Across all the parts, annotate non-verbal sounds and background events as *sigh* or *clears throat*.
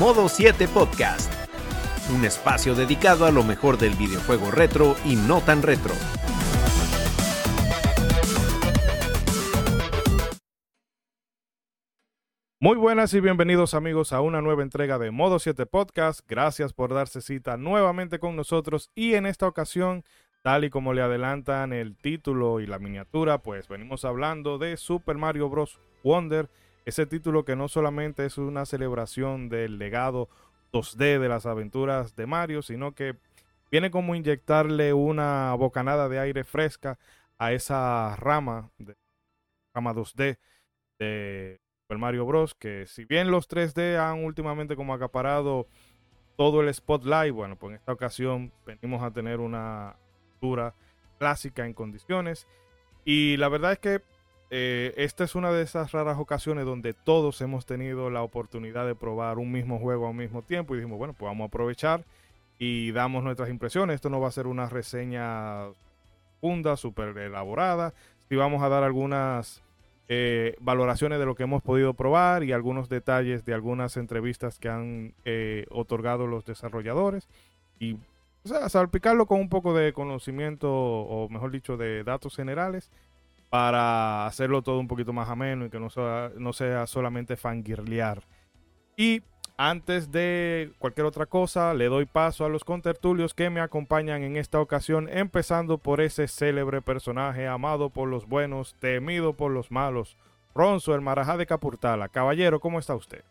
Modo 7 Podcast, un espacio dedicado a lo mejor del videojuego retro y no tan retro. Muy buenas y bienvenidos amigos a una nueva entrega de Modo 7 Podcast. Gracias por darse cita nuevamente con nosotros y en esta ocasión, tal y como le adelantan el título y la miniatura, pues venimos hablando de Super Mario Bros. Wonder, ese título que no solamente es una celebración del legado 2D de las aventuras de Mario, sino que viene como inyectarle una bocanada de aire fresca a esa rama de rama 2D de Super Mario Bros. Que si bien los 3D han últimamente como acaparado todo el spotlight, bueno, pues en esta ocasión venimos a tener una altura clásica en condiciones. Y la verdad es que eh, esta es una de esas raras ocasiones donde todos hemos tenido la oportunidad de probar un mismo juego al mismo tiempo y dijimos, bueno, pues vamos a aprovechar y damos nuestras impresiones. Esto no va a ser una reseña funda, súper elaborada. Si vamos a dar algunas eh, valoraciones de lo que hemos podido probar y algunos detalles de algunas entrevistas que han eh, otorgado los desarrolladores. Y salpicarlo con un poco de conocimiento, o mejor dicho, de datos generales, para hacerlo todo un poquito más ameno y que no sea, no sea solamente fangirlear. Y antes de cualquier otra cosa, le doy paso a los contertulios que me acompañan en esta ocasión, empezando por ese célebre personaje amado por los buenos, temido por los malos, Ronzo, el marajá de Capurtala. Caballero, ¿cómo está usted?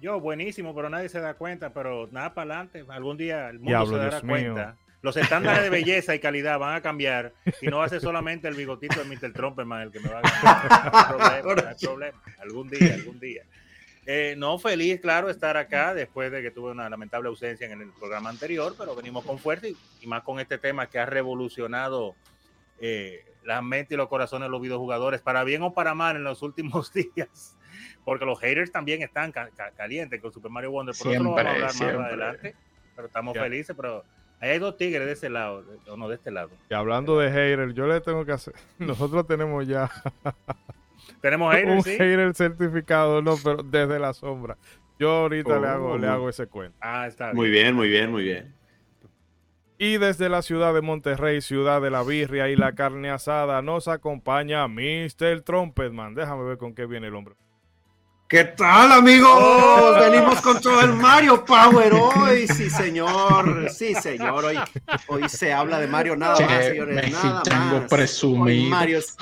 Yo, buenísimo, pero nadie se da cuenta, pero nada para adelante. Algún día el mundo Diablo, se dará Dios mío. Los estándares de belleza y calidad van a cambiar y no va a ser solamente el bigotito de Mr. Trumpman el que me va a ganar. No hay problema, no hay problema. Algún día, algún día. Eh, no feliz, claro, estar acá después de que tuve una lamentable ausencia en el programa anterior, pero venimos con fuerza y, y más con este tema que ha revolucionado eh, la mente y los corazones de los videojugadores, para bien o para mal en los últimos *laughs* días, porque los haters también están ca- ca- calientes con Super Mario Wonder, por eso lo vamos a Siempre, hablar siempre. más adelante, pero estamos Ya. felices, pero ahí hay dos tigres de ese lado, o no de este lado. Y hablando de hater, yo le tengo que hacer. *laughs* Nosotros tenemos ya *laughs* Tenemos un haters, sí. hater certificado, no, pero desde la sombra. Yo ahorita le, hago, le Oh. hago ese cuento. Ah, está Muy bien, muy bien, muy bien. Y desde la ciudad de Monterrey, ciudad de la birria y la carne asada, nos acompaña Mr. Trumpetman. Déjame ver con qué viene el hombre. ¿Qué tal, amigos? *laughs* Venimos con todo el Mario Power hoy. Sí, señor. Sí, señor. Hoy, hoy se habla de Mario nada Che, más, señores. Nada más. presumido. Hoy Mario es,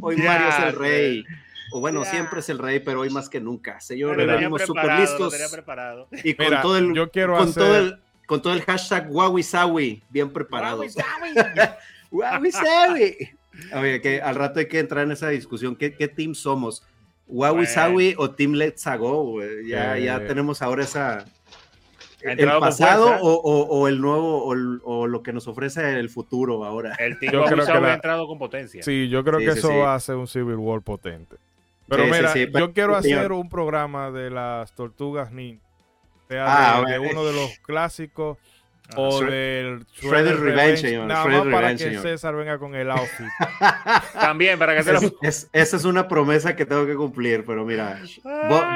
hoy Mario es el rey. O bueno, siempre es el rey, pero hoy más que nunca. Señor, Lo tenía venimos súper listos. preparado. Y con Mira, todo el, yo quiero con hacer- todo el, con todo el hashtag Wawisawi bien preparados. *laughs* Wawisawi. Oye, que al rato hay que entrar en esa discusión. ¿Qué, qué team somos? ¿Wawisawi o Team Let's Go? güey? Ya, Eh. ya tenemos ahora esa. ¿El pasado o, o- o el nuevo o, el- o lo que nos ofrece el futuro ahora? El Yo tipo creo abusado que la- ha entrado con potencia. Sí, yo creo Sí, que sí, eso sí. va a ser un Civil War potente. Pero mira, yo quiero señor. hacer un programa de las tortugas ninja. Sea Ah, de, de uno de los clásicos Ah, o Shred- del Shredder Revenge, señor, Nada Shredder más para Revenge, que señor. César venga con el outfit. *laughs* También, para que se lo... Es- es- esa es una promesa que tengo que cumplir, pero mira,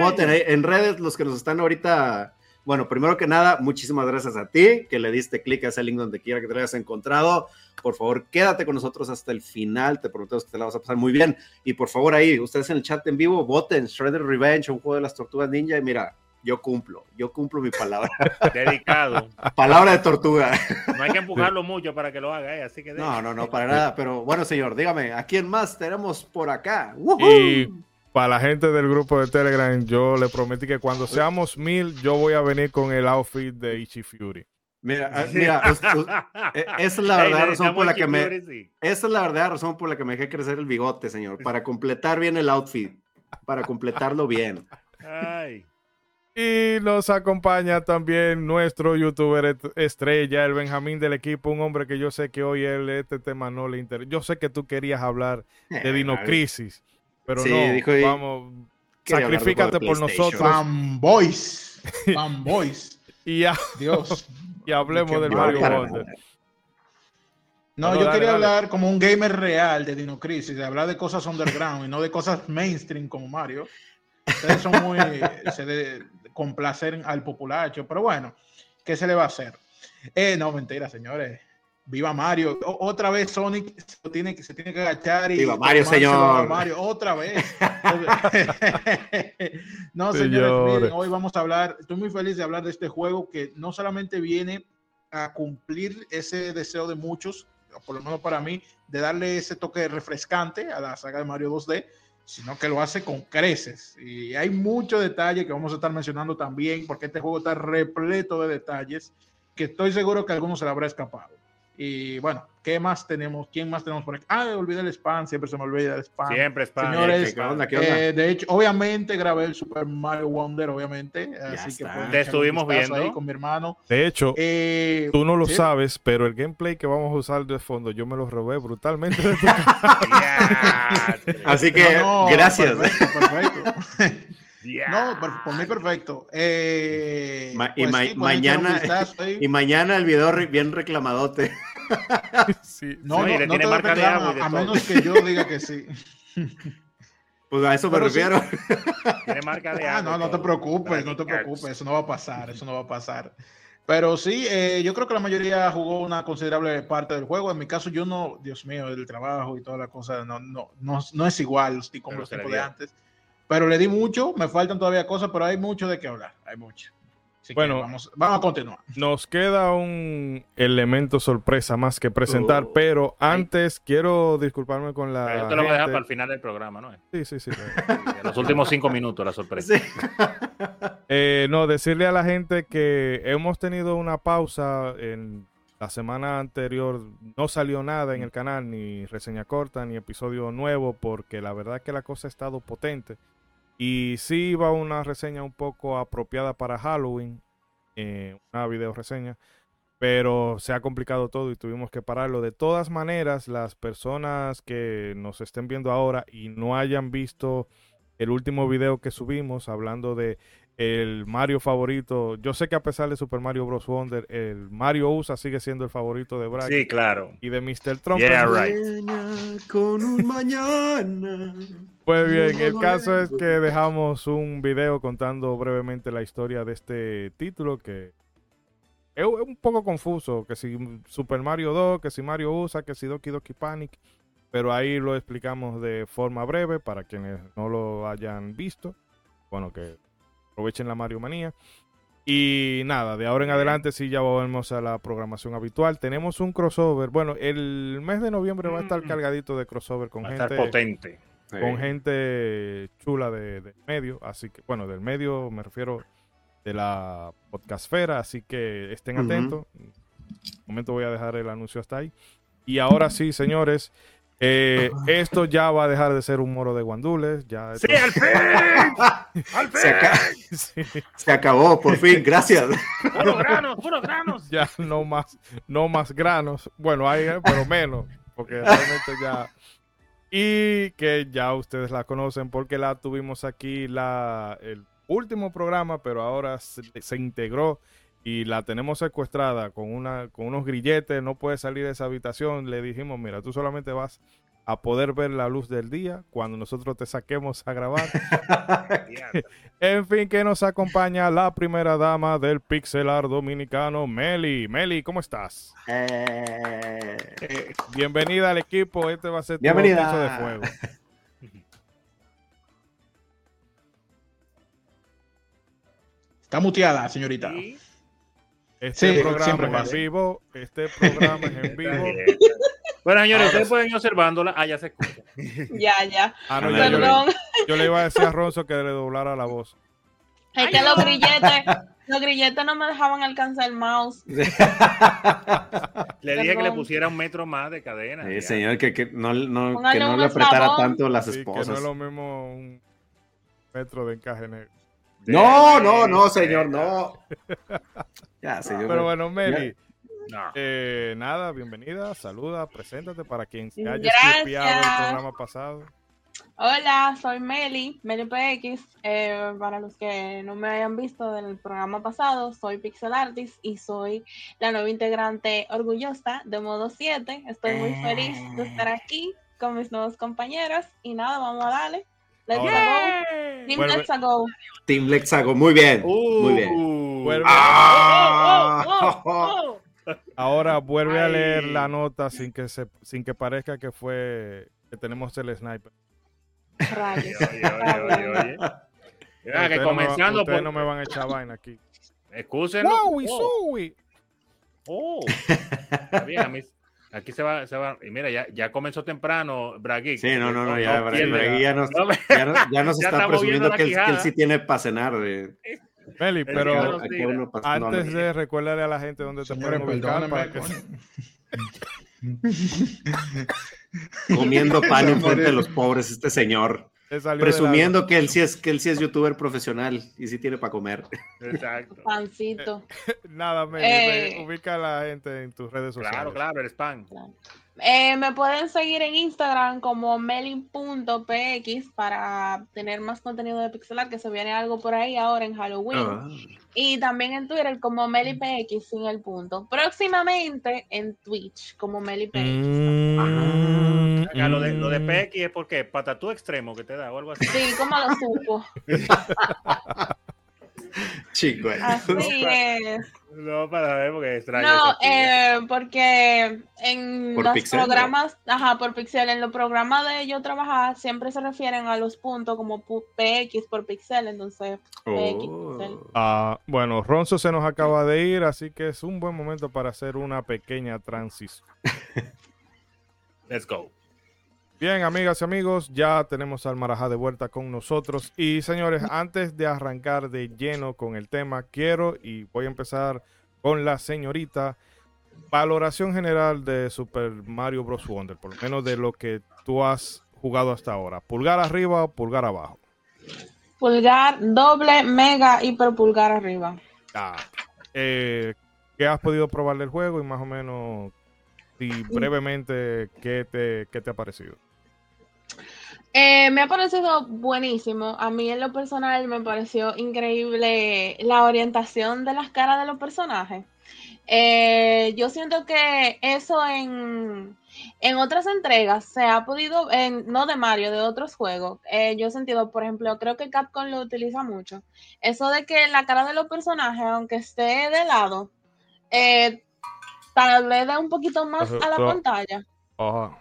voten ahí en redes los que nos están ahorita. Bueno, primero que nada, muchísimas gracias a ti que le diste clic a ese link donde quiera que te lo hayas encontrado. Por favor, quédate con nosotros hasta el final. Te prometemos que te la vas a pasar muy bien. Y por favor, ahí, ustedes en el chat en vivo, voten Shredder Revenge, un juego de las tortugas ninja. Y mira, yo cumplo, yo cumplo mi palabra. *laughs* Dedicado. palabra de tortuga. No hay que empujarlo mucho para que lo haga, ¿eh? así que... No, no, no, para nada. Pero bueno, señor, dígame, ¿a quién más tenemos por acá? ¡Woohoo! Y para la gente del grupo de Telegram, yo le prometí que cuando seamos mil, yo voy a venir con el outfit de Ichi Fury. Mira, ah, *laughs* mira, us- eh, esa es la verdadera razón por la que me, sí. esa es la verdadera razón por la que me dejé crecer el bigote, señor, para completar bien el outfit, para completarlo bien. Ay. Y nos acompaña también nuestro youtuber estrella, el Benjamín del equipo, un hombre que yo sé que hoy él este tema no le interesa. Yo sé que tú querías hablar de Dino Crisis, pero Sí, no, dijo, vamos, juego por nosotros Fanboys. *laughs* Fanboys. y, ya, Dios. y hablemos Qué del Mario Wonder. No, No, yo dale, quería dale. hablar como un gamer real de Dino Crisis, de hablar de cosas underground y no de cosas mainstream como Mario. Ustedes son muy. *laughs* se de- complacer al populacho, pero bueno, ¿qué se le va a hacer? Eh, no, mentira, señores. Viva Mario. O- otra vez Sonic se tiene, que- se tiene que agachar y. Viva Mario, señor. a Mario, otra vez. *laughs* no, señores, miren, hoy vamos a hablar. Estoy muy feliz de hablar de este juego que no solamente viene a cumplir ese deseo de muchos, por lo menos para mí, de darle ese toque refrescante a la saga de Mario 2D, sino que lo hace con creces. Y hay mucho detalle que vamos a estar mencionando también, porque este juego está repleto de detalles que estoy seguro que a algunos se le habrá escapado. Y bueno, ¿qué más tenemos? ¿Quién más tenemos por aquí? Ah, olvidé el spam, siempre se me olvida el spam. Siempre es para Señores, ¿Qué onda? ¿Qué onda? Eh, de hecho, obviamente grabé el Super Mario Wonder, obviamente. así está. que Te estuvimos viendo. ahí con mi hermano. De hecho, Eh, tú no lo sí. sabes, pero el gameplay que vamos a usar de fondo, yo me lo robé brutalmente. *laughs* de tu Así que, No, no, gracias. Perfecto, perfecto. *laughs* No, por, por mí perfecto. Eh, Ma- y ma- sí, un mañana-. *laughs* Y mañana el video re- bien reclamadote. *laughs* Sí, No, Sí, no, le no tiene te marca de reclaman, agua y de a menos que yo *laughs* diga que sí. Pues a eso me Pero sí. refiero. Tiene marca de Ah, no, te preocupes, no te preocupes, eso no va a pasar, eso no va a pasar. Pero sí, eh, yo creo que la mayoría jugó una considerable parte del juego. En mi caso, yo no, Dios mío, el trabajo y toda la cosa, no, no, no, no es igual estoy como Pero los tiempos de antes. Pero le di mucho, me faltan todavía cosas, pero hay mucho de qué hablar, hay mucho. Así que Bueno. vamos, vamos a continuar. Nos queda un elemento sorpresa más que presentar, Oh. pero antes quiero disculparme con la. Pero yo te lo voy a dejar para el final del programa, ¿no? Sí, sí, sí. En los últimos cinco minutos, la sorpresa. Sí. Eh, no, decirle a la gente que hemos tenido una pausa en la semana anterior. No salió nada en el canal, ni reseña corta, ni episodio nuevo, porque la verdad que la cosa ha estado potente. Y sí iba una reseña un poco apropiada para Halloween, eh, una video reseña, pero se ha complicado todo y tuvimos que pararlo. De todas maneras, las personas que nos estén viendo ahora y no hayan visto el último video que subimos hablando de el Mario favorito, yo sé que a pesar de Super Mario Bros. Wonder, el Mario USA sigue siendo el favorito de Brack Sí, claro. y de Mr. Trump. Yeah, right. Con un mañana. Pues bien, el caso es que dejamos un video contando brevemente la historia de este título que es un poco confuso, que si Super Mario 2, que si Mario USA, que si Doki Doki Panic, pero ahí lo explicamos de forma breve para quienes no lo hayan visto. Bueno, que aprovechen la Mario Manía. Y nada, de ahora en adelante sí ya volvemos a la programación habitual. Tenemos un crossover. Bueno, el mes de noviembre va a estar Mm. cargadito de crossover con Va a gente estar potente. Con gente chula de, de medio, así que, bueno, del medio me refiero de la podcastfera, así que estén Ujú. atentos. Un momento voy a dejar el anuncio hasta ahí. Y ahora sí, señores, eh, esto ya va a dejar de ser un moro de guandules, ya esto- ¡Sí, al fin! *laughs* ¡Al Se, aca- *laughs* sí, se acabó, por fin, gracias. ¡Puros granos, puros *laughs* granos! ya no más, no más granos, bueno, hay, eh, pero menos, porque realmente ya y que ya ustedes la conocen porque la tuvimos aquí la el último programa, pero ahora se, se integró y la tenemos secuestrada con una con unos grilletes, no puede salir de esa habitación. Le dijimos, mira, tú solamente vas a poder ver la luz del día cuando nosotros te saquemos a grabar. *laughs* En fin, que nos acompaña la primera dama del pixelar dominicano, Meli. Meli, ¿cómo estás? Eh, Bienvenida al equipo. Este va a ser tu de fuego. está muteada, señorita. Sí. Este Sí, programa siempre es en vivo. Este programa es en *laughs* vivo. Bueno, señores, ustedes pueden ir observándola. Ah, ya se escucha. *laughs* Ya, ya. Ah, no, ya yo, le, Perdón. yo le iba a decir a Ronzo que le doblara la voz. Es que los grilletes, los grilletes no me dejaban alcanzar el mouse. *laughs* Le dije que le pusiera un metro más de cadena. Sí, señor, que, que no, no, que no le apretara tanto las Sí, que no esposas. es lo mismo un metro de encaje negro. No, no, no, señor, no. Ya, señor. Pero bueno, Meli, No. eh, nada, bienvenida, saluda, preséntate para quien se haya skipeado el programa pasado. Hola, soy Meli, Meli PX. Eh, para los que no me hayan visto del programa pasado, soy Pixel Artist y soy la nueva integrante orgullosa de Modo 7. Estoy muy feliz de estar aquí con mis nuevos compañeros y nada, vamos a darle. Let's go. Team Vuelve. Let's Go. Team Lexago, muy bien. muy bien. Uh. Vuelve- Ah. Oh, oh, oh. Ahora vuelve a leer Ay. la nota sin que se, sin que parezca que fue que tenemos el sniper. Rayos. Oye, oye, oye, oye. Mira, que Ustedes no me van- comenzando ustedes por... no me van a echar vaina aquí. Excúsenlo. ¡Wow! Oh, oh. *laughs* Está bien, a mí- Aquí se va, se va. Y mira, ya, ya comenzó temprano, Bragui. Sí, no, no, no, ya. Bragui ya nos, No, ya no- ya nos *laughs* está está presumiendo que él, que él quijada. sí tiene para cenar. Meli, El pero aquí uno no, antes no, de recordarle a la gente dónde te pueden ubicar para perdónenme. que comiendo pan *laughs* en frente de los pobres, este señor. La- Presumiendo que él sí es que él sí es youtuber profesional y sí tiene para comer. Exacto. Pancito. *laughs* Nada, Meli, Eh. ve, ubica a la gente en tus redes sociales. Claro, claro, el spam. Eh, me pueden seguir en Instagram como meli.px para tener más contenido de pixelar, que se viene algo por ahí ahora en Halloween. Ah. Y también en Twitter como melipx sin el punto. Próximamente en Twitch como melipx. Mm, Acá lo de, lo de mm. PX es porque patatú extremo que te da o algo así. Sí, como lo supo. Chico. *laughs* Así es. No, para ver, porque extraño. No, eh, porque en Por los pixel, ¿no? programas, ajá, por pixel, en los programas de yo trabajar siempre se refieren a los puntos como PX por pixel, entonces Oh. Ah, bueno, Ronzo se nos acaba de ir, así que es un buen momento para hacer una pequeña transición. Let's go. Bien, amigas y amigos, ya tenemos al Marajá de vuelta con nosotros. Y señores, antes de arrancar de lleno con el tema, quiero y voy a empezar con la señorita. Valoración general de Super Mario Bros. Wonder, por lo menos de lo que tú has jugado hasta ahora. Pulgar arriba o pulgar abajo. pulgar, doble, mega, hiper pulgar arriba. Ah, eh, ¿Qué has podido probar del juego y más o menos, y brevemente, qué te, qué te ha parecido? Eh, me ha parecido buenísimo. A mí en lo personal me pareció increíble la orientación de las caras de los personajes. Eh, yo siento que eso en, en otras entregas se ha podido, en, no de Mario, de otros juegos. eh, yo he sentido, por ejemplo, creo que Capcom lo utiliza mucho. Eso de que la cara de los personajes, aunque esté de lado, eh, tal vez dé un poquito más a la pantalla. Ajá.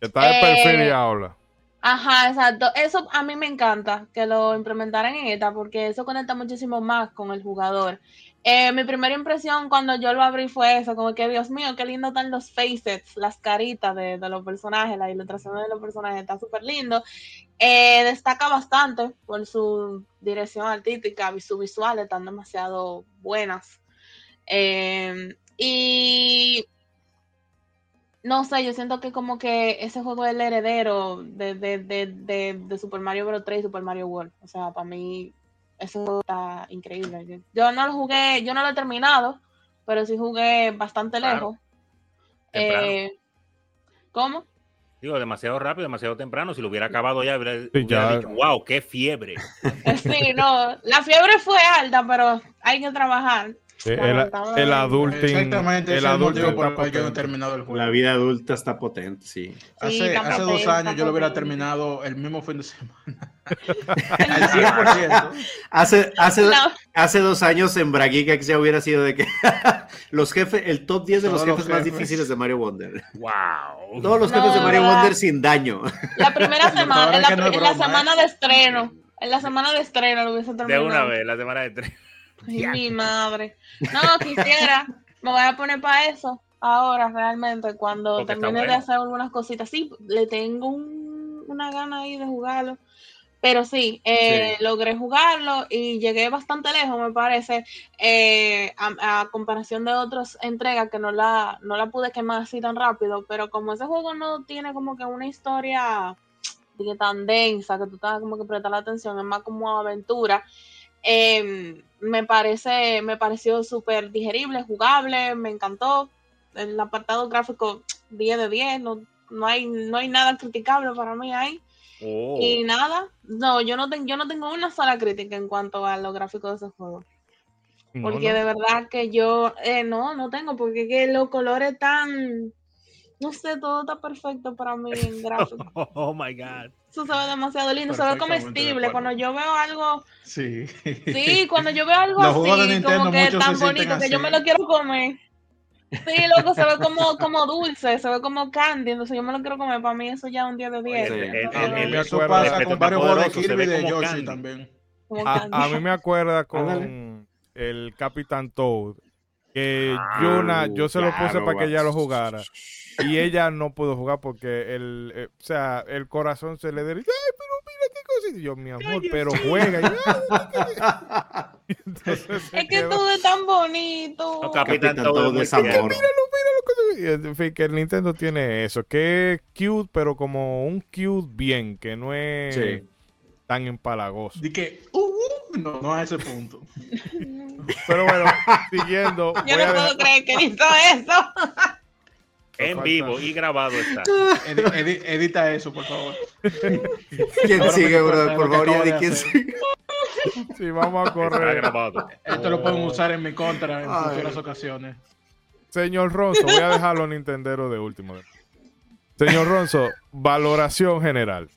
Está de perfil y habla. Ajá, exacto. Eso a mí me encanta que lo implementaran en esta porque eso conecta muchísimo más con el jugador. Eh, mi primera impresión cuando yo lo abrí fue eso, como que Dios mío, qué lindo están los facets, las caritas de, los personajes, la ilustración de los personajes está súper lindo. Eh, destaca bastante por su dirección artística sus visuales están demasiado buenas. Eh, y no sé, yo siento que como que ese juego es el heredero de, de, de, de, de Super Mario Bros. 3 y Super Mario World. O sea, para mí ese juego está increíble. Yo, no lo jugué, yo no lo he terminado, pero sí jugué bastante Claro. lejos. Eh, ¿Cómo? Digo, demasiado rápido, demasiado temprano. Si lo hubiera acabado ya, hubiera, ya. dicho, wow, qué fiebre. *laughs* Sí, no, la fiebre fue alta, pero hay que trabajar. Eh, el, el adulting. Exactamente, el adulting por el cual yo no he terminado el juego. La vida adulta está potente, sí. Sí, Hace, hace dos potente, años está yo lo hubiera terminado el mismo fin de semana. *laughs* Al 100%. Hace, hace, No, hace dos años en Braguicax ya hubiera sido de que *laughs* los jefes, el top 10 de los Todos los jefes más jefes. difíciles de Mario Wonder. Wow. Todos los No, jefes de de Mario verdad. Wonder sin daño. la primera semana, en la, que no en la broma, ¿eh? semana de estreno, en la semana de estreno lo hubiese De terminado. una vez, la semana de tres. Ay, mi madre. *laughs* No, quisiera. Me voy a poner para eso ahora, realmente, cuando Porque termine de hacer algunas cositas. Sí, le tengo un- una gana ahí de jugarlo. Pero sí, eh, logré jugarlo y llegué bastante lejos, me parece, eh, a, a comparación de otras entregas que no la, no la pude quemar así tan rápido. Pero como ese juego no tiene como que una historia tan densa, que tú tengas como que prestar la atención, es más como aventura. Eh, me parece, me pareció súper digerible, jugable, me encantó. El apartado gráfico 10 de 10, no, no hay, no hay nada criticable para mí ahí. Oh. Y nada, no, yo no, tengo yo no tengo una sola crítica en cuanto a los gráficos de ese juego. No, Porque no. de verdad que yo, eh, no, no tengo, porque que los colores están No sé, todo está perfecto para mí en *laughs* gráfico. Oh my God. Eso se ve demasiado lindo, se ve Perfectamente de comestible. Cuando yo veo algo, Sí. sí, *laughs* cuando yo veo algo Los juegos de así, Nintendo como que muchos tan bonito que yo me lo quiero comer. Sí, loco, se ve como, como dulce, se ve como candy, entonces yo me lo quiero comer. Para mí eso ya es un día de 10. Sí. El- Eso pasa con varios juegos de Kirby de Yoshi candy. también. A, a mí me acuerda con Ándale. el Capitán Toad que yo, na- yo se lo puse para que ella lo jugara y ella no pudo jugar porque el, eh, o sea, el corazón se le derritió. Ay, pero mira qué cosa. Y yo, mi amor, pero juega. Y, "Ay, *laughs* entonces Es que quedó- todo es tan bonito. No, Capitán Capitán Toad Toad es amor. tierno. Y, En fin, que el Nintendo tiene eso, que es cute, pero como un cute bien, que no es Sí. Tan empalagoso. Di que, uh, uh, no, no a ese punto. *laughs* Pero bueno, siguiendo. Yo no puedo creer que hizo eso. En vivo y grabado está. *laughs* Edi- edi- edita eso, por favor. *laughs* ¿Quién sigue, di cuenta bro? de Por favor, di quién sigue. Sí, vamos a Está correr. grabado. Esto lo pueden usar en mi contra en Ay. futuras ocasiones. Señor Ronzo, voy a dejar los Nintenderos de último. Señor Ronzo, valoración general.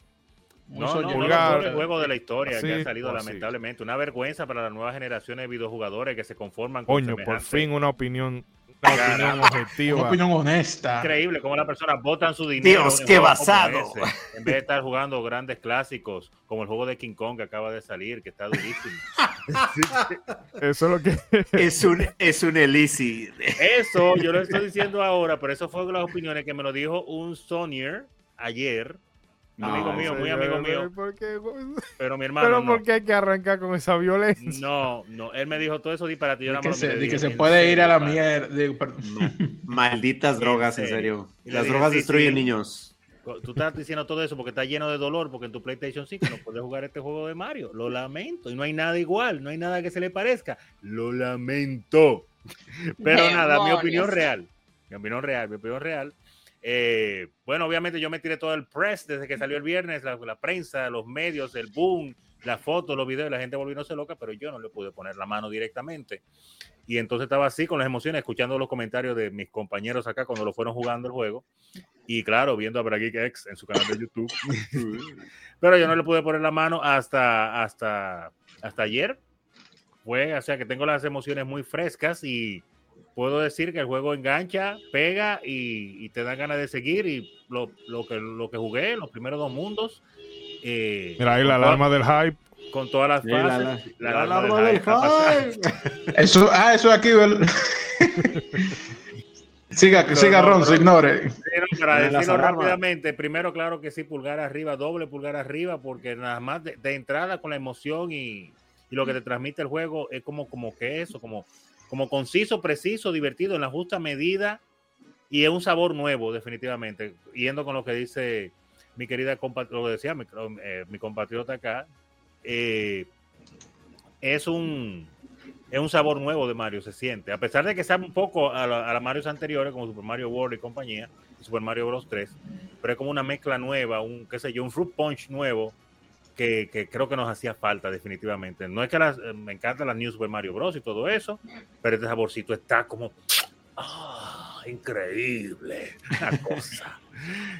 No, no, sueño. no, mejores juegos de la historia Sí, que han salido pues sí. lamentablemente. Una vergüenza para las nuevas generaciones de videojugadores que se conforman con Coño, por fin una opinión, una opinión Una objetiva. opinión honesta. Increíble cómo las personas botan su dinero. Dios, qué basado. ese, en vez de estar jugando grandes clásicos como el juego de King Kong que acaba de salir, que está durísimo. *laughs* Eso es lo que. Es un, es un Elisi. Eso yo lo estoy diciendo ahora, pero eso fue las opiniones que me lo dijo un Sonier ayer. Amigo No, mío, muy amigo mío, ¿Por qué? pero mi hermano Pero no. ¿por qué hay que arrancar con esa violencia? No, no, él me dijo todo eso disparate. Yo que se, que se "¿En puede ir a la mierda. *laughs* Malditas drogas, en serio? Las dije, drogas sí, destruyen sí. niños. Tú estás diciendo todo eso porque está lleno de dolor, porque en tu PlayStation 5 no puedes jugar este juego de Mario. Lo lamento. Y no hay nada igual, no hay nada que se le parezca. Lo lamento. *laughs* Pero nada, mi opinión real. Mi opinión real, mi opinión real. Eh, bueno, obviamente yo me tiré todo el press desde que salió el viernes, la, la prensa, los medios, el boom, las fotos, los videos, la gente volviéndose loca, pero yo no le pude poner la mano directamente. Y entonces estaba así con las emociones, escuchando los comentarios de mis compañeros acá cuando lo fueron jugando el juego. Y claro, viendo a Brageek X en su canal de YouTube. *laughs* pero yo no le pude poner la mano hasta, hasta, hasta ayer. Fue, o sea que tengo las emociones muy frescas y puedo decir que el juego engancha, pega y, y te da ganas de seguir. Y lo, lo que, lo que jugué, los primeros dos mundos. eh, Mira ahí la alarma del hype. Con todas las Sí, la- fases. la- la la alarma alarma del hype. *laughs* Eso, ah, eso aquí. ¿verdad? *laughs* siga, No, siga no, Ron, pero- ignore. Pero para decirlo rápidamente, primero, claro que sí, pulgar arriba, doble pulgar arriba, porque nada más de, de entrada con la emoción y, y lo que te transmite el juego es como, como que eso, como, como conciso, preciso, divertido, en la justa medida y es un sabor nuevo, definitivamente. Yendo con lo que dice mi querida compatriota, lo que decía mi, eh, compatriota acá, eh, es un es un sabor nuevo de Mario, se siente. A pesar de que sabe un poco a, la- a los Marios anteriores, como Super Mario World y compañía, Super Mario Bros. 3, pero es como una mezcla nueva, un, qué sé yo, un fruit punch nuevo que, que creo que nos hacía falta definitivamente. No es que las- eh, me encantan las New Super Mario Bros. y todo eso, pero este saborcito está como... ¡Ah! increíble, una *laughs* cosa.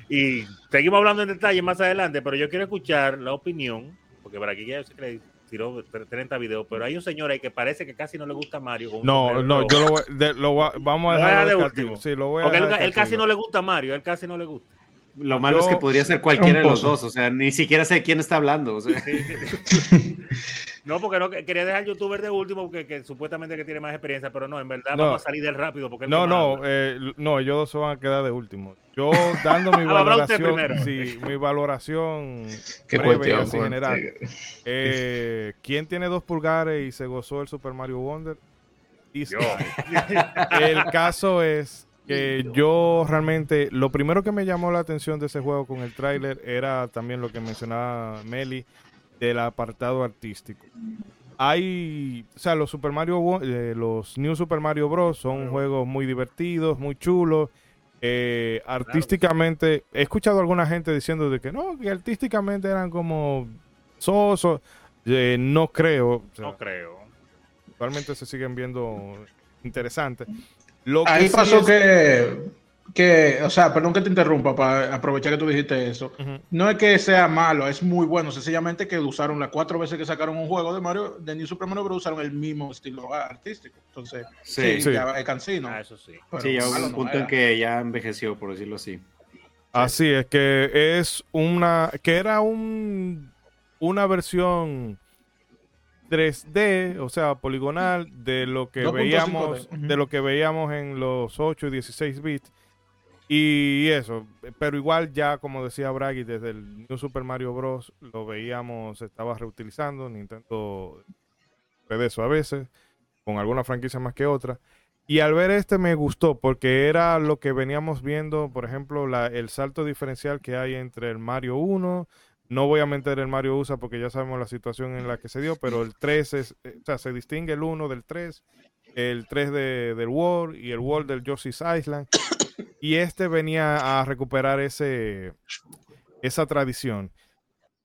y seguimos hablando en detalle más adelante, pero yo quiero escuchar la opinión, porque para aquí ya le tiró 30 videos, pero hay un señor ahí que parece que casi no le gusta Mario. No, no, yo lo voy, de- lo voy vamos a dejar de último. Sí, lo voy a Porque él, dejar él casi no le gusta Mario, él casi no le gusta. Lo malo es que podría ser cualquiera de los dos, o sea, ni siquiera sé quién está hablando. o sea. *laughs* No, porque no que- quería dejar al youtuber de último, porque que supuestamente que tiene más experiencia, pero no, en verdad No. vamos a salir del rápido. Porque No, no, eh, no, ellos dos se van a quedar de último. Yo dando *laughs* mi Ah, valoración, primero. sí, mi valoración *laughs* Qué breve y cuestión. así general. Eh, ¿Quién tiene dos pulgares y se gozó el Super Mario Wonder? Yo. El caso es que yo realmente, lo primero que me llamó la atención de ese juego con el tráiler era también lo que mencionaba Meli del apartado artístico. Hay, o sea, los Super Mario, eh, los New Super Mario Bros. son juegos muy divertidos, muy chulos. Eh, artísticamente, he escuchado a alguna gente diciendo de que no, que artísticamente eran como sosos. Eh, no creo. o sea, No creo. actualmente se siguen viendo interesantes. Lo que Ahí sí pasó es- que que, o sea, perdón que te interrumpa para aprovechar que tú dijiste eso. No es que sea malo, es muy bueno. Sencillamente que usaron las cuatro veces que sacaron un juego de Mario, de New Super Mario Bros. usaron el mismo estilo artístico. Entonces, sí, Ya es cansino. Ah, eso sí. sí, ya hubo un punto en que ya envejeció, por decirlo así. Así es que es una, que era un, una versión 3D, o sea, poligonal de lo que veíamos, de lo que veíamos en los 8 y 16 bits y eso, pero igual ya como decía Bragi, desde el New Super Mario Bros. lo veíamos, se estaba reutilizando, Nintendo de eso a veces, con alguna franquicia más que otra. Y al ver este me gustó porque era lo que veníamos viendo, por ejemplo, la, el salto diferencial que hay entre el Mario 1, no voy a meter el Mario USA porque ya sabemos la situación en la que se dio, pero el 3 es, eh, o sea, se distingue el 1 del 3, el 3 de, del World y el World del Yoshi's Island. Y este venía a recuperar ese, esa tradición.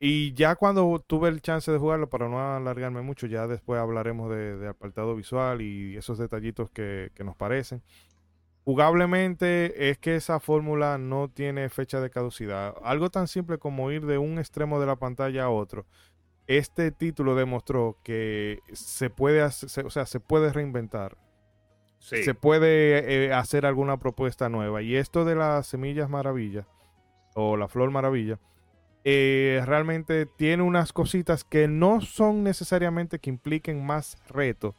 Y ya cuando tuve el chance de jugarlo, para no alargarme mucho, ya después hablaremos de, apartado visual y esos detallitos que, nos parecen. Jugablemente es que esa fórmula no tiene fecha de caducidad. Algo tan simple como ir de un extremo de la pantalla a otro. Este título demostró que se puede, hacer, o sea, se puede reinventar se puede eh, hacer alguna propuesta nueva. Y esto de las semillas maravilla o la flor maravilla, eh, realmente tiene unas cositas que no son necesariamente que impliquen más reto,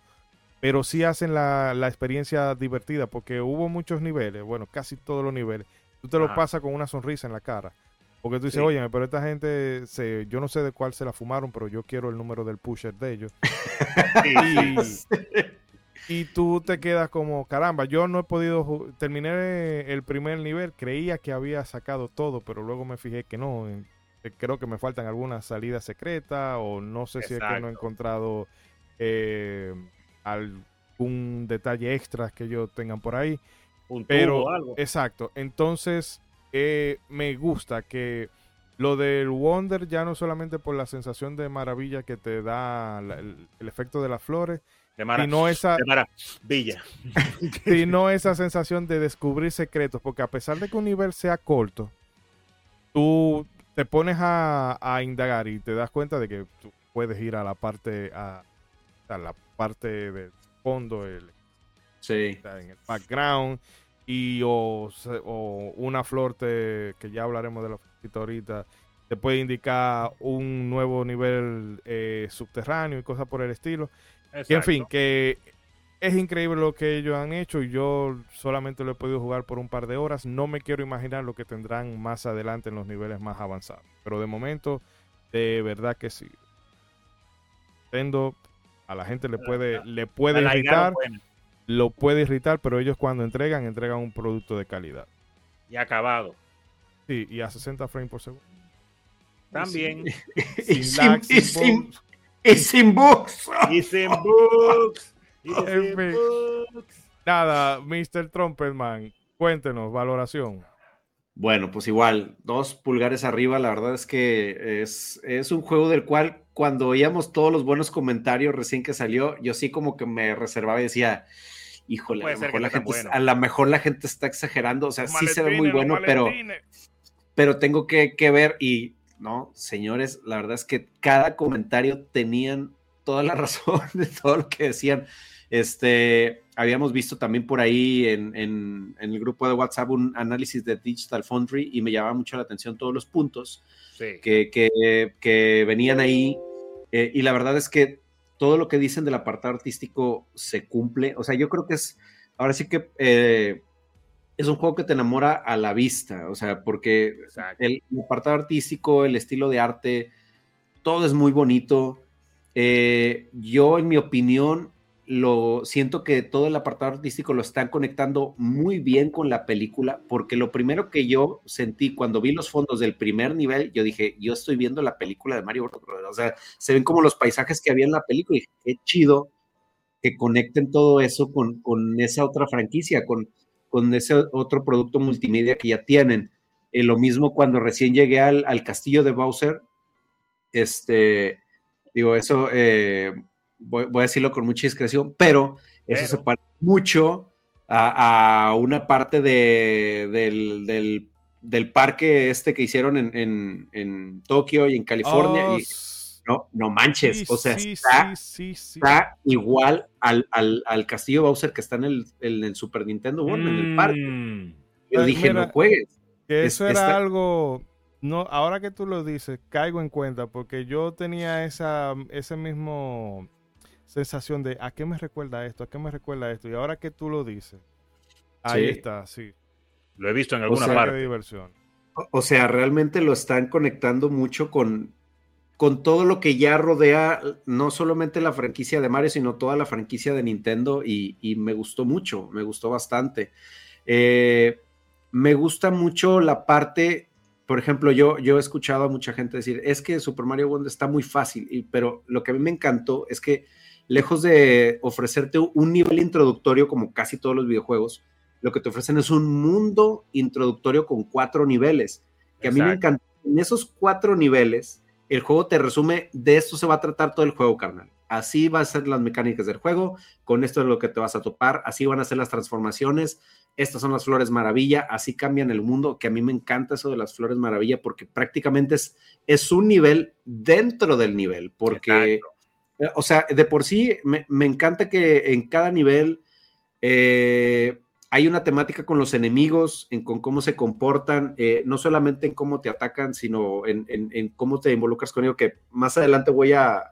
pero sí hacen la, experiencia divertida, porque hubo muchos niveles, bueno, casi todos los niveles. Tú te lo pasas con una sonrisa en la cara. Porque tú dices, oye, pero esta gente, se, yo no sé de cuál se la fumaron, pero yo quiero el número del pusher de ellos. *laughs* y tú te quedas como, caramba, yo no he podido, terminé el primer nivel, creía que había sacado todo, pero luego me fijé que no, eh, creo que me faltan algunas salidas secretas o no sé si es que no he encontrado eh, algún detalle extra que ellos tengan por ahí. Un pero, algo. exacto, entonces eh, me gusta que lo del Wonder ya no solamente por la sensación de maravilla que te da el efecto de las flores, de sino esa, Villa. *laughs* sino esa sensación de descubrir secretos, porque a pesar de que un nivel sea corto, tú te pones a, indagar y te das cuenta de que tú puedes ir a la parte a, la parte del fondo, el, sí. en el background y o, una flor que ya hablaremos de la ahorita te puede indicar un nuevo nivel eh, subterráneo y cosas por el estilo en fin, que es increíble lo que ellos han hecho y yo solamente lo he podido jugar por un par de horas. No me quiero imaginar lo que tendrán más adelante en los niveles más avanzados. Pero de momento, de verdad que sí. Nintendo a la gente le puede, le puede irritar, lo puede irritar, pero ellos cuando entregan, entregan un producto de calidad. Y acabado. Sí, y a 60 frames por segundo. También. sin, *laughs* y sin bugs. Y sin bugs. Y sin bugs. Nada, Mr. Trumpetman, cuéntenos, valoración. Bueno, pues igual, dos pulgares arriba, la verdad es que es, es un juego del cual cuando oíamos todos los buenos comentarios recién que salió, yo sí como que me reservaba y decía, híjole, a lo, mejor la gente, a lo mejor la gente está exagerando, o sea, sí se ve muy bueno, pero, pero tengo que, que ver y ¿no? Señores, la verdad es que cada comentario tenían toda la *laughs* razón de todo lo que decían. Este, habíamos visto también por ahí en, el grupo de WhatsApp un análisis de Digital Foundry y me llamaba mucho la atención todos los puntos que, venían ahí. Eh, y la verdad es que todo lo que dicen del apartado artístico se cumple. O sea, yo creo que es, ahora sí que eh, es un juego que te enamora a la vista, o sea, porque el, apartado artístico, el estilo de arte, todo es muy bonito. Eh, yo, en mi opinión, lo siento que todo el apartado artístico lo están conectando muy bien con la película, porque lo primero que yo sentí cuando vi los fondos del primer nivel, yo dije, yo estoy viendo la película de Mario Bros. O sea, se ven como los paisajes que había en la película y dije, qué chido que conecten todo eso con, con esa otra franquicia, con, con ese otro producto multimedia que ya tienen. Eh, lo mismo cuando recién llegué al, castillo de Bowser, este, digo, eso eh, voy, a decirlo con mucha discreción, pero, eso se parece mucho a, una parte de, del, del, del, parque este que hicieron en, en, en Tokio y en California. Oh, y, no, no manches, sí, o sea, sí, está, sí, está igual al, al, al castillo Bowser que está en el, en el Super Nintendo World, en el parque. Mm. Yo Ay, dije, mira, no juegues. Que Es- eso era algo, no, ahora que tú lo dices, caigo en cuenta, porque yo tenía esa, ese mismo sensación de ¿a qué me recuerda esto? ¿A qué me recuerda esto? Y ahora que tú lo dices, ahí Sí. está, sí. Lo he visto en alguna sea, Parque parte. de diversión. O- O sea, realmente lo están conectando mucho con, con todo lo que ya rodea, no solamente la franquicia de Mario, sino toda la franquicia de Nintendo y, y me gustó mucho, me gustó bastante. Eh, me gusta mucho la parte, por ejemplo, yo, yo he escuchado a mucha gente decir, es que Super Mario Wonder está muy fácil, y- pero lo que a mí me encantó es que lejos de ofrecerte un nivel introductorio como casi todos los videojuegos, lo que te ofrecen es un mundo introductorio con cuatro niveles, que a mí me encanta. En esos cuatro niveles, el juego te resume, de esto se va a tratar todo el juego, carnal. Así van a ser las mecánicas del juego, con esto es lo que te vas a topar, así van a ser las transformaciones, estas son las flores maravilla, así cambian el mundo, que a mí me encanta eso de las flores maravilla, porque prácticamente es, es un nivel dentro del nivel, porque... Exacto. Eh, O sea, de por sí me, encanta que en cada nivel eh, hay una temática con los enemigos, en con cómo se comportan, eh, no solamente en cómo te atacan, sino en, cómo te involucras con ellos, que más adelante voy a,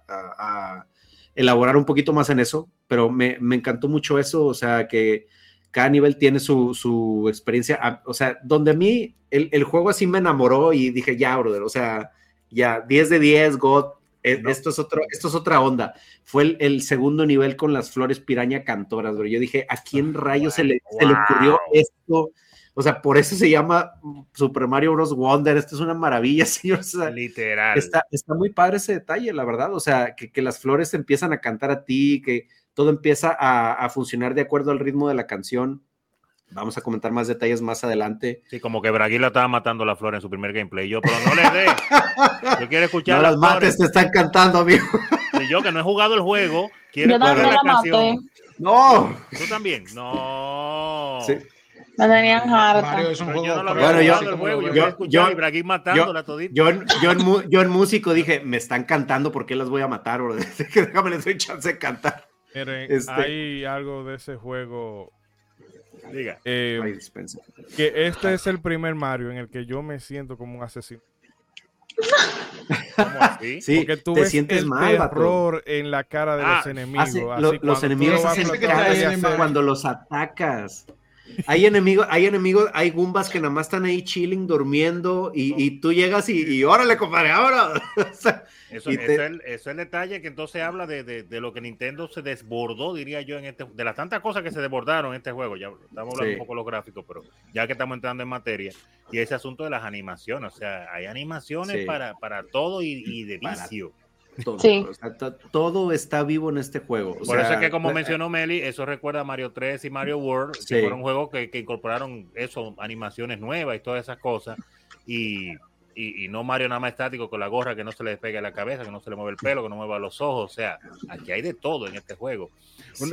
elaborar un poquito más en eso, pero me, encantó mucho eso, o sea, que cada nivel tiene su, experiencia, o sea, donde a mí el, el juego así me enamoró y dije, ya, brother, o sea, ya, 10 de 10, God, No. esto, es otro, esto es otra onda. Fue el, el segundo nivel con las flores piraña cantoras, bro. Yo dije, ¿a quién rayos se, le, se le ocurrió esto? O sea, por eso se llama Super Mario Bros. Wonder. Esto es una maravilla, *laughs* señor. O sea, Literal. está, está muy padre ese detalle, la verdad. O sea, que, que las flores empiezan a cantar a ti, que todo empieza a, a funcionar de acuerdo al ritmo de la canción. Vamos a comentar más detalles más adelante. Sí, como que Braguila estaba matando la flor en su primer gameplay. Yo, pero no le dé. *laughs* Yo quiero escuchar No las mates, flores. te están cantando, amigo. Y yo que no he jugado el juego, quiero Yo escuchar también la canción. No. ¿Tú también? No. Sí. Me tenían harta. Yo en músico dije, me están cantando, ¿por qué las voy a matar, bro? *laughs* Déjame les doy chance de cantar. Miren, Este- hay algo de ese juego. Diga. eh, que este es el primer Mario en el que yo me siento como un asesino. ¿Cómo así? *laughs* Sí, Porque tú te ves sientes el mal, vato. terror en la cara de Ah, los enemigos. Así lo- cuando los enemigos lo hacen hacer- cuando los atacas. Hay enemigos, hay enemigos, hay gumbas que nada más están ahí chilling, durmiendo, y, y tú llegas y, y órale, compadre, ahora. *laughs* O sea, Eso, eso te- es el, eso es el detalle que entonces habla de, de- de lo que Nintendo se desbordó, diría yo, en este, de las tantas cosas que se desbordaron en este juego. Ya estamos hablando Sí. un poco de los gráficos, pero ya que estamos entrando en materia, y ese asunto de las animaciones, o sea, hay animaciones Sí. para, para todo y, y de Para vicio. todo, Sí. o sea, to- todo está vivo en este juego. o Por eso sea, es que, como la- mencionó Meli, eso recuerda a Mario 3 y Mario World, Sí. que fueron juegos que, que incorporaron eso, animaciones nuevas y todas esas cosas. Y, y, y no Mario nada más estático con la gorra que no se le despegue la cabeza, que no se le mueve el pelo, que no mueva los ojos. O sea, aquí hay de todo en este juego. Sí,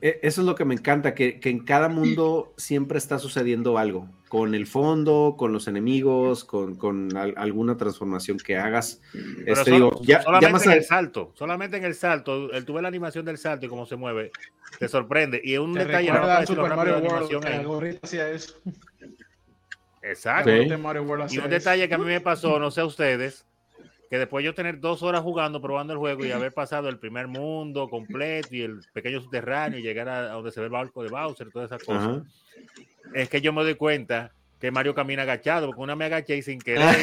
e- eso es lo que me encanta, que, que en cada mundo siempre está sucediendo algo, con el fondo, con los enemigos, con, con al- alguna transformación que hagas. Pero Este, digo, ya, ya solamente más en a- el salto, solamente en el salto, el tuve la animación del salto y cómo se mueve, te sorprende. Y un detalle, decirlo Super Mario World, el gorrito hacía eso. Exacto. Sí. Y un detalle que a mí me pasó, no sé a ustedes, que después yo tener dos horas jugando, probando el juego y haber pasado el primer mundo completo y el pequeño subterráneo y llegar a, a donde se ve el barco de Bowser, todas esas cosas, Ajá. es que yo me doy cuenta que Mario camina agachado, porque una me agaché y sin *laughs* querer.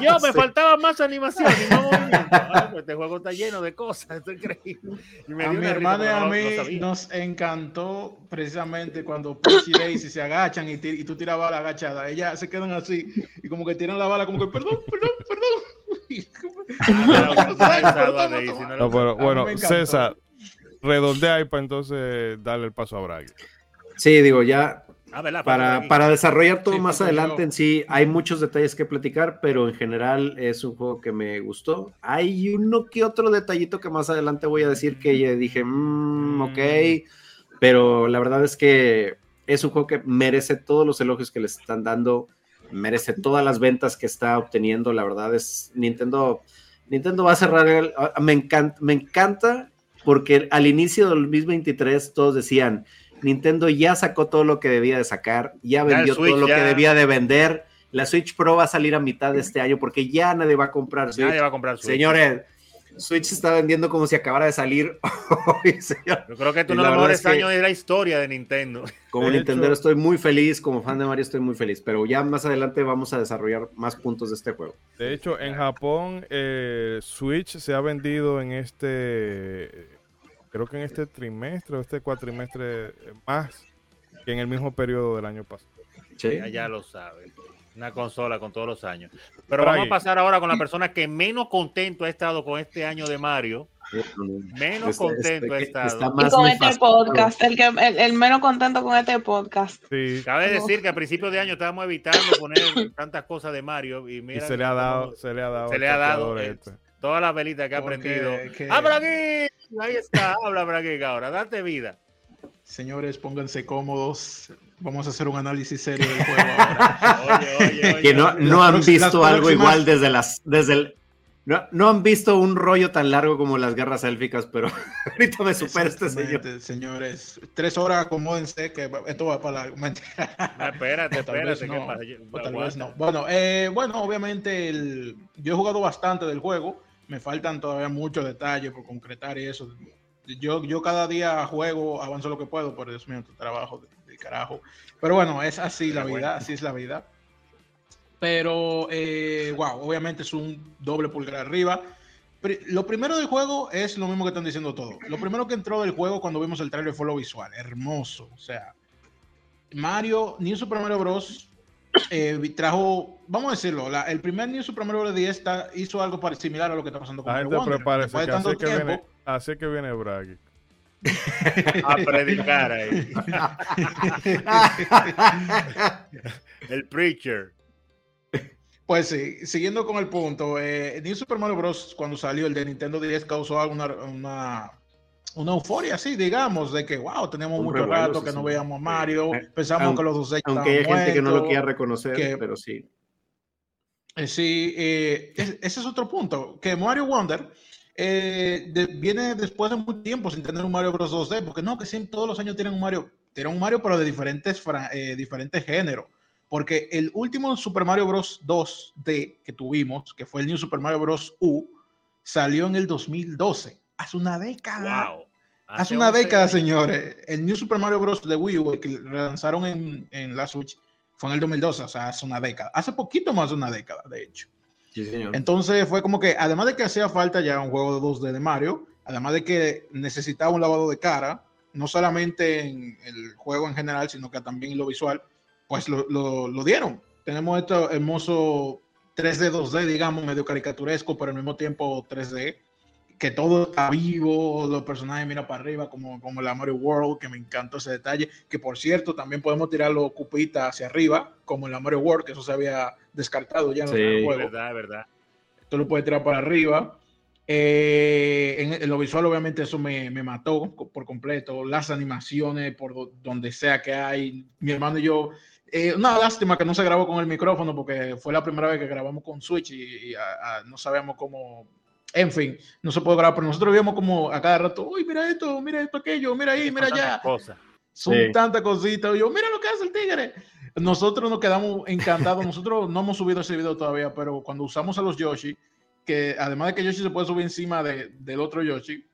y yo me Sí. faltaba más animación y movimiento. Ay, pues este juego está lleno de cosas, esto es increíble. Y me A mi hermano y a mí no nos encantó precisamente cuando Peach y Daisy se agachan y, y tú tiras bala agachada. Ellas se quedan así y como que tiran la bala como que perdón, perdón, perdón. *laughs* Ah, pero no pero, bueno. César, redondea ahí para entonces darle el paso a Bragg. Sí, digo, ya Ah, ¿verdad? para, para desarrollar todo Sí, más yo. adelante en sí, hay muchos detalles que platicar, pero en general es un juego que me gustó. Hay uno que otro detallito que más adelante voy a decir que ya dije, "Mm, ok, pero la verdad es que es un juego que merece todos los elogios que le están dando, merece todas las ventas que está obteniendo. La verdad es Nintendo, Nintendo va a cerrar. me encanta, me encanta porque al inicio del 2023 todos decían Nintendo ya sacó todo lo que debía de sacar, ya vendió todo lo que debía de vender. La Switch Pro va a salir a mitad de este año porque ya nadie va a comprar Switch. Nadie va a comprar Switch. Señores, Switch se está vendiendo como si acabara de salir *laughs* hoy, señor. Yo creo que es uno de los mejores años de la historia de Nintendo. *laughs* Como Nintendo estoy muy feliz, como fan de Mario estoy muy feliz, pero ya más adelante vamos a desarrollar más puntos de este juego. De hecho, en Japón, eh, Switch se ha vendido en este, creo que en este trimestre o este cuatrimestre más que en el mismo periodo del año pasado. Sí. Ya, lo saben una consola con todos los años. Pero vamos a pasar ahora con la persona que menos contento ha estado con este año de Mario. Menos este, contento ha este, estado. Y con este podcast, el, que, el, menos contento con este podcast. Sí. Cabe decir que a principios de año estábamos evitando poner tantas cosas de Mario y mira. se le ha dado, se le ha dado. Se le ha dado eh, este. Todas las velitas que ha aprendido. ¡Habla aquí! Ahí está, habla por aquí ahora, date vida. Señores, pónganse cómodos. Vamos a hacer un análisis serio del juego *laughs* ahora. que no, no han visto algo igual desde las desde el, no, no, han visto un rollo tan largo como las guerras élficas, pero *laughs* ahorita me supera este señor. Señores, tres horas, acomódense, que esto va para la. *laughs* No, espérate, espérate. no. Bueno, eh, bueno, obviamente el, yo he jugado bastante del juego. Me faltan todavía muchos detalles por concretar y eso yo, yo cada día juego, avanzo lo que puedo, por Dios mío, tu trabajo de, carajo. Pero bueno, es así la vida, así es la vida. Pero, wow, eh, obviamente es un doble pulgar arriba. Lo primero del juego es lo mismo que están diciendo todos. Lo primero que entró del juego cuando vimos el trailer fue lo visual, hermoso. O sea, Mario, New Super Mario Bros. Eh, trajo, vamos a decirlo, el primer New Super Mario Bros. 10 hizo algo similar a lo que está pasando con Mario Wonder. que viene, Así que viene Bragg. *laughs* a predicar ahí. *laughs* el preacher. Pues sí, siguiendo con el punto, eh, New Super Mario Bros. cuando salió el de Nintendo 10 causó una, una, una euforia así, digamos, de que wow, teníamos mucho rato que no veíamos a Mario, eh, pensamos que los dos Aunque hay gente que no lo quiera reconocer, pero sí. Eh, sí, ese es otro punto, que Mario Wonder eh, viene después de mucho tiempo sin tener un Mario Bros 2D, porque no, que siempre todos los años tienen un Mario, tienen un Mario pero de diferentes, eh, diferentes géneros. Porque el último Super Mario Bros 2D que tuvimos, que fue el New Super Mario Bros U, salió en el 2012, hace una década. Wow. Hace, una década, señores. El New Super Mario Bros. de Wii U, que lanzaron en, en la Switch, fue en el 2012, o sea, hace una década. Hace poquito más de una década, de hecho. Entonces fue como que, además de que hacía falta ya un juego de 2D de Mario, además de que necesitaba un lavado de cara, no solamente en el juego en general, sino que también en lo visual, pues lo, lo, dieron. Tenemos este hermoso 3D, 2D, digamos, medio caricaturesco, pero al mismo tiempo 3D, que todo está vivo, los personajes miran para arriba, como, como la Mario World, que me encantó ese detalle, que por cierto, también podemos tirar los cupitas hacia arriba, como en la Mario World, que eso se había descartado ya en el juego. verdad, verdad. Esto lo puede tirar para arriba. Eh, en, lo visual, obviamente, eso me, me, mató por completo. Las animaciones, por donde sea que hay. Mi hermano y yo. Eh, una lástima que no se grabó con el micrófono porque fue la primera vez que grabamos con Switch y, no sabíamos cómo. En fin, no se puede grabar, pero nosotros vimos como a cada rato, uy, mira esto, mira esto, aquello, mira ahí, mira allá. Son tantas cositas. yo, mira lo que hace el tigre. Nosotros nos quedamos encantados. Nosotros no hemos subido ese video todavía, pero cuando usamos a los Yoshi, que además de que Yoshi se puede subir encima de, del otro Yoshi,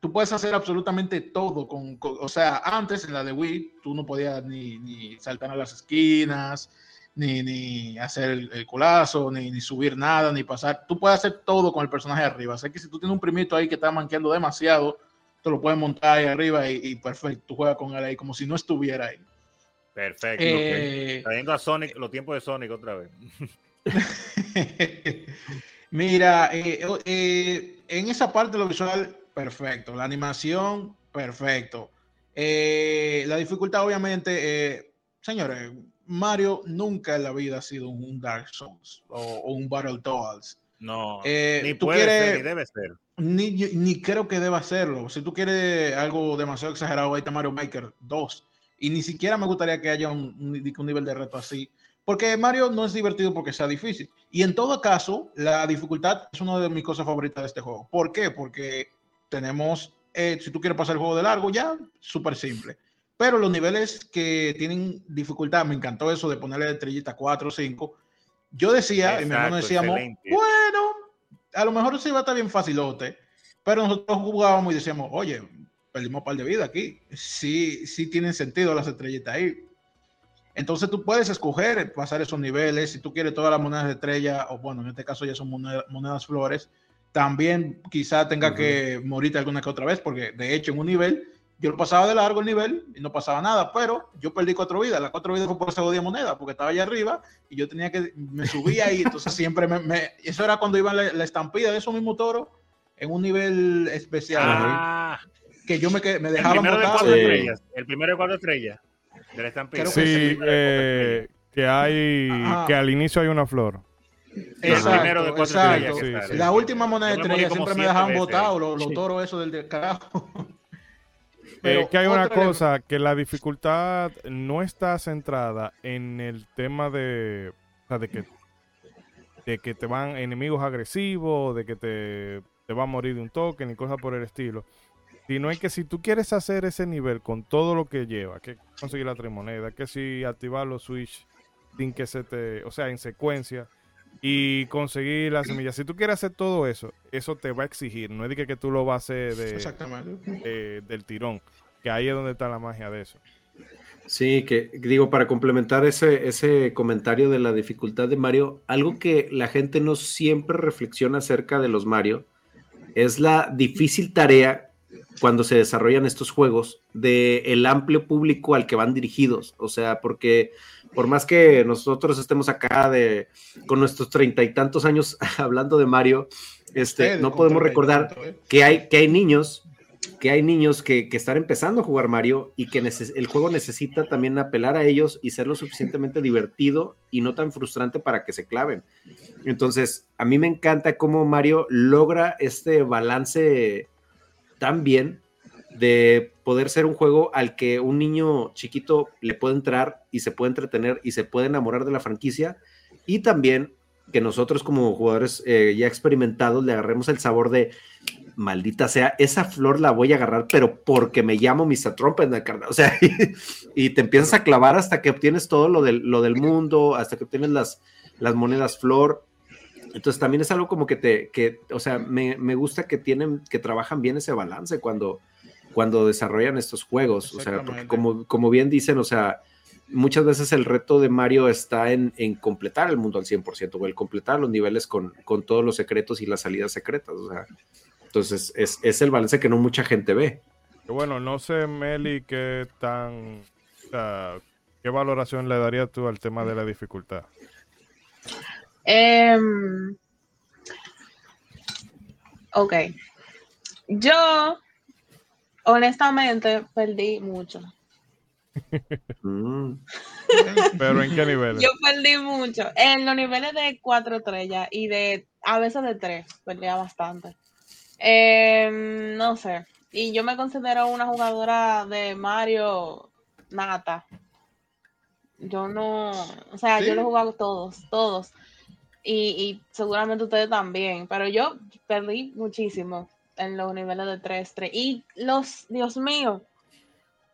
tú puedes hacer absolutamente todo. Con, o sea, antes en la de Wii, tú no podías ni, ni saltar a las esquinas, ni, ni hacer el, culazo, ni, ni, subir nada, ni pasar. Tú puedes hacer todo con el personaje arriba. Sea que si tú tienes un primito ahí que está manqueando demasiado, te lo puedes montar ahí arriba y, y perfecto, tú juegas con él ahí como si no estuviera ahí. Perfecto. Eh, Trayendo a Sonic, los tiempos de Sonic otra vez. *laughs* Mira, eh, eh, en esa parte de lo visual, perfecto. La animación, perfecto. la dificultad, obviamente, señores, Mario nunca en la vida ha sido un Dark Souls o, un Battle Battletoads. No, Eh, ni tú puede ser, ni debe ser. Ni, ni creo que deba hacerlo. Si tú quieres algo demasiado exagerado, ahí está Mario Maker 2. Y ni siquiera me gustaría que haya un, un- un nivel de reto así. Porque Mario no es divertido porque sea difícil. Y en todo caso, la dificultad es una de mis cosas favoritas de este juego. ¿Por qué? Porque tenemos, eh, si tú quieres pasar el juego de largo, ya, súper simple. Pero los niveles que tienen dificultad, me encantó eso de ponerle estrellita 4 o 5. Yo decía, y mi hermano decíamos, excelente. bueno, a lo mejor sí va a estar bien facilote, pero nosotros jugábamos y decíamos, oye, perdimos un par de vida aquí. Sí, sí tienen sentido las estrellitas ahí. Entonces tú puedes escoger pasar esos niveles. Si tú quieres todas las monedas de estrella, o bueno, en este caso ya son moneda- monedas flores, también quizá tenga que morirte alguna que otra vez, porque de hecho en un nivel yo lo pasaba de largo el nivel y no pasaba nada, pero yo perdí cuatro vidas. Las cuatro vidas fue por esa jodida moneda, porque estaba allá arriba y yo tenía que, me subía ahí, entonces siempre me, me- eso era cuando iba la, la estampida de esos mismos toros en un nivel especial, Ah, que yo me, que- me el dejaban primero de cuatro estrellas. El primero de cuatro estrellas. De la estampida. Creo que Es el Sí, primero de cuatro eh, estrellas. que hay, Ajá. que al inicio hay una flor. El primero de Exacto, cuatro exacto. estrellas que Sí, sí. La última moneda de estrella siempre me dejaban botado los, los Sí. toros esos del de Eh, Pero que hay una cosa, que la dificultad no está centrada en el tema de, o sea, de que de que te van enemigos agresivos, de que te, te va a morir de un toque, ni cosas por el estilo. Sino es que si tú quieres hacer ese nivel con todo lo que lleva, que conseguir la tres monedas, que si activar los switch sin que se te, o sea, en secuencia, y conseguir las semillas. Si tú quieres hacer todo eso, eso te va a exigir. No es de que, que tú lo vas a hacer de, Exactamente. del tirón. Que ahí es donde está la magia de eso. Sí, que digo, para complementar ese, ese comentario de la dificultad de Mario, algo que la gente no siempre reflexiona acerca de los Mario es la difícil tarea cuando se desarrollan estos juegos de el amplio público al que van dirigidos. O sea, porque por más que nosotros estemos acá de con nuestros treinta y tantos años *laughs* hablando de Mario, este, no podemos recordar ¿eh? que hay, que hay niños que hay niños que, que están empezando a jugar Mario y que el juego necesita también apelar a ellos y ser lo suficientemente divertido y no tan frustrante para que se claven. Entonces, a mí me encanta cómo Mario logra este balance tan bien de poder ser un juego al que un niño chiquito le puede entrar y se puede entretener y se puede enamorar de la franquicia y también que nosotros como jugadores eh, ya experimentados le agarremos el sabor de maldita sea, esa flor la voy a agarrar, pero porque me llamo Mr. Trump en el carnal. O sea, y, *laughs* y te empiezas a clavar hasta que obtienes todo lo del, lo del mundo, hasta que obtienes las, las monedas flor. Entonces también es algo como que te, que, o sea, me, me gusta que tienen, que trabajan bien ese balance cuando, cuando desarrollan estos juegos. O sea, porque como, como bien dicen, o sea, muchas veces el reto de Mario está en, en completar el mundo al 100% o el completar los niveles con, con todos los secretos y las salidas secretas. O sea, entonces es, es el balance que no mucha gente ve. Bueno, no sé, Meli, qué tan. o sea, ¿Qué valoración le darías tú al tema de la dificultad? Em, ok. Yo, honestamente, perdí mucho. *laughs* Mm. Pero ¿en qué niveles? Yo perdí mucho. En los niveles de cuatro estrellas y de a veces de tres, perdía bastante. Em, no sé. Y yo me considero una jugadora de Mario nata. Yo no, o sea, ¿Sí? yo lo he jugado todos, todos. Y, y seguramente ustedes también. Pero yo perdí muchísimo en los niveles de 3, 3. Y los, Dios mío,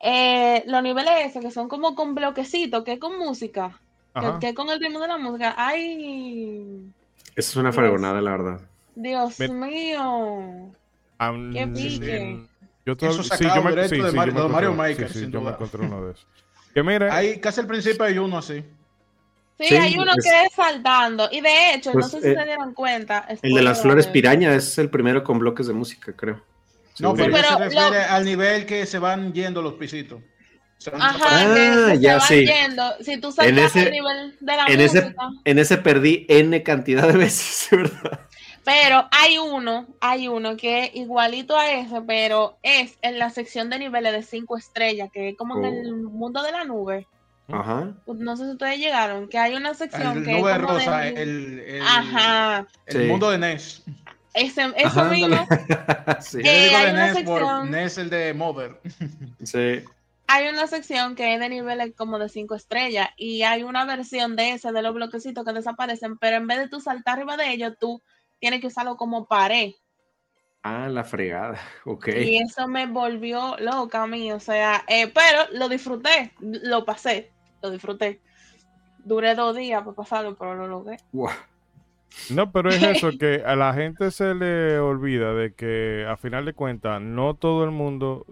eh, los niveles esos que son como con bloquecitos, que con música, que, Ajá. que es con el ritmo de la música. Ay, Esa es una fregonada, la verdad. Dios Me- mío. Am- qué pique. Yo Eso todavía- sí, yo me, sí, de sí, Mario- yo me de Mario encontré- Maker, sí, sí, sin yo me duda. encontré uno de esos. Que mira, Ahí casi al principio hay uno así. Sí, Sí, hay uno es- que es saltando. Y de hecho, Pues, no sé si eh, se dieron cuenta. El de las flores piraña es el primero con bloques de música, creo. No, pero, pero se refiere lo- al nivel que se van yendo los pisitos. Se van Ajá, Ah, que se ya, van sí. yendo. Si tú En saltas ese- el nivel de la en ese- música. En ese perdí N cantidad de veces, *laughs* ¿verdad? Pero hay uno, hay uno que es igualito a ese, pero es en la sección de niveles de cinco estrellas, que es como en Oh. el mundo de la nube. Ajá. Pues no sé si ustedes llegaron, que hay una sección El que es como rosa, de- el, el, Ajá, el Sí. mundo de NES. ese, eso Ajá, mismo. *laughs* sí, Yo digo hay de una NES por sección- el de Mother. *laughs* sí. Hay una sección que es de niveles como de 5 estrellas y hay una versión de ese, de los bloquecitos que desaparecen, pero en vez de tú saltar arriba de ellos, tú tienes que usarlo como pared. Ah, la fregada. *laughs* Ok. Y eso me volvió loca a mí, o sea, eh, pero lo disfruté, lo pasé, lo disfruté. Duré dos días para pasarlo, pero lo logré. No, pero es eso, *laughs* que a la gente se le olvida de que a final de cuentas no todo el mundo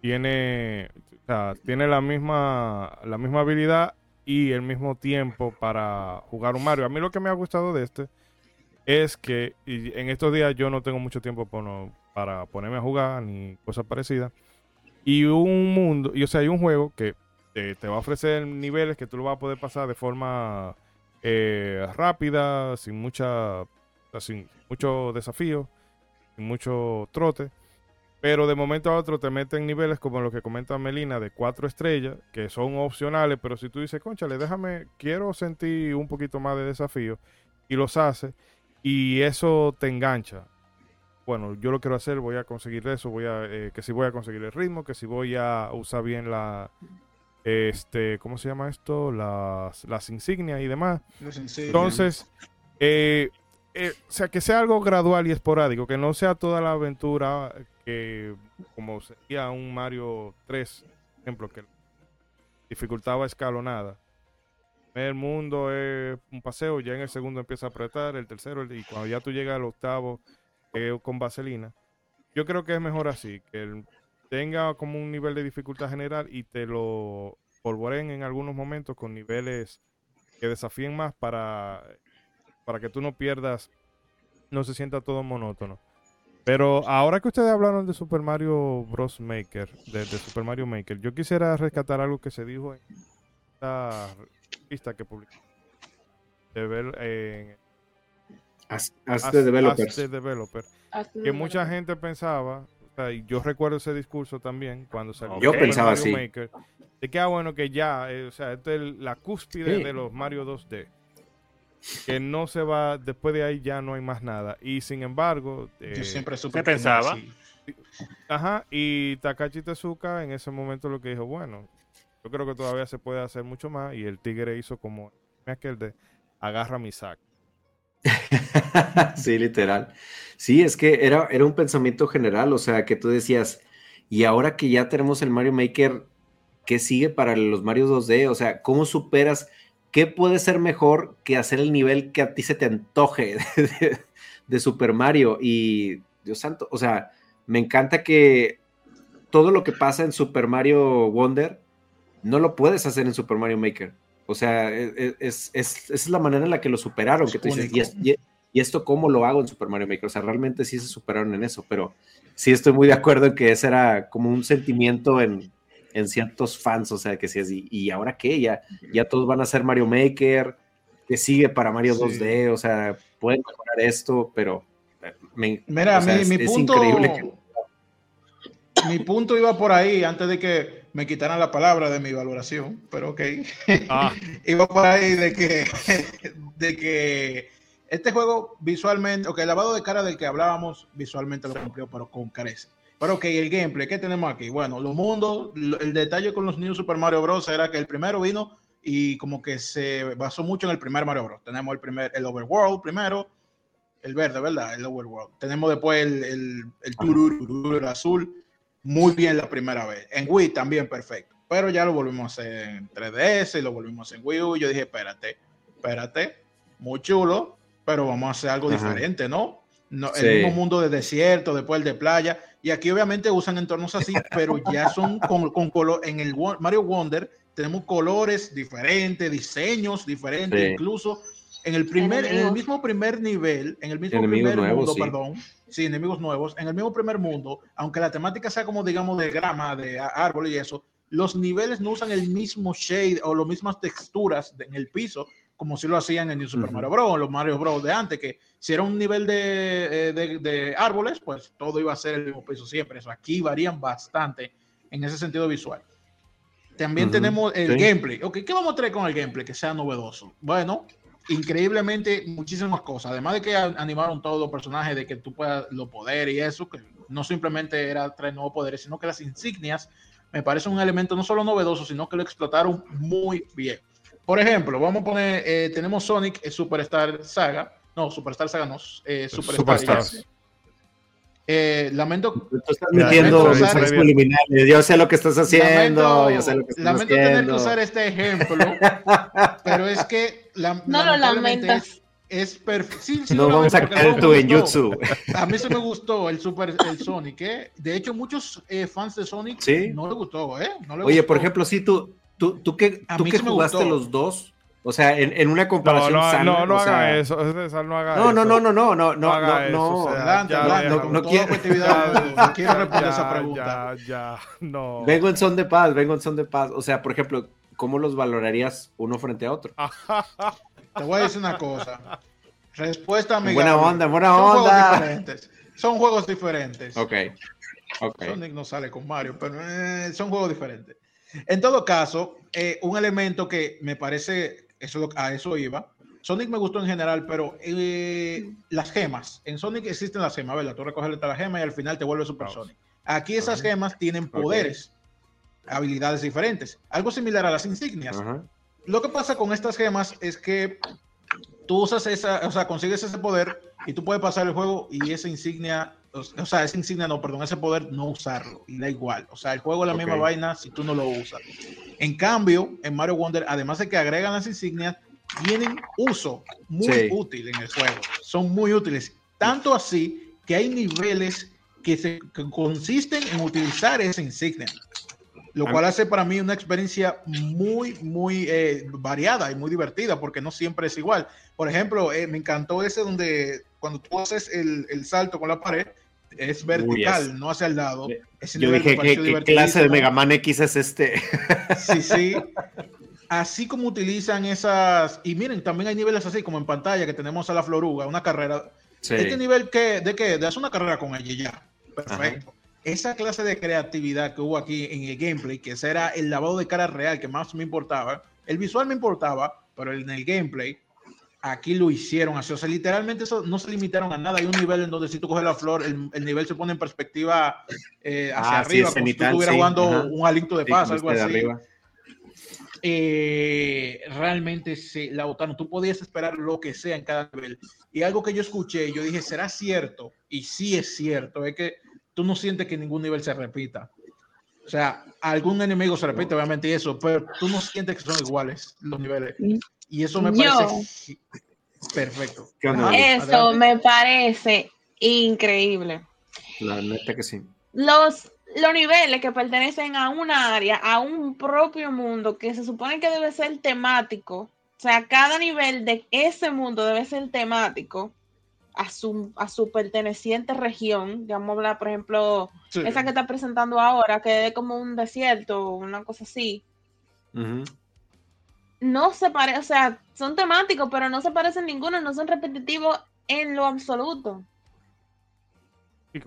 tiene, o sea, tiene la misma, la misma habilidad y el mismo tiempo para jugar un Mario. A mí lo que me ha gustado de este es que y en estos días yo no tengo mucho tiempo por no- para ponerme a jugar ni cosas parecidas. Y un mundo, y o sea, hay un juego que te, va a ofrecer niveles que tú lo vas a poder pasar de forma eh, rápida, sin mucha, sin mucho desafío, sin mucho trote. Pero de momento a otro te meten niveles como lo que comenta Melina de cuatro estrellas, que son opcionales, pero si tú dices, conchale, déjame, quiero sentir un poquito más de desafío, y los hace, y eso te engancha. Bueno, yo lo quiero hacer, voy a conseguir eso, voy a, eh, que si voy a conseguir el ritmo, que si voy a usar bien la, este, ¿cómo se llama esto? Las, las insignias y demás. Entonces, eh, eh, o sea, que sea algo gradual y esporádico, que no sea toda la aventura que, como sería un Mario 3, por ejemplo, que dificultaba escalonada. El mundo es un paseo, ya en el segundo empieza a apretar, el tercero, el- y cuando ya tú llegas al octavo eh, con vaselina. Yo creo que es mejor así, que el- tenga como un nivel de dificultad general y te lo polvoreen en algunos momentos con niveles que desafíen más para, para que tú no pierdas, no se sienta todo monótono. Pero ahora que ustedes hablaron de Super Mario Bros. Maker, de, de Super Mario Maker, yo quisiera rescatar algo que se dijo en esta revista que publicó. De ver, en As, as As- the developers. As the Developer, Así que mucha gente pensaba, yo recuerdo ese discurso también cuando salió Yo Super pensaba Mario así. Maker, de que ah, bueno que ya, eh, o sea, esto es la cúspide Sí. de los Mario 2D. Que no se va, después de ahí ya no hay más nada. Y sin embargo, eh, Yo siempre supe ¿qué que no era pensaba? así. Ajá, y Takashi Tezuka en ese momento lo que dijo, bueno, yo creo que todavía se puede hacer mucho más. Y el tigre hizo como aquel de agarra mi saco. *laughs* sí, literal. Sí, es que era, era un pensamiento general, o sea, que tú decías, y ahora que ya tenemos el Mario Maker, ¿qué sigue para los Mario 2D? O sea, ¿cómo superas? ¿Qué puede ser mejor que hacer el nivel que a ti se te antoje *laughs* de, de- de Super Mario? Y, Dios santo, o sea, me encanta que todo lo que pasa en Super Mario Wonder no lo puedes hacer en Super Mario Maker. O sea, e- e- es, es- esa es la manera en la que lo superaron, que tú dices, único. y, es- y- y esto cómo lo hago en Super Mario Maker. O sea, realmente sí se superaron en eso, pero sí estoy muy de acuerdo en que ese era como un sentimiento en, en ciertos fans, o sea, que sí es, ¿y, y ahora qué? Ya, ya todos van a ser Mario Maker, que sigue para Mario Sí. 2D, o sea, pueden mejorar esto, pero eh, me- Mira, o sea, mi, es- mi es punto. increíble que- Mi punto iba por ahí antes de que me quitaran la palabra de mi valoración, pero ok. Ah, *laughs* iba por ahí de que, de que este juego visualmente, ok, el lavado de cara del que hablábamos visualmente lo cumplió, pero con carece. Pero ok, el gameplay, ¿qué tenemos aquí? Bueno, los mundos, el detalle con los New Super Mario Bros. era que el primero vino y como que se basó mucho en el primer Mario Bros. Tenemos el primer, el Overworld primero, el verde, ¿verdad? El Overworld. Tenemos después el, el, el el azul, muy bien la primera vez. En Wii también perfecto. Pero ya lo volvimos a hacer en 3DS y lo volvimos en Wii U. Yo dije, espérate, espérate, muy chulo, pero vamos a hacer algo Ajá. diferente, ¿no? no Sí. El mismo mundo de desierto, después el de playa. Y aquí obviamente usan entornos así, *laughs* pero ya son con, con color. En el Mario Wonder tenemos colores diferentes, diseños diferentes, Sí. incluso en el primer, en el mismo primer nivel, en el mismo Enemigos primer nuevos, mundo, sí. perdón, sí, enemigos nuevos, en el mismo primer mundo, aunque la temática sea como digamos de grama, de árbol y eso, los niveles no usan el mismo shade o las mismas texturas de- en el piso como si lo hacían en New Super. Mario Bros. los Mario Bros. de antes, que si era un nivel de, eh, de- de árboles, pues todo iba a ser el mismo piso siempre. Eso aquí varían bastante en ese sentido visual. también Ujú, tenemos el sí. gameplay. Ok, ¿qué vamos a traer con el gameplay? Que sea novedoso. Bueno, increíblemente muchísimas cosas. Además de que animaron todos los personajes, de que tú puedas los poderes y eso, que no simplemente era traer nuevos poderes, sino que las insignias me parece un elemento no solo novedoso, sino que lo explotaron muy bien. Por ejemplo, vamos a poner, eh, tenemos Sonic eh, Superstar Saga. No, Superstar Saga no, eh, Superstar. Eh, lamento Tú estás usar- subliminales. Yo sé lo que estás haciendo. lamento, yo sé lo que estás lamento tener que usar este ejemplo, *laughs* pero es que la- No lo lamentas. Es, perfecto. Sí, sí no lo vamos a caer tu en. Jutsu. A mí se me gustó el Super el Sonic, ¿eh? De hecho, muchos eh, fans de Sonic Sí. no le gustó, ¿eh? No le Oye, por gustó. ejemplo, sí, tú, tú, tú que, A tú mí que sí me jugaste gustó. los dos, o sea, en, en una No, comparación no, sana, no, no haga sea, eso. César, no haga No, eso. no, no, no, no, no, no, haga no, no. Adelante, no quiero- no quiero responder ya, esa pregunta. Ya, ya, no. Vengo en son de paz, vengo en son de paz. O sea, por ejemplo, ¿cómo los valorarías uno frente a otro? *laughs* Te voy a decir una cosa. Respuesta amigable. Buena onda, buena Son juegos onda. diferentes. Son juegos diferentes. Ok, ok. Sonic no sale con Mario, pero eh, son juegos diferentes. En todo caso, eh, un elemento que me parece, eso, a eso iba. Sonic me gustó en general, pero eh, las gemas. En Sonic existen las gemas, ¿verdad? Tú recoges la gema y al final te vuelve Super. Sonic. Aquí esas gemas tienen poderes, habilidades diferentes. Algo similar a las insignias. Lo que pasa con estas gemas es que tú usas esa, o sea, consigues ese poder y tú puedes pasar el juego y esa insignia, o sea, esa insignia no, perdón, ese poder no usarlo y da igual. O sea, el juego es la misma Ok. vaina si tú no lo usas. En cambio, en Mario Wonder, además de que agregan las insignias, tienen uso muy Sí. útil en el juego. Son muy útiles. Tanto así que hay niveles que, se, que consisten en utilizar esa insignia. Lo cual hace para mí una experiencia muy, muy eh, variada y muy divertida, porque no siempre es igual. Por ejemplo, eh, me encantó ese donde cuando tú haces el, el salto con la pared, es vertical, no hacia el lado. Ese Yo dije, ¿qué, qué clase de. Mega Man X es este? Sí, *laughs* sí. Así como utilizan esas. Y miren, también hay niveles así, como en pantalla, que tenemos a la Floruga, una carrera. Sí. Este nivel que, de qué? De hacer una carrera con ella y ya. Perfecto. Esa clase de creatividad que hubo aquí en el gameplay, que ese era el lavado de cara real que más me importaba. El visual me importaba, pero en el gameplay, aquí lo hicieron así. O sea, literalmente eso no se limitaron a nada. Hay un nivel en donde si tú coges la flor, el, el nivel se pone en perspectiva eh, hacia Ah, sí, arriba, como si tú estuvieras sí, jugando ajá. un aliento de Sí, paz, como algo este así arriba. eh, realmente se la botaron. Tú podías esperar lo que sea en cada nivel. Y algo que yo escuché, yo dije, ¿será cierto? Y sí es cierto, es que tú no sientes que ningún nivel se repita. O sea, algún enemigo se repite, obviamente, y eso, pero tú no sientes que son iguales los niveles. Y eso me Yo- parece perfecto. Eso adelante. me parece increíble. La neta que sí. Los, los niveles que pertenecen a una área, a un propio mundo que se supone que debe ser temático. O sea, cada nivel de ese mundo debe ser temático a su, a su perteneciente región. Vamos a hablar, por ejemplo, Sí. esa que está presentando ahora, que es como un desierto, una cosa así. Ujú. No se parece, o sea, son temáticos, pero no se parecen ninguno, no son repetitivos en lo absoluto.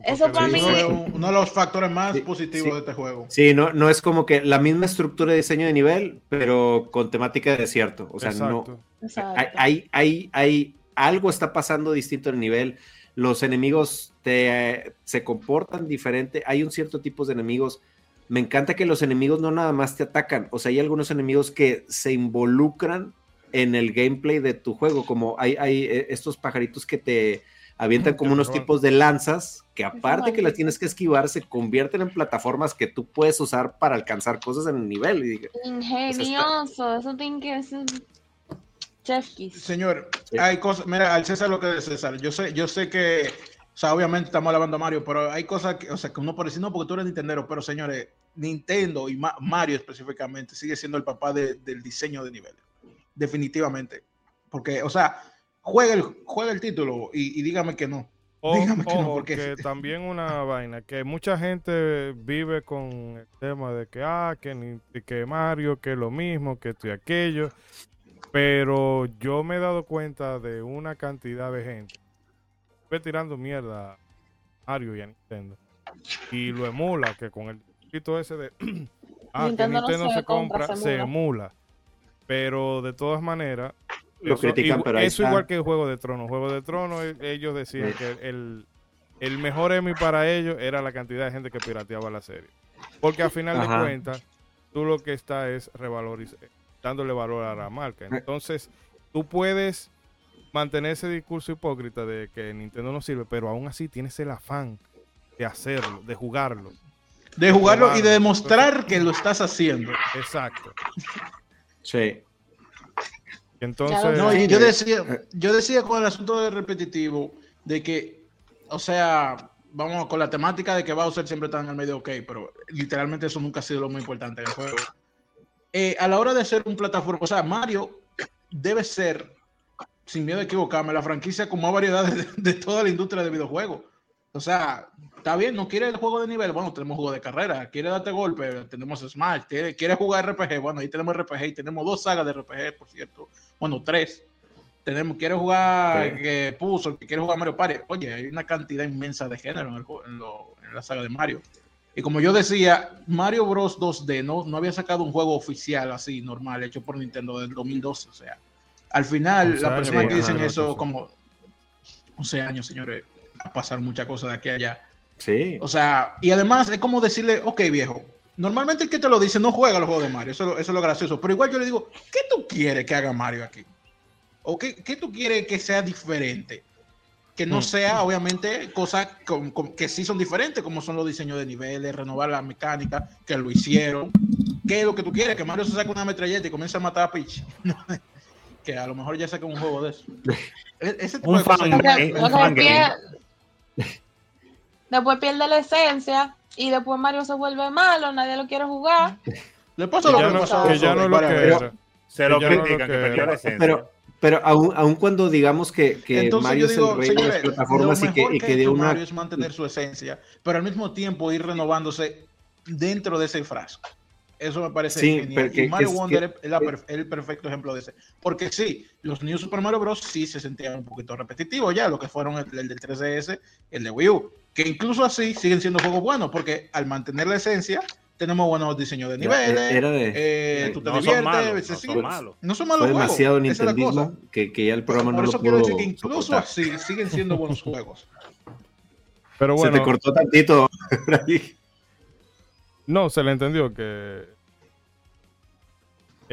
Eso para de mí- es un- uno de los factores más Sí, positivos sí. de este juego. Sí, no, no es como que la misma estructura de diseño de nivel, pero con temática de desierto. O sea, no, Exacto. Exacto. hay, hay, hay, hay- algo está pasando distinto en el nivel. Los enemigos te, se comportan diferente. Hay un cierto tipo de enemigos. Me encanta que los enemigos no nada más te atacan. O sea, hay algunos enemigos que se involucran en el gameplay de tu juego. Como hay, hay eh, estos pajaritos que te avientan como unos tipos de lanzas que aparte que las tienes que esquivar, se convierten en plataformas que tú puedes usar para alcanzar cosas en el nivel. Y dije, Ingenioso, eso tiene que ser. Señor, hay cosas, mira, al César lo que es César. Yo sé, yo sé que, o sea, obviamente estamos alabando a Mario, pero hay cosas que, o sea, que uno puede decir, no, porque tú eres Nintendero, pero señores, Nintendo y Ma- Mario específicamente sigue siendo el papá de- del diseño de niveles. Definitivamente. Porque, o sea, juega el, juega el título y, y dígame que no. O- Dígame que no, porque- que también una vaina, que mucha gente vive con el tema de que, ah, que, que Mario, que lo mismo, que esto y aquello, pero yo me he dado cuenta de una cantidad de gente tirando mierda a Mario y a Nintendo, y lo emula, que con el distrito ese de, *clears throat* Ah, Nintendo que no Nintendo se se compra, compra, se se emula. Pero de todas maneras, Lo eso, critican, pero eso está. igual que el Juego de Tronos. Juego de Tronos, e- ellos decían Sí. que el, el mejor Emmy para ellos era la cantidad de gente que pirateaba la serie. Porque al final Ajá. de cuentas, tú lo que estás es revalorizar, dándole valor a la marca. Entonces, tú puedes mantener ese discurso hipócrita de que Nintendo no sirve, pero aún así tienes el afán de hacerlo, de jugarlo. De jugarlo y de demostrar que lo estás haciendo. Exacto. Sí. Entonces, No, y yo decía, yo decía con el asunto del repetitivo, de que, o sea, vamos con la temática de que Bowser siempre está en el medio, ok, pero literalmente eso nunca ha sido lo muy importante del juego. Eh, a la hora de hacer un plataforma, o sea, Mario debe ser, sin miedo a equivocarme, la franquicia con más variedad de, de toda la industria de videojuegos. O sea, está bien, no quiere el juego de nivel, bueno, tenemos juego de carrera, quiere darte golpe, tenemos Smash, quiere, quiere jugar RPG, bueno, ahí tenemos RPG y tenemos dos sagas de RPG, por cierto, bueno, tres. Tenemos, quiere jugar Sí. que puso, que quiere jugar Mario Party. Oye, hay una cantidad inmensa de género en, el en lo- en la saga de Mario. Y como yo decía, Mario Bros 2D no, no había sacado un juego oficial así, normal, hecho por Nintendo del 2012. O sea, al final, años, personas que dicen ajá, eso, como 11 años, señores, va a pasar muchas cosas de aquí a allá. Sí. O sea, y además es como decirle, ok, viejo, normalmente el que te lo dice no juega los juegos de Mario, eso, es lo- eso es lo gracioso, pero igual yo le digo, ¿qué tú quieres que haga Mario aquí? ¿O qué, qué tú quieres que sea diferente? Que no Mm. sea, obviamente, cosas con- con- que sí son diferentes, como son los diseños de niveles, renovar la mecánica, que lo hicieron. ¿Qué es lo que tú quieres? Que Mario se saque una metralleta y comience a matar a Peach. *laughs* que a lo mejor ya saque un juego de eso. *laughs* E- Ese tipo Un de cosas fan- Eh, pier- Después pierde la esencia y después Mario se vuelve malo, nadie lo quiere jugar. *laughs* Le pasa lo que no, pasó a que ya no es lo que era. Se lo critican, que que perdió era. la esencia. Pero, pero aún, aún cuando digamos que, que Entonces Mario digo, es el rey de las plataformas y que, de una... Mario es mantener su esencia, pero al mismo tiempo ir renovándose dentro de ese frasco. Eso me parece Sí, genial. y Mario que es Wonder que- es la per- el perfecto ejemplo de ese. Porque sí, los New Super Mario Bros. sí se sentían un poquito repetitivos ya, lo que fueron el, el del 3DS, el de Wii U. Que incluso así siguen siendo juegos buenos, porque al mantener la esencia, tenemos buenos diseños de niveles. Era de... eh, tú te no son diviertes. malos, se no son malos. no son malos Fue juegos. demasiado es nintendismo que, que ya el programa Por no eso lo quiero pudo decir que incluso soportar. así siguen siendo buenos *laughs* juegos. Pero Se te bueno, cortó tantito. *laughs* no, se le entendió que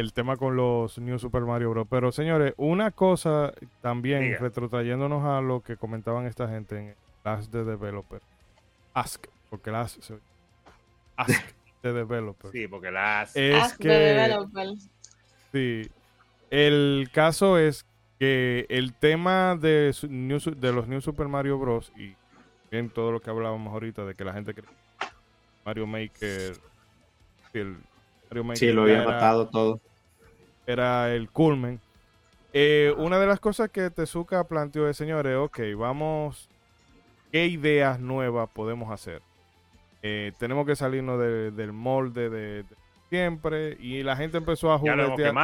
el tema con los New Super Mario Bros. Pero señores, una cosa también, Diga. retrotrayéndonos a lo que comentaban esta gente en Ask the Developer. Ask, porque la Ask, se- Ask the Developer. Sí, porque las... Es Ask the que developers. Sí. El caso es que el tema de, New de los New Super Mario Bros. y en todo lo que hablábamos ahorita de que la gente cree que Mario Maker, sí, el Mario Maker Sí, lo había era- matado todo. Era el culmen. Eh, una de las cosas que Tezuka planteó es, señores, ok, vamos, ¿qué ideas nuevas podemos hacer? Eh, tenemos que salirnos de- del molde de, de siempre y la gente empezó a ya lo hemos juguetear,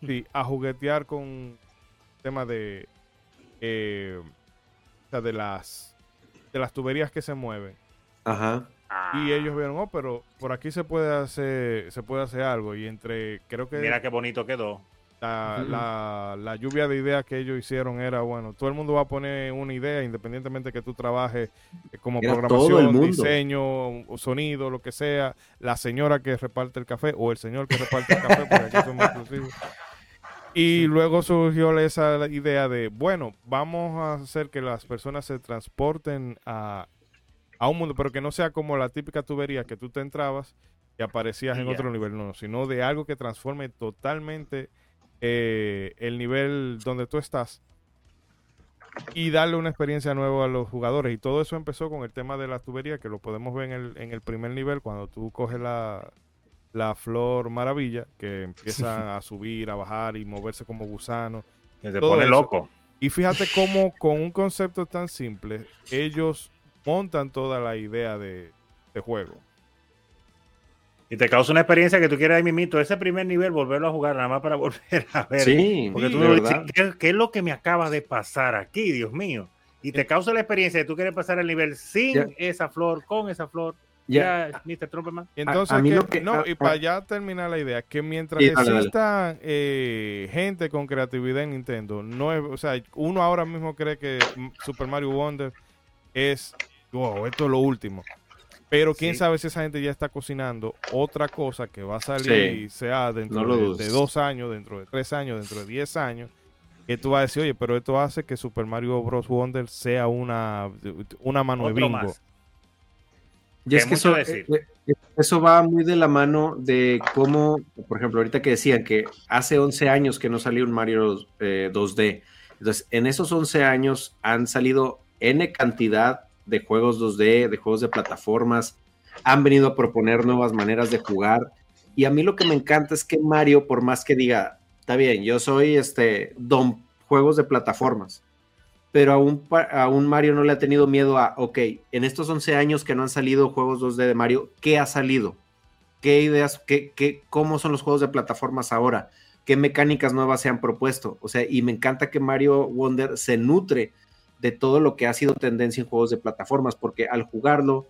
sí, a juguetear con tema de, eh, o sea, de las de las tuberías que se mueven Ajá. Ah, y ellos vieron, oh, pero por aquí se puede hacer se puede hacer algo y entre creo que Mira qué bonito quedó. la, la- la lluvia de ideas que ellos hicieron era, bueno, todo el mundo va a poner una idea, independientemente que tú trabajes eh, como Era programación, diseño, sonido, lo que sea, la señora que reparte el café o el señor que reparte el café, porque aquí somos exclusivos. Y luego surgió esa idea de, bueno, vamos a hacer que las personas se transporten a, a un mundo, pero que no sea como la típica tubería que tú te entrabas y aparecías en otro nivel, no, sino de algo que transforme totalmente eh, el nivel donde tú estás y darle una experiencia nueva a los jugadores. Y todo eso empezó con el tema de la tubería, que lo podemos ver en el, en el primer nivel, cuando tú coges la, la flor maravilla, que empieza *laughs* a subir, a bajar y moverse como gusano. Que se Todo pone eso. loco. Y fíjate cómo con un concepto tan simple, ellos montan toda la idea de, de juego. Y te causa una experiencia que tú quieres ahí mimito, ese primer nivel, volverlo a jugar, nada más para *laughs* volver a ver. Sí, Porque tú de no dices. ¿qué, qué es lo que me acaba de pasar aquí, Dios mío? Y te causa la experiencia de tú quieres pasar el nivel sin Ya. esa flor, con esa flor. Ya, Mr. Trumpman. Entonces, A- a mí que- lo que- no, a- y para ya terminar la idea, que mientras Sí, exista eh, gente con creatividad en Nintendo, no es, o sea, uno ahora mismo cree que Super Mario Wonder es, wow, esto es lo último. Pero quién Sí. sabe si esa gente ya está cocinando otra cosa que va a salir, sea dentro no de, dos años, dentro de tres años, dentro de diez años, que tú vas a decir, oye, pero esto hace que Super Mario Bros. Wonder sea una, una mano de bingo. Y es Que eso, decir. eh, eh, eso va muy de la mano de cómo, por ejemplo, ahorita que decían que hace 11 años que no salió un Mario eh, 2D. Entonces, en esos 11 años han salido N cantidad de juegos 2D, de juegos de plataformas, han venido a proponer nuevas maneras de jugar. Y a mí lo que me encanta es que Mario, por más que diga, está bien, yo soy este don juegos de plataformas, pero a un, pa- a un Mario no le ha tenido miedo a, ok, en estos 11 años que no han salido juegos 2D de Mario, ¿qué ha salido? ¿Qué ideas, qué, qué, cómo son los juegos de plataformas ahora? ¿Qué mecánicas nuevas se han propuesto? O sea, y me encanta que Mario Wonder se nutre de todo lo que ha sido tendencia en juegos de plataformas, porque al jugarlo,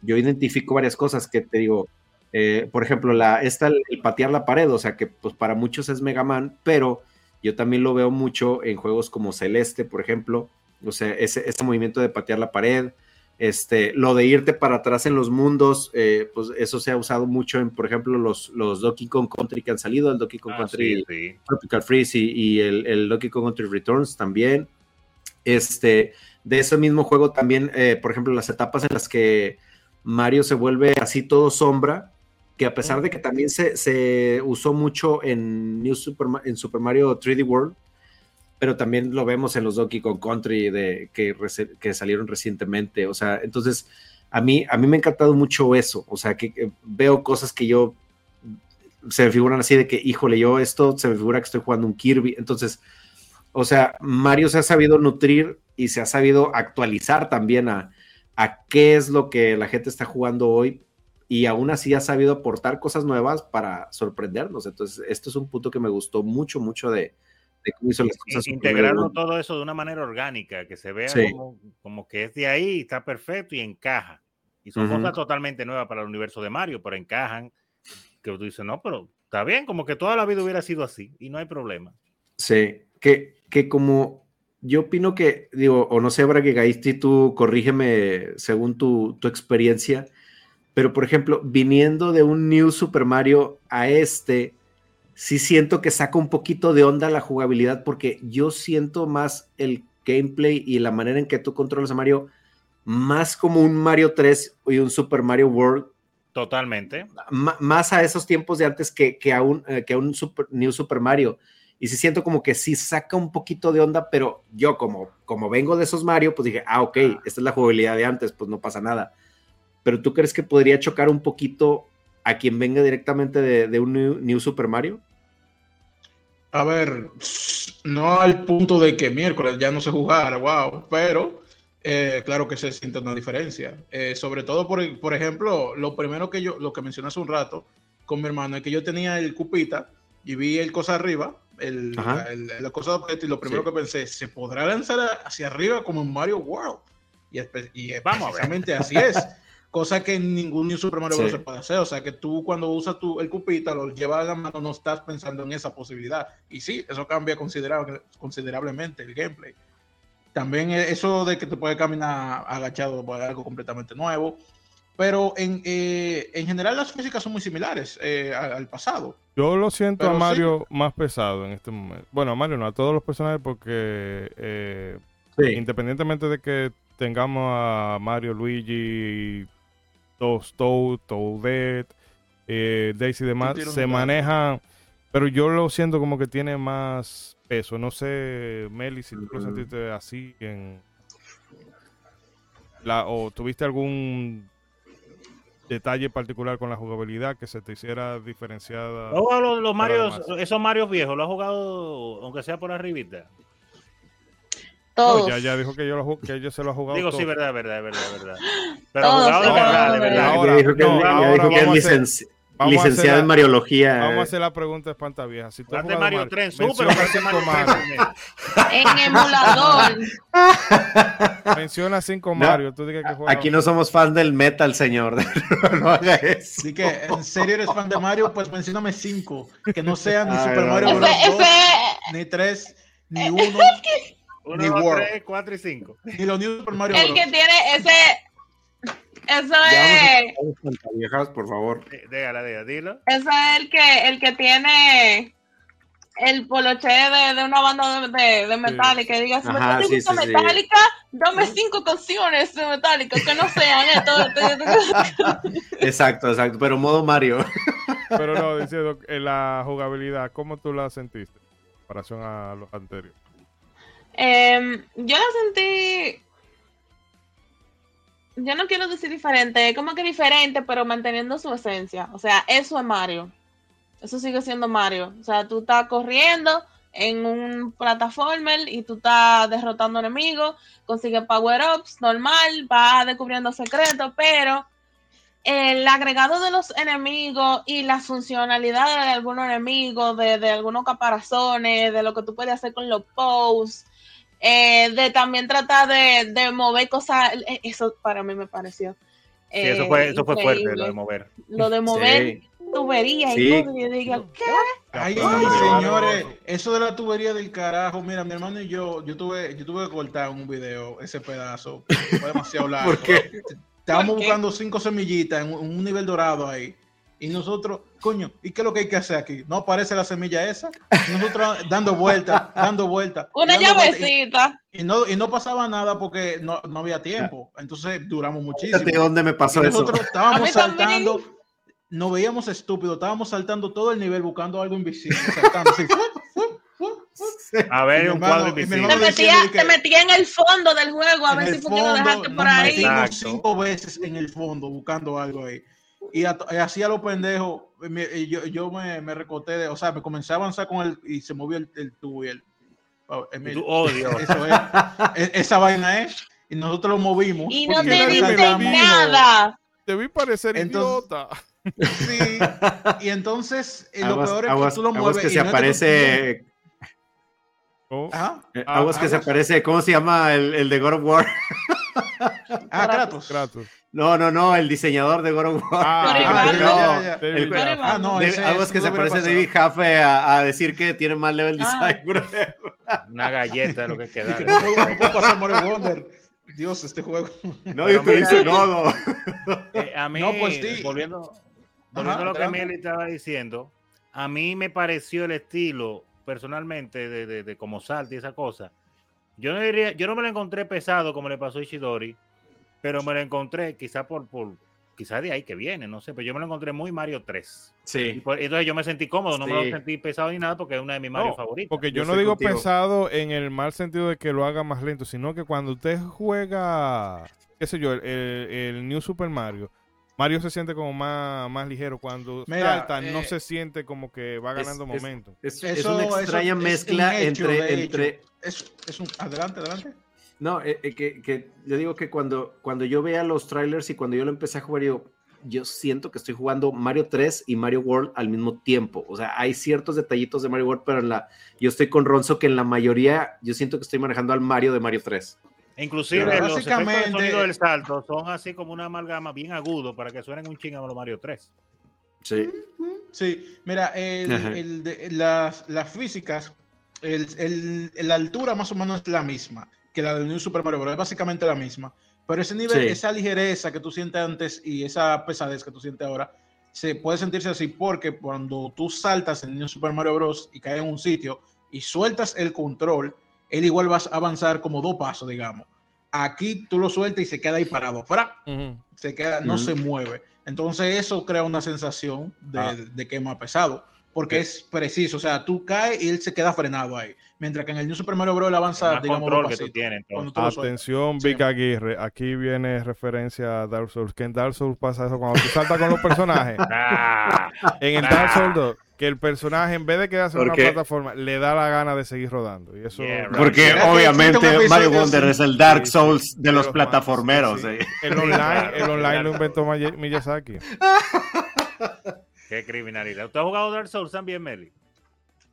yo identifico varias cosas que te digo, eh, por ejemplo, la, esta, el patear la pared, o sea, que pues para muchos es Mega Man, pero yo también lo veo mucho en juegos como Celeste, por ejemplo, o sea, ese, ese movimiento de patear la pared, este, lo de irte para atrás en los mundos, eh, pues eso se ha usado mucho en, por ejemplo, los, los Donkey Kong Country que han salido, el Donkey Kong Ah, Country sí, sí. Tropical Freeze y, y el, el Donkey Kong Country Returns también. Este, de ese mismo juego también, eh, por ejemplo, las etapas en las que Mario se vuelve así todo sombra, que a pesar de que también se, usó mucho en, New Super, en Super Mario 3D World, pero también lo vemos en los Donkey Kong Country de, que, que salieron recientemente. O sea, entonces a mí, a mí me ha encantado mucho eso. O sea, que, que veo cosas que yo se me figuran así de que, híjole, yo esto se me figura que estoy jugando un Kirby. Entonces, o sea, Mario se ha sabido nutrir y se ha sabido actualizar también a, a qué es lo que la gente está jugando hoy y aún así ha sabido aportar cosas nuevas para sorprendernos. Entonces, esto es un punto que me gustó mucho, mucho de, de cómo hizo las cosas. Integrarlo todo eso de una manera orgánica, que se vea Sí. como, como que es de ahí, está perfecto y encaja. Y son cosas totalmente nuevas para el universo de Mario, pero encajan. Que tú dices, no, pero está bien, como que toda la vida hubiera sido así y no hay problema. Sí, que, que como yo opino que, digo, o no sé, Braga Gaisti, tú corrígeme según tu, tu experiencia, pero por ejemplo, viniendo de un New Super Mario a este, sí siento que saca un poquito de onda la jugabilidad, porque yo siento más el gameplay y la manera en que tú controlas a Mario, más como un Mario 3 y un Super Mario World Totalmente. más a esos tiempos de antes que, que a un, eh, que a un super, New Super Mario. Y sí siento como que sí saca un poquito de onda, pero yo como, como vengo de esos Mario, pues dije, ah, ok, esta es la jugabilidad de antes, pues no pasa nada. Pero tú crees que podría chocar un poquito a quien venga directamente de, de un New, New Super Mario? A ver, no al punto de que miércoles ya no se jugara, wow, pero eh, claro que se siente una diferencia. Eh, sobre todo, por, por ejemplo, lo primero que yo, lo que mencioné hace un rato con mi hermano, es que yo tenía el cupita y vi el cosa arriba, el, el- la cosa de objeto, y lo primero Sí. que pensé, ¿se podrá lanzar hacia arriba como en Mario World? Y, espe- y Vamos precisamente así es. *laughs* Cosa que en ningún New Super Mario Sí. Bros. se puede hacer. O sea, que tú cuando usas tu, el cupita, lo llevas a la mano, no estás pensando en esa posibilidad. Y sí, eso cambia considerable- considerablemente el gameplay. También eh, eso de que te puedes caminar agachado pues, es algo completamente nuevo. Pero en, eh, en general las físicas son muy similares eh, al, pasado. Yo lo siento Pero a sí. Mario más pesado en este momento. Bueno, a Mario no, a todos los personajes porque eh, Sí. independientemente de que tengamos a Mario, Luigi, Toad, Toad, Toadette, eh, Daisy y demás, se manejan, pero yo lo siento como que tiene más peso. No sé, Meli, si tú lo Ujú. sentiste así en... La, o tuviste algún detalle particular con la jugabilidad que se te hiciera diferenciada. ¿No has jugado los, los Marios, esos Marios viejos? ¿Lo has jugado, aunque sea por arribita? No, Todos. ya, ya dijo que yo, lo, que ella se lo ha jugado. Digo, todo. sí, verdad, verdad, verdad, verdad. *laughs* Pero Todos, jugado de verdad, de verdad. Ahora, dijo que, no, ahora dijo que vamos a es hacer- licenci- Vamos licenciado la- en Mariología. Vamos a hacer la pregunta espantavieja. Si tú has Mario 3 menciona cinco Mario Mario. 3 En emulador. *laughs* Menciona cinco No, Mario. Tú que. Aquí no somos fans del metal, señor. *laughs* no haga eso. Así que, ¿en serio eres fan de Mario? Pues mencióname cinco. Que no sean ni Ay, Super no, Mario. Bros. Ese, 2, ese, ni 3, ni 1, 1, Ni 2, World. 3, 4 y 5. ni los New Super Mario el Bros. que tiene ese. Eso es. viejas, por favor. Déjala, déjala, dilo. Eso es el que, el que tiene el poloche de, de una banda de, de, de Metallica. Que diga, si Ajá, me sí, gusta sí, sí. Metallica, dame cinco canciones de Metallica que no sean esto. *laughs* Exacto, exacto. Pero modo Mario. Pero no, diciendo en la jugabilidad, ¿cómo tú la sentiste? En comparación a los anteriores. Em, yo la sentí. Yo no quiero decir diferente, como que diferente, pero manteniendo su esencia. O sea, eso es Mario. Eso sigue siendo Mario. O sea, tú estás corriendo en un plataformer y tú estás derrotando enemigos, consigues power-ups, normal, vas descubriendo secretos, pero el agregado de los enemigos y las funcionalidades de algunos enemigos, de, algunos caparazones, de lo que tú puedes hacer con los posts, eh, de también tratar de, de mover cosas, eh, eso para mí me pareció. Sí, eh, eso fue, eso fue fuerte, lo de mover. Lo de mover Sí. tuberías Sí. y todo, y yo digo, ¿qué? Ay, señores, eso de la tubería del carajo, mira, mi hermano y yo, yo tuve, yo tuve que cortar un video, ese pedazo, fue demasiado *laughs* largo. ¿Por qué? Estábamos ¿Por qué? buscando cinco semillitas en un nivel dorado ahí. Y nosotros, coño, ¿y qué es lo que hay que hacer aquí? ¿No aparece la semilla esa? Y nosotros dando vueltas, *laughs* dando vueltas. Una dando vueltas, y- llavecita. Y no, y no pasaba nada porque no, no había tiempo. Entonces duramos muchísimo. Fíjate dónde me pasó Y eso. nosotros A estábamos mí también. saltando, nos veíamos estúpidos, estábamos saltando todo el nivel buscando algo invisible, saltando así. A ver, Mi un hermano- cuadro y invisible. Te metía, te metía en el fondo del juego a ver si podía fondo, dejarte por nos ahí. metimos cinco veces en el fondo buscando algo ahí. Y, a- y así a los pendejos, yo, yo me, me recoté, de, o sea, me comencé a avanzar con él y se movió el, el tubo y el... oh, Y tú, oh, Dios. eso es, e- esa vaina es, y nosotros lo movimos. Y no te dijo. nada. Te vi parecer Entonces- idiota. Sí, y entonces eh, lo Aguas, peor es aguas- que tú lo mueves que y se no aparece. Oh, eh, Ah, aguas que se aparece. ¿Cómo se llama el, el de God of War? Ah, Kratos. Kratos. No, no, no, el diseñador de God of War. Ah, Ah. *laughs* David El-. Ah, no, De- ese- aguas ese que no se pasado. David Jaffe a, a decir que tiene más level Ah. design. *laughs* bro. Una galleta de lo que *laughs* queda. Que no puedo, no pasar Mario Wonder. Dios, este juego. No, yo te dice no, no. Eh, a mí, No, pues sí. volviendo, volviendo a lo que. Meli estaba diciendo, a mí me pareció el estilo, personalmente, de, de, de como salta y esa cosa. Yo no diría, yo no me lo encontré pesado como le pasó a Ishidori, pero me lo encontré quizá por, por quizá de ahí que viene, no sé, pero yo me lo encontré muy Mario 3. Y Sí. por- entonces yo me sentí cómodo, no me lo sentí pesado ni nada porque es una de mis Mario No, favoritas. Porque yo, Yo no digo contigo. pesado en el mal sentido de que lo haga más lento, sino que cuando usted juega, qué sé yo, el, el- el New Super Mario, Mario se siente como más, más ligero. Cuando Mira, salta, no eh, se siente como que va ganando es- momento. Es, Eso- es una eso extraña es un mezcla hecho, entre, entre, es un. Adelante, adelante. No, eh, eh, que, que yo digo que cuando, cuando yo veía los trailers y cuando yo lo empecé a jugar, yo, yo siento que estoy jugando Mario 3 y Mario World al mismo tiempo. O sea, hay ciertos detallitos de Mario World, pero en la, yo estoy con Ronzo que en la mayoría yo siento que estoy manejando al Mario de Mario 3. E Inclusive Pero los efectos de básicamente- sonido del salto son así como una amalgama bien agudo para que suenen un ching a los Mario 3. Sí. Sí, mira, el- Ajá. el de- las, las físicas, el, el- la altura más o menos es la misma que la del New Super Mario Bros. Es básicamente la misma. Pero ese nivel, Sí. esa ligereza que tú sientes antes y esa pesadez que tú sientes ahora, se puede sentirse así porque cuando tú saltas en New Super Mario Bros. y caes en un sitio y sueltas el control, él igual vas a avanzar como dos pasos, digamos. Aquí tú lo sueltas y se queda ahí parado. ¡Fra! Se queda, no se mueve. Entonces eso crea una sensación de, Ah. de que es más pesado, porque es preciso, o sea, tú caes y él se queda frenado ahí, mientras que en el New Super Mario Bros. él avanza, Más digamos, control que tú tienes. Atención, Sí. Vic Aguirre. Aquí viene referencia a Dark Souls. Que en Dark Souls pasa eso cuando tú saltas con los personajes. *laughs* Ah, En el. Dark Souls 2, que el personaje, en vez de quedarse en una plataforma, le da la gana de seguir rodando. Y eso. Yeah, right. Porque un obviamente Mario. Wonder es el Dark Sí, sí. Souls de los los plataformeros. eh. El online, *laughs* el online lo inventó Miyazaki. *laughs* Qué criminalidad. ¿Usted ha jugado Dark Souls también, Meli?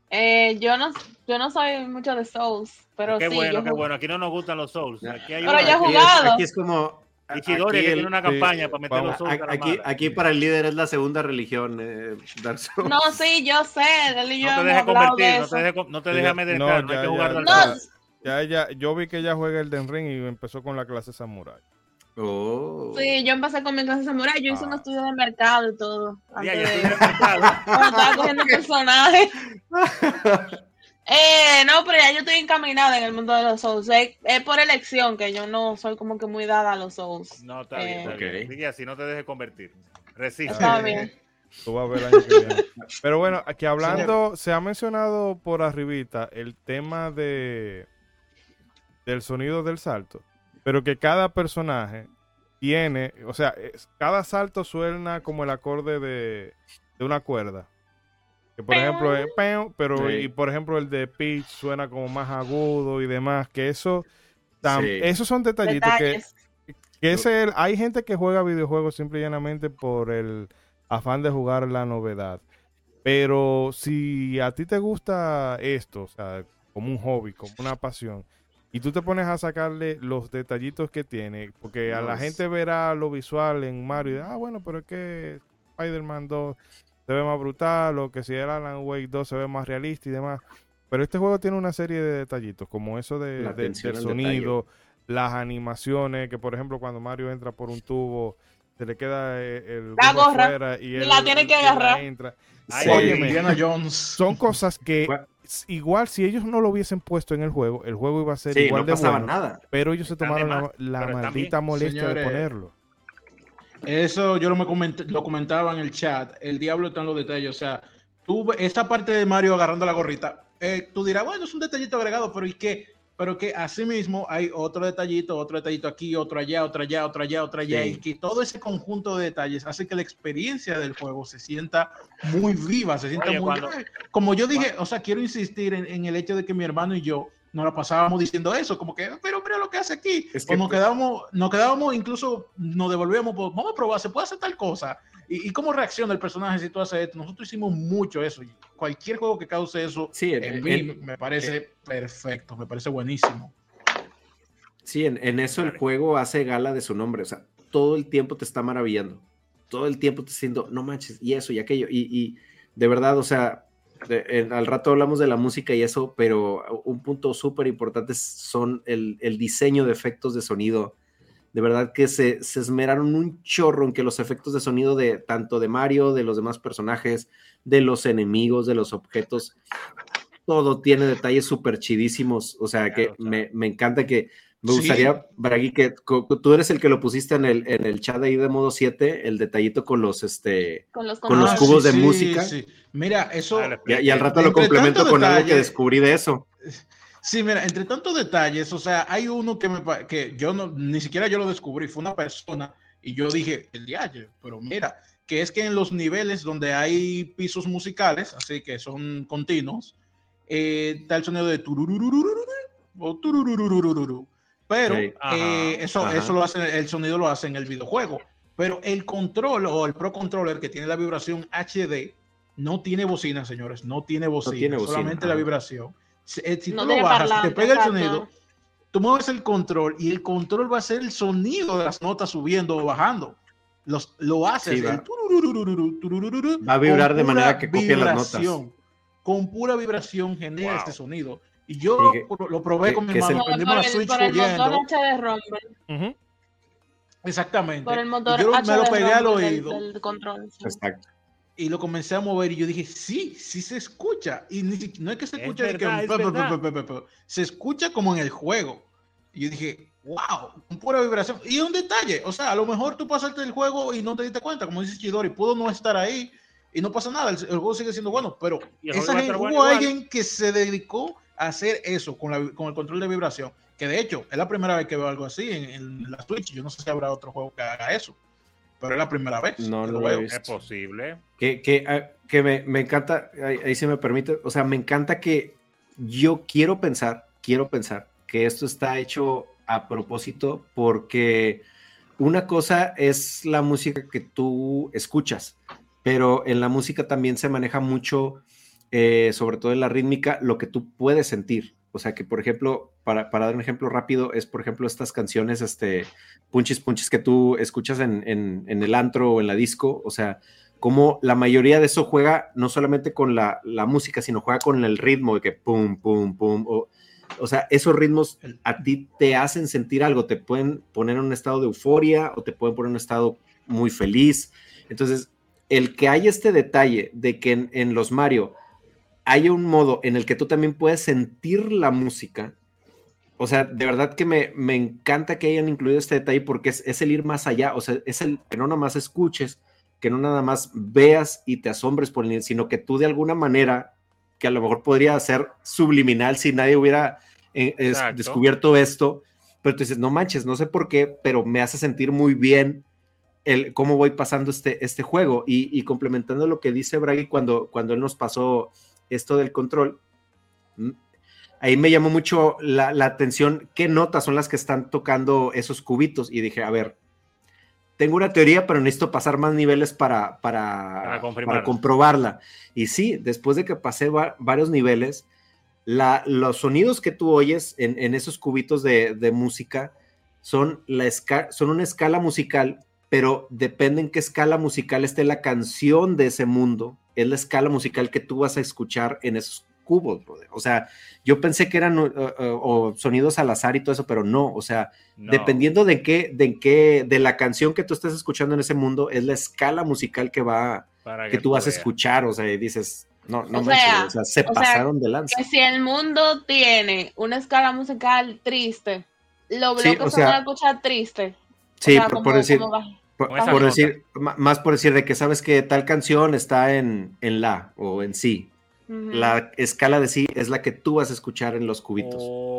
Eh, yo no, yo no soy mucho de Souls, pero qué sí. bueno, yo qué jugué- bueno. Aquí no nos gustan los Souls. Aquí hay Pero una- ya he Aquí es- jugado. Aquí es como. Ichidori, aquí que el- tiene una sí, campaña para meter vamos, los Souls. a Aquí, aquí para el líder es la segunda religión, eh, Dark Souls. No, sí, yo sé. Él y yo No te hablado convertir, de no eso. te dejes, no te Sí, dejes ya- amedrentar, no, no, hay ya, que ya, jugar Dark ya. Souls. Ya ella, yo vi que ella juega el Den Ring y empezó con la clase Samurai. Oh. Sí, yo empecé con mi clase de samurai. Yo hice un Ah. estudio de mercado y todo. Ya, ya de- mercado. *laughs* estaba cogiendo personajes. *laughs* Eh, no, pero ya yo estoy encaminada en el mundo de los Souls. Es, es por elección que yo no soy como que muy dada a los Souls. No, está bien, está Ok. bien. Sigue así, no te dejes convertir. Resiste. Está bien. Tú vas a ver el año que viene. *laughs* Pero bueno, aquí hablando, se ha mencionado por arribita el tema de del sonido del salto, pero que cada personaje tiene, o sea, es- cada salto suena como el acorde de, de una cuerda. Que por ejemplo es pero Sí. y por ejemplo el de Peach suena como más agudo y demás, que eso tam- Sí. esos son detallitos que Detalles. que es el- hay gente que juega videojuegos simple y llanamente por el afán de jugar la novedad. Pero si a ti te gusta esto, o sea, como un hobby, como una pasión, y tú te pones a sacarle los detallitos que tiene, porque a la gente verá lo visual en Mario y ah, bueno, pero es que Spider-Man 2 se ve más brutal, o que si el Alan Wake 2 se ve más realista y demás. Pero este juego tiene una serie de detallitos, como eso de, La de- atención del sonido, las animaciones, que por ejemplo cuando Mario entra por un tubo, se le queda eh, el La gorra. afuera y Y él la tiene que agarrar. entra. Ay, Sí. Óyeme. Indiana Jones. Son cosas que igual si ellos no lo hubiesen puesto en el juego, el juego iba a ser Sí, igual no de pasaba bueno, nada. pero ellos se tomaron de la, maldita molestia de ponerlo. Eso yo lo, me coment- lo comentaba en el chat. El diablo está en los detalles. O sea, tú, esta parte de Mario agarrando la gorrita, eh, tú dirás, bueno, es un detallito agregado, pero ¿y qué? Pero que así mismo hay otro detallito, otro detallito aquí, otro allá, otro allá, otro allá, otro allá, Sí. y que todo ese conjunto de detalles hace que la experiencia del juego se sienta muy viva, se sienta Oye, muy... cuando- Como yo dije, o sea, quiero insistir en, en el hecho de que mi hermano y yo nos la pasábamos diciendo eso, como que, pero mira lo que hace aquí. Es o que- nos quedábamos, nos quedábamos, incluso nos devolvíamos, vamos a probar, se puede hacer tal cosa. Y, y cómo reacciona el personaje si tú haces esto. Nosotros hicimos mucho eso. Y cualquier juego que cause eso, Sí, en- en mí en- me parece perfecto, me parece buenísimo. Sí, en, en eso el juego hace gala de su nombre. O sea, todo el tiempo te está maravillando. Todo el tiempo te diciendo, no manches, y eso y aquello. Y, y de verdad, o sea, de- en- al rato hablamos de la música y eso, pero un punto súper importante son el, el diseño de efectos de sonido. De verdad que se, se esmeraron un chorro en que los efectos de sonido de tanto de Mario, de los demás personajes, de los enemigos, de los objetos, todo tiene detalles súper chidísimos. O sea, que Claro, claro. me, me encanta que me Sí. gustaría, Bragui, que tú eres el que lo pusiste en el, en el chat ahí de modo 7, el detallito con los, este, Con los Con los controles. cubos de música. Ah, Mira, eso, Dale, y, y al rato lo complemento con algo que descubrí de eso. Sí, mira, entre tantos detalles, o sea, hay uno que, me, que yo no, ni siquiera yo lo descubrí, fue una persona y yo dije, el diario, pero mira, que es que en los niveles donde hay pisos musicales, así que son continuos, eh, está el sonido de tururururururu o tururururururu. Pero Sí. Ajá, eh, eso, ajá. eso lo hace, el sonido lo hace en el videojuego. Pero el control o el Pro Controller que tiene la vibración HD no tiene bocina, señores, no tiene bocina, tiene bocina, solamente ajá. la vibración. Si, eh, si No tú lo bajas, si te pega el sonido, tú mueves el control y el control va a ser el sonido de las notas subiendo o bajando. Los, lo hace. Sí, va. a vibrar de manera que copie las notas. Con pura vibración genera Wow. este sonido. Y yo que- lo, probé que- con mi hermano, Por, prendimos por la el, Switch por el motor. Exactamente. Por el Y motor yo HD me lo pegué al del- oído del control. sí. Exacto. Y lo comencé a mover y yo dije, sí, sí se escucha. Y ni no es que se Es escucha, de que es pe- verdad. pe- pe- se escucha como en el juego. Y yo dije, wow, pura vibración. Y un detalle, o sea, a lo mejor tú pasaste el juego y no te diste cuenta, como dice Chidori, pudo no estar ahí y no pasa nada, el, el juego sigue siendo bueno, pero esa gente- hubo igual. alguien que se dedicó a hacer eso con, la- con el control de vibración, que de hecho es la primera vez que veo algo así en, en la Switch. Yo no sé si habrá otro juego que haga eso, pero es la primera vez No, lo veo. Es posible. Que, que, ah, que me, me encanta, ahí, ahí sí me permite, o sea, me encanta que yo quiero pensar, quiero pensar que esto está hecho a propósito porque una cosa es la música que tú escuchas, pero en la música también se maneja mucho, eh, sobre todo en la rítmica, lo que tú puedes sentir. O sea, que por ejemplo, para, para dar un ejemplo rápido, es por ejemplo estas canciones, este, punchis punchis que tú escuchas en, en, en el antro o en la disco, o sea, como la mayoría de eso juega no solamente con la, la, música, sino juega con el ritmo de que pum, pum, pum. O, o, sea, esos ritmos a ti te hacen sentir algo, te pueden poner en un estado de euforia o te pueden poner en un estado muy feliz. Entonces, el que hay este detalle de que en, en los Mario hay un modo en el que tú también puedes sentir la música. O sea, de verdad que me, me encanta que hayan incluido este detalle porque es, es, el ir más allá, o sea, es el que no nada más escuches, que no nada más veas y te asombres por el sino que tú de alguna manera, que a lo mejor podría ser subliminal si nadie hubiera eh, es, descubierto esto, pero tú dices, no manches, no sé por qué, pero me hace sentir muy bien el cómo voy pasando este, este juego. Y, y complementando lo que dice Bragi cuando, cuando él nos pasó esto del control, ahí me llamó mucho la, la, atención qué notas son las que están tocando esos cubitos. Y dije, a ver, tengo una teoría, pero necesito pasar más niveles para, para, para, para comprobarla. Y sí, después de que pasé va, varios niveles, la, los sonidos que tú oyes en, en esos cubitos de, de música son, la esca son una escala musical, pero depende en qué escala musical esté la canción de ese mundo es la escala musical que tú vas a escuchar en esos cubos, brother. O sea, yo pensé que eran uh, uh, o sonidos al azar y todo eso, pero no, o sea, no. dependiendo de qué, de qué, de la canción que tú estés escuchando en ese mundo, es la escala musical que va, Para que, que tú vas a escuchar, o sea, y dices, no, no o manches, sea, o sea, se o pasaron sea, de lanza. Que si el mundo tiene una escala musical triste, lo Sí, bloques se van a escuchar triste. O Sí, sea, por, como- por decir, como por, decir, más por decir de que sabes que tal canción está en, en la o en sí. La escala de sí es la que tú vas a escuchar en los cubitos. Oh,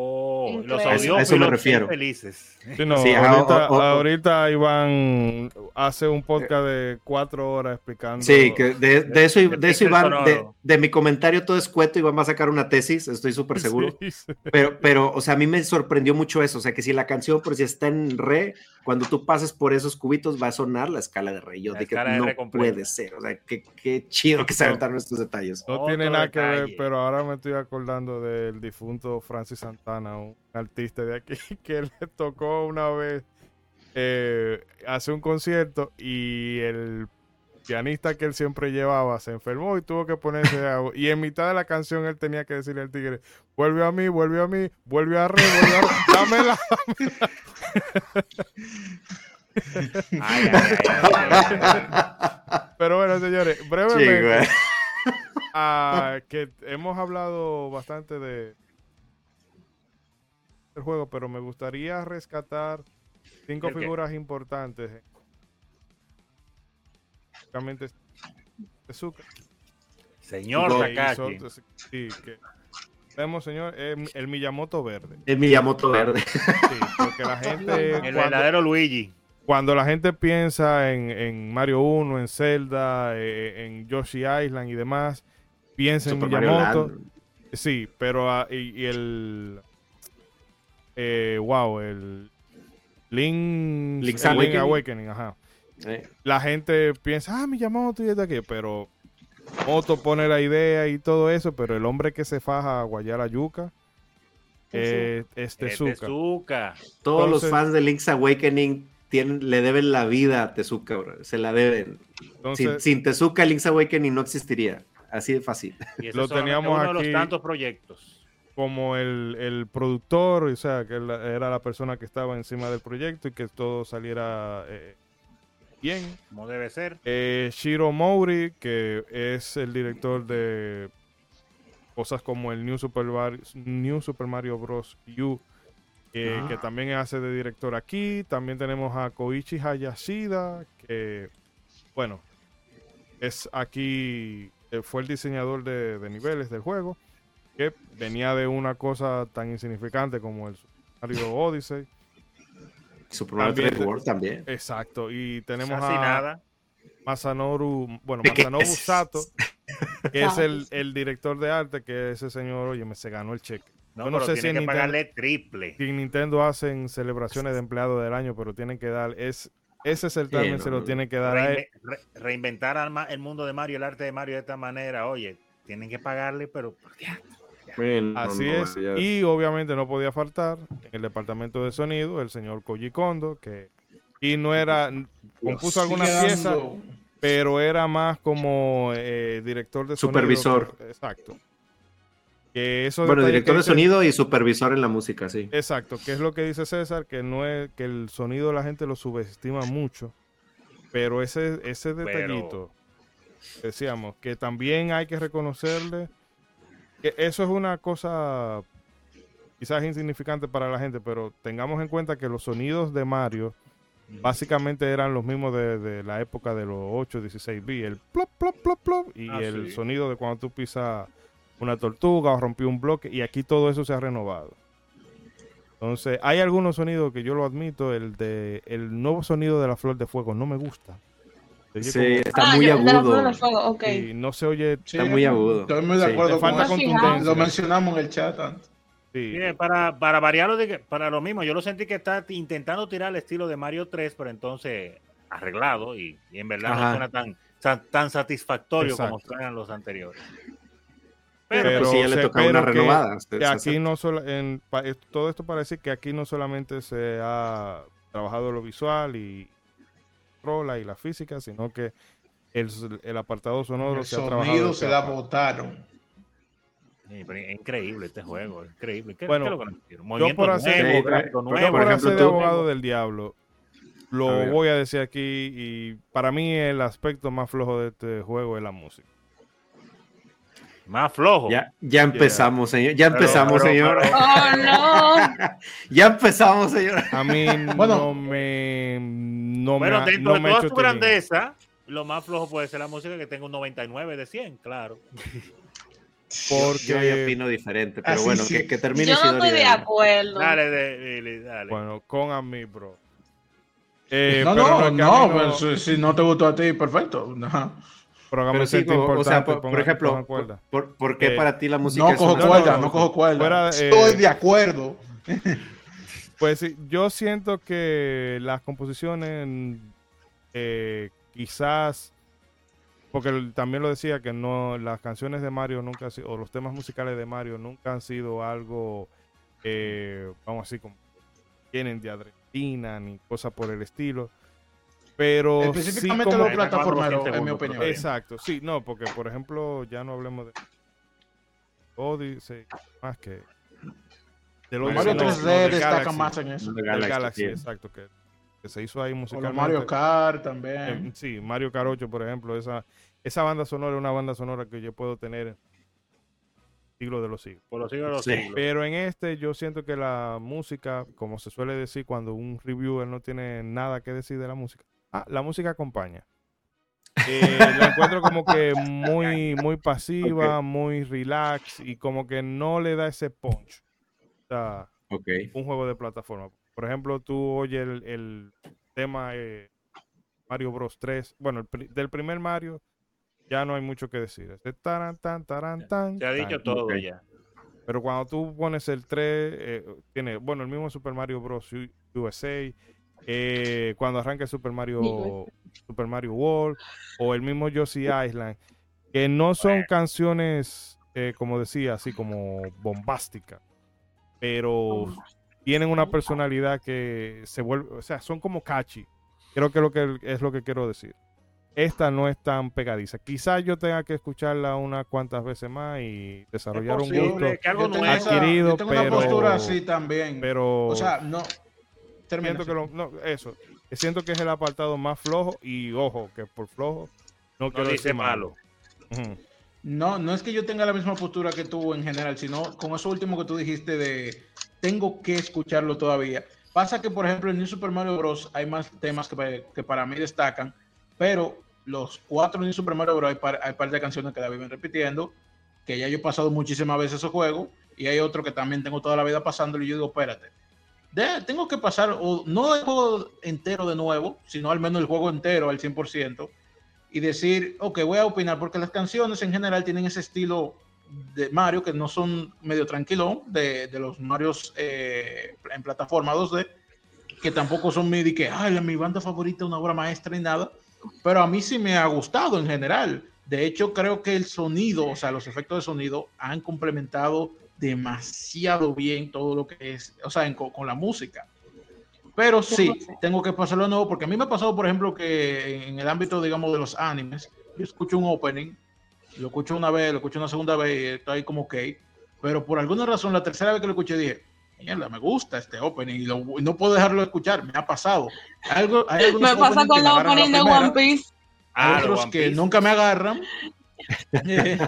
los Increíble. A eso- me refiero. felices. Sí, no, Sí, ahorita, o- o- o- ahorita Iván hace un podcast de cuatro horas explicando. Sí, que de, de eso, de de eso Iván, de, de mi comentario todo escueto, Iván va a sacar una tesis, estoy súper seguro. Sí, sí. Pero, pero, o sea, a mí me sorprendió mucho eso. O sea, que si la canción, por si está en re, cuando tú pases por esos cubitos, va a sonar la escala de re. Yo dije, no puede ser. O sea, qué, qué chido que se aventaron estos detalles. No Otro tiene nada que ver, pero ahora me estoy acordando del difunto Francis Santana, un artista de aquí, *laughs* que le tocó una vez eh, hacer un concierto y el pianista que él siempre llevaba se enfermó y tuvo que ponerse a- y en mitad de la canción él tenía que decirle al tigre vuelve a mí, vuelve a mí, vuelve a re, vuelve a re, *laughs* dámela. Ay, ay, ay, ay, ay. Pero bueno, señores, brevemente, güey. Ah, que hemos hablado bastante de el juego, pero me gustaría rescatar cinco figuras importantes. Básicamente, Tezuka, Señor Go- que Takashi. hizo- sí, que vemos, señor, el, el Miyamoto verde. El Miyamoto verde. Sí, porque la *laughs* gente El cuando, verdadero Luigi. cuando la gente piensa en, en Mario 1, en Zelda, eh, en Yoshi Island y demás, piensa en Super Miyamoto. Land. Sí, pero y, y el eh, wow, el Link, Link's el Link Awakening. Awakening, ajá. Eh, La gente piensa, ah, Miyamoto y esto aquí, pero Moto pone la idea y todo eso, pero el hombre que se faja a guayar a yuca eh, es Tezuka. Tezuka. Todos Entonces- los fans de Link's Awakening tienen, le deben la vida a Tezuka, bro. Se la deben. Entonces, sin, sin Tezuka, Link's Awakening no existiría. Así de fácil. Y ese Lo es teníamos uno de los aquí. tantos proyectos. Como el, el productor, o sea, que era la persona que estaba encima del proyecto y que todo saliera eh, bien. Como debe ser. Eh, Shiro Mori, que es el director de cosas como el New Super Mario, New Super Mario Bros. U, eh, Ah. que también hace de director aquí. También tenemos a Koichi Hayashida, que, bueno, es aquí, fue el diseñador de, de niveles del juego, que venía de una cosa tan insignificante como el Mario Odyssey. Super Mario También 3D te- World también. Exacto, y tenemos Casi a, nada. Masanoru, bueno, ¿De *laughs* qué Masanobu? Sato, que es Ah, el, el director de arte, que ese señor, oye, me se ganó el cheque. No, Yo no pero sé tiene si en que Nintendo- pagarle triple. Si en Nintendo hacen celebraciones de empleado del año, pero tienen que dar, es, Ese certamen Sí, se no, lo no. tiene que dar a él. Reinve- re- reinventar al ma- el mundo de Mario, el arte de Mario de esta manera. Oye, tienen que pagarle, pero Bueno, Así no, es. ya- Y obviamente no podía faltar en el departamento de sonido el señor Koji Kondo, que y no era, compuso algunas piezas, pero era más como eh, director de sonido. Supervisor. exacto. Que eso Bueno, director que de sonido y supervisor en la música, sí. Exacto, que es lo que dice César, que no es que el sonido la gente lo subestima mucho, pero ese ese Pero- detallito decíamos que también hay que reconocerle que eso es una cosa quizás insignificante para la gente, pero tengamos en cuenta que los sonidos de Mario básicamente eran los mismos de, de la época de los 8, 16 b el plop, plop, plop, plop, y Ah, el sí. sonido de cuando tú pisas una tortuga o rompí un bloque, y aquí todo eso se ha renovado. Entonces, hay algunos sonidos que yo lo admito, el de el nuevo sonido de la flor de fuego no me gusta. Oye Sí, como- está Ah, muy de agudo. Fuego, no se oye Sí, Está muy agudo. Estoy muy de acuerdo con falta contundencia. Lo mencionamos en el chat antes. sí. Mire, para, para variarlo, de para lo mismo, yo lo sentí que está intentando tirar el estilo de Mario 3, pero entonces arreglado y, y en verdad Ajá. no suena tan, tan, tan satisfactorio como suenan los anteriores. Pero, Pero pues sí, ya le tocaba una que- renovada. que aquí no solo en pa- es- todo esto para decir que aquí no solamente se ha trabajado lo visual y rola y la física, sino que el, el apartado sonoro El se ha trabajado. se la botaron. Sí, increíble este juego, increíble. ¿Qué, Bueno, qué es lo? Movimiento por hacer- nuevo, por Yo nuevo. por ejemplo, hacer de abogado del diablo, lo A ver. voy a decir aquí y para mí el aspecto más flojo de este juego es la música. Más flojo. Ya, ya empezamos, señor. Ya Pero- empezamos, pero- señor. pero- Oh, no. *laughs* Ya empezamos, señor. A mí Bueno. no me no Bueno, me, ha- dentro no de me toda su este bien. grandeza, lo más flojo puede ser la música que tenga un 99 de 100, claro. *laughs* Porque Yo ya opino diferente, pero Así bueno, sí. que, que termine Yo no estoy de acuerdo. Dale, de- de- dale. Bueno, con a mí, bro. Eh, no, pero no, no, pues, si, si no te gustó a ti, perfecto. Ajá. Pero Pero sí, o- sea, por, ejemplo, cuerda. por, por qué Eh, para ti la música No es cojo una- no, cuerda, no, no cojo cuerda. fuera, eh, Estoy de acuerdo. *laughs* Pues sí, yo siento que las composiciones eh, quizás, porque también lo decía que no, las canciones de Mario nunca han sido, o los temas musicales de Mario nunca han sido algo, eh, vamos así, como tienen de adrenalina ni cosas por el estilo. Pero sí Específicamente como- los plataformeros, en mi opinión. Exacto, sí, no, porque por ejemplo, ya no hablemos de Odyssey, más que del Mario Mario Odyssey, no, 3D no, del destaca Galaxy, más en eso. de del Galaxy, Galaxy, sí. exacto, que, que se hizo ahí O los musicalmente. Mario Kart Eh, también. sí, Mario Kart 8, por ejemplo, esa, esa banda sonora es una banda sonora que yo puedo tener siglo de los siglos. Por los siglos de los Sí. siglos. Pero en este yo siento que la música, como se suele decir cuando un reviewer no tiene nada que decir de la música, ah, la música acompaña. Eh, la encuentro como que muy, muy pasiva, muy relax y como que no le da ese punch. O sea, Ok. un juego de plataforma. Por ejemplo, tú oyes el, el tema eh, Mario Bros 3, bueno, el del primer Mario ya no hay mucho que decir. Ese taran, tan, taran, tan, Se ha dicho tan. todo ya. Pero cuando tú pones el 3, eh, tiene, bueno, el mismo Super Mario Bros. USA, eh, cuando arranca el Super Mario. Super Mario World, o el mismo Yoshi Island, que no son canciones, eh, como decía, así como bombásticas, pero tienen una personalidad que se vuelve, o sea, son como catchy. Creo que, lo que es lo que quiero decir. Esta no es tan pegadiza. Quizás yo tenga que escucharla unas cuantas veces más y desarrollar un gusto. que algo Yo tengo, nuevo. esa- adquirido, yo tengo pero- una postura así también. Pero o sea, no. Termina. siento que lo- no, eso, siento que es el apartado más flojo y ojo, que por flojo no No quiero dice decir malo. Ujú. No, no es que yo tenga la misma postura que tú en general, sino con eso último que tú dijiste de tengo que escucharlo todavía. Pasa que, por ejemplo, en New Super Mario Bros. hay más temas que, que para mí destacan, pero los cuatro New Super Mario Bros. hay par, hay par de canciones que la viven repitiendo, que ya yo he pasado muchísimas veces esos juegos, y hay otro que también tengo toda la vida pasándolo y yo digo, espérate, tengo que pasar, o no el juego entero de nuevo, sino al menos el juego entero al 100%, y decir, ok, voy a opinar, porque las canciones en general tienen ese estilo de Mario, que no son medio tranquilón, de, de los Marios eh, en plataforma 2D, que tampoco son de que, ay, mi banda favorita, una obra maestra y nada, pero a mí sí me ha gustado en general. De hecho, creo que el sonido, o sea, los efectos de sonido han complementado demasiado bien todo lo que es, o sea, con la música. Pero sí, tengo que pasarlo de nuevo porque a mí me ha pasado, por ejemplo, que en el ámbito, digamos, de los animes, yo escucho un opening, lo escucho una vez, lo escucho una segunda vez y ahí como ok, pero por alguna razón la tercera vez que lo escuché dije, mierda, me gusta este opening y, lo- y no puedo dejarlo de escuchar, me ha pasado. Algo, hay algunos Me pasa openings con que me la agarran a opening de primera, One Piece. hay Ah, otros One que Piece. nunca me agarran. *laughs* Eh,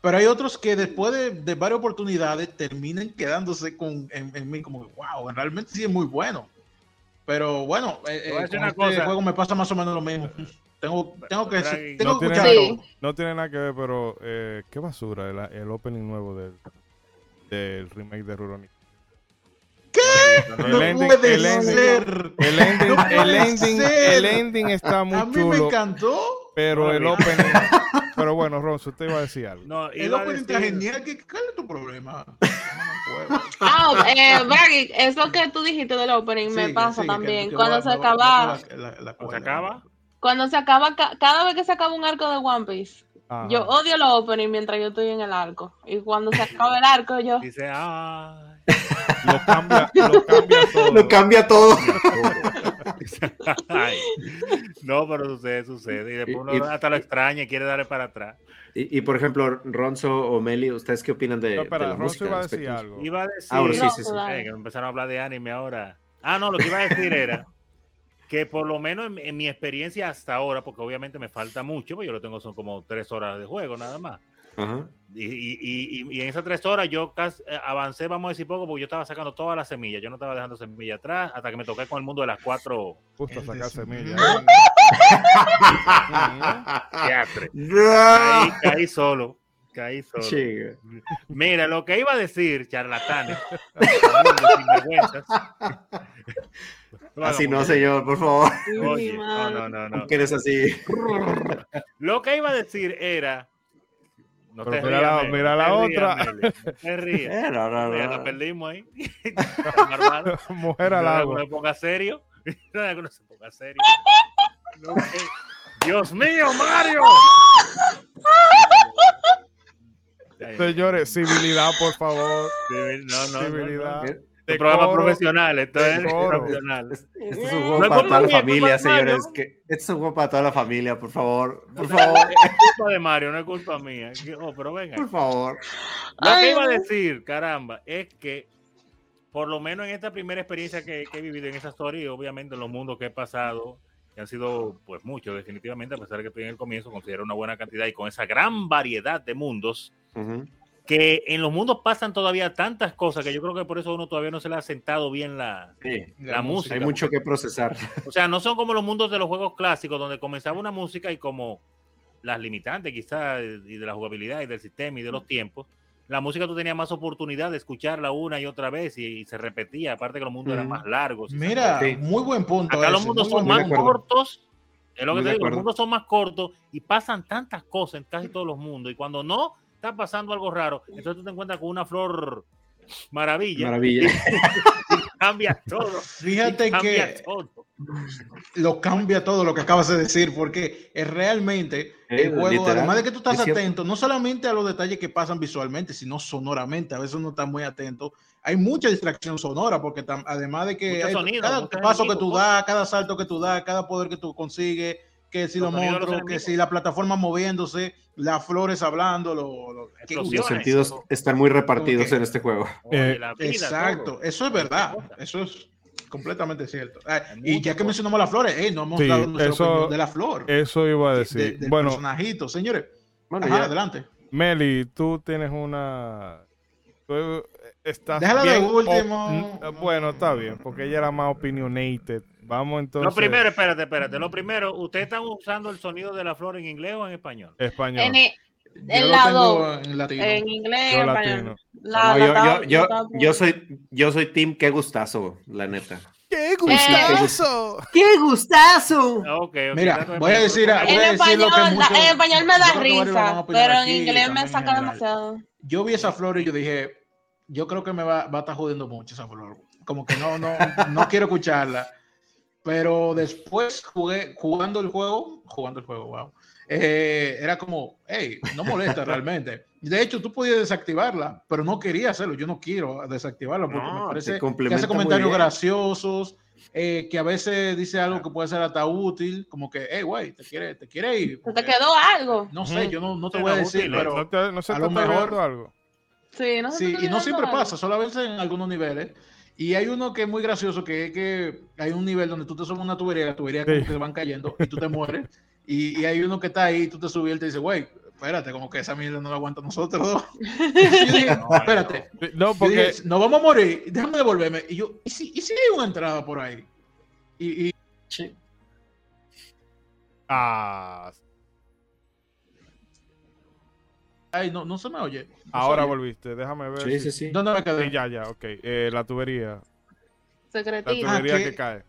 pero hay otros que después de, de varias oportunidades terminan quedándose con, en, en mí como wow, realmente sí es muy bueno. Pero bueno, eh, eh, con este cosa. juego me pasa más o menos lo mismo. *laughs* Tengo, tengo que, Draghi. tengo No que tiene, Sí. no tiene nada que ver, pero eh, qué basura el, el opening nuevo del, del remake de Rurouni. No, El No ending- puede el ending- ser. El ending, No el ending, ser. el ending está A muy mí me chulo, encantó. pero el opening. *laughs* Pero bueno, Ronzo, usted iba a decir algo. No, El a opening está genial. ¿Qué, ¿Cuál es tu problema? No me acuerdo. Ah, eh, Bragi, eso que tú dijiste del opening me Sigue, pasa que- también. que cuando va- se va- acaba, va- la- la- la ¿Se acaba? cuando se acaba, ca- cada vez que se acaba un arco de One Piece, Ajá. yo odio los openings mientras yo estoy en el arco. Y cuando se acaba el arco, yo, Dice, ay. Lo cambia, lo cambia todo. Lo cambia todo. Ay. No, pero sucede, sucede. Y después uno Y- y- hasta lo extraña y quiere darle para atrás. Y, y, por ejemplo, Ronzo o Meli, ¿ustedes qué opinan de, No, de la Ronzo música? iba a de decir algo. Iba a decir. Ah, bueno, sí, No, sí, sí. Eh, que empezaron a hablar de anime ahora. Ah, no, lo que iba a decir era que por lo menos en, en mi experiencia hasta ahora, porque obviamente me falta mucho, pues yo lo tengo son como tres horas de juego nada más. Ajá. Y, y- y- en esas tres horas yo casi, eh, avancé, vamos a decir poco, porque yo estaba sacando todas las semillas. Yo no estaba dejando semillas atrás hasta que me toqué con el mundo de las cuatro Justo El sacar semillas. No. *laughs* Caí, caí solo. Caí solo. Chica. Mira, lo que iba a decir, charlatanes. *laughs* Así no, señor, por favor. Oye, no, no, no, no. Que eres así. Lo que iba a decir era. No Pero te mira rías, la- mira no te la rías, otra. Meli, No te *laughs* rías. Eh, no, no, Ya no. nos perdimos ahí. *laughs* *laughs* Mujer al agua. No se ponga serio. No, se ponga serio. Dios mío, Mario. Señores, civilidad, por favor. civil- No, no, no, no. Eh, Este programa decoro. profesional, esto *laughs* es profesional. Este es un juego No es para toda la es familia, señores. Que este es un juego para toda la familia, por favor. Por *laughs* Es favor, culpa de Mario, no es culpa mía. Oh, pero venga. por favor. Lo que iba a decir, caramba, es que por lo menos en esta primera experiencia que, que he vivido en esa historia y obviamente en los mundos que he pasado, que han sido pues muchos definitivamente, a pesar de que estoy en el comienzo, considero una buena cantidad y con esa gran variedad de mundos, Ujú. Que en los mundos pasan todavía tantas cosas que yo creo que por eso uno todavía no se le ha sentado bien la, Sí, la música. hay mucho que procesar. O sea, no son como los mundos de los juegos clásicos donde comenzaba una música y como las limitantes quizás y de la jugabilidad y del sistema y de los tiempos, la música tú tenías más oportunidad de escucharla una y otra vez y, y se repetía, aparte que los mundos eran Ujú. más largos. Mira, Sí. muy buen punto. Acá los mundos son más cortos. Es lo que Muy te digo, los mundos son más cortos y pasan tantas cosas en casi todos los mundos. Y cuando no está pasando algo raro, entonces tú te encuentras con una flor maravilla. Maravilla. y cambia todo. *laughs* Fíjate cambia que todo. lo cambia todo lo que acabas de decir, porque es realmente Eh, el juego, literal, además de que tú estás es cierto. atento, no solamente a los detalles que pasan visualmente, sino sonoramente, a veces uno está muy atento. Hay mucha distracción sonora, porque además de que hay- sonido, cada paso que tú das, cada salto que tú das, cada poder que tú consigues, que si Los los monstruos, que si la plataforma moviéndose, las flores hablando, lo, lo-. Los sentidos están muy repartidos en este juego. Oye, Eh, vida, Exacto, todo. eso es verdad, eso es completamente cierto. Ah, y ya que mencionamos las flores, eh, no hemos Sí, dado eso- de la flor. Eso iba a de- decir. de- del bueno, personajito, señores. Bueno, Ajá, ya. adelante. Meli, tú tienes una. Tú estás. Déjala de último. op- Bueno, está bien, porque ella era más opinionated. Vamos entonces. Lo primero, espérate, espérate. Lo primero, ¿ustedes están usando el sonido de la flor en inglés o en español? Español. En, el- Yo en lo la tengo dos, en latino. en inglés, Yo en latino. español. La- No, la yo, yo, yo, soy, yo soy Team Qué Gustazo, la neta. ¡Qué gustazo! ¡Qué gustazo! Ah, ok, ok, Mira, voy a decir a- En voy a decir lo que español, en español me da risa, pero en inglés me saca demasiado. Yo vi esa flor y yo dije, yo creo que me va, va a estar jodiendo mucho esa flor. como que no, no, no quiero escucharla. Pero después jugué, jugando el juego, jugando el juego, wow. eh, era como, hey, no molesta *laughs* realmente. De hecho, tú podías desactivarla, pero no quería hacerlo. Yo no quiero desactivarla porque No, me parece que hace comentarios graciosos, eh, que a veces dice algo que puede ser hasta útil, como que, hey, güey, te quiere, te quiere ir. ¿Se te quedó algo? No sé, yo no, no te voy a decir, útil, pero ¿No, te- no se a te lo mejor- algo? Sí, no Sí, y no siempre algo. pasa, solamente en algunos niveles. Y hay uno que es muy gracioso, que es que hay un nivel donde tú te subes a una tubería, la tubería como Sí. que se van cayendo y tú te mueres. Y, y hay uno que está ahí, y tú te subes y él te dice, güey, espérate, como que esa mierda no la aguanta nosotros dos. *laughs* Y yo dije, No, espérate, No, porque dije, nos vamos a morir, déjame devolverme. Y yo, ¿y si, y si hay una entrada por ahí? Y, y Sí. ah, ay, no, no se me oye. No ahora oye. volviste. Déjame ver. Sí, si- sí, sí. ¿Dónde me quedé? Sí, ya, ya, ok. Eh, la tubería. La Secretito. Ah, tubería que- que cae.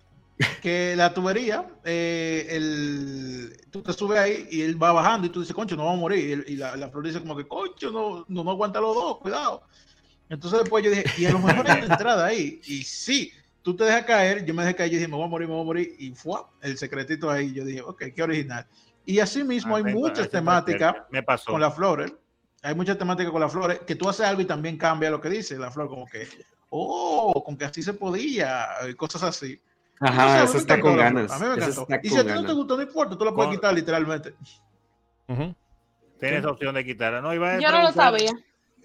que la tubería, eh, el, tú te subes ahí y él va bajando y tú dices, concho, no vamos a morir. Y, la, la flor dice como que, concho, no, no, no aguanta los dos, cuidado. Entonces después yo dije, y a lo mejor hay una entrada ahí. Y sí, tú te dejas caer, yo me dejé caer, yo dije, me voy a morir, me voy a morir. Y fue el secretito ahí. Yo dije, ok, qué original. Y así mismo hay Atento, muchas temáticas cerca. Me pasó. con las flores. Hay muchas temáticas con las flores, que tú haces algo y también cambia lo que dice la flor, como que, oh, con que así se podía, y cosas así. Ajá, me está con ganas. A mí me encantó. Y si a ti no te gustó, no importa, tú la puedes Con- quitar literalmente. Tienes opción de quitarla. No, iba a Yo no lo sabía.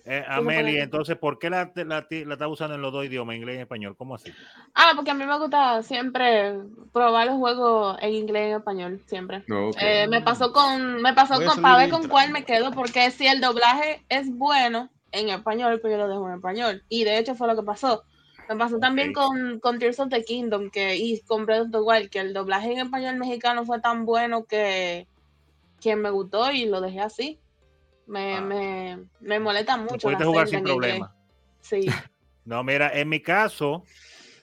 Eh, Ameli, entonces, ¿por qué la, la, la estás usando en los dos idiomas, inglés y español? ¿Cómo así? Ah, porque a mí me gusta siempre probar los juegos en inglés y en español, siempre. No, ok. Eh, me pasó con, me pasó Voy con, para ver con cuál me quedo, porque si el doblaje es bueno en español, pues yo lo dejo en español. Y de hecho fue lo que pasó. Me pasó también con, con Tears of the Kingdom que, y con Breath of the Wild, que el doblaje en español mexicano fue tan bueno que, que me gustó y lo dejé así. Me, Ah. me, me molesta mucho. la jugar sin problema. Sí. *laughs* No, mira, en mi caso,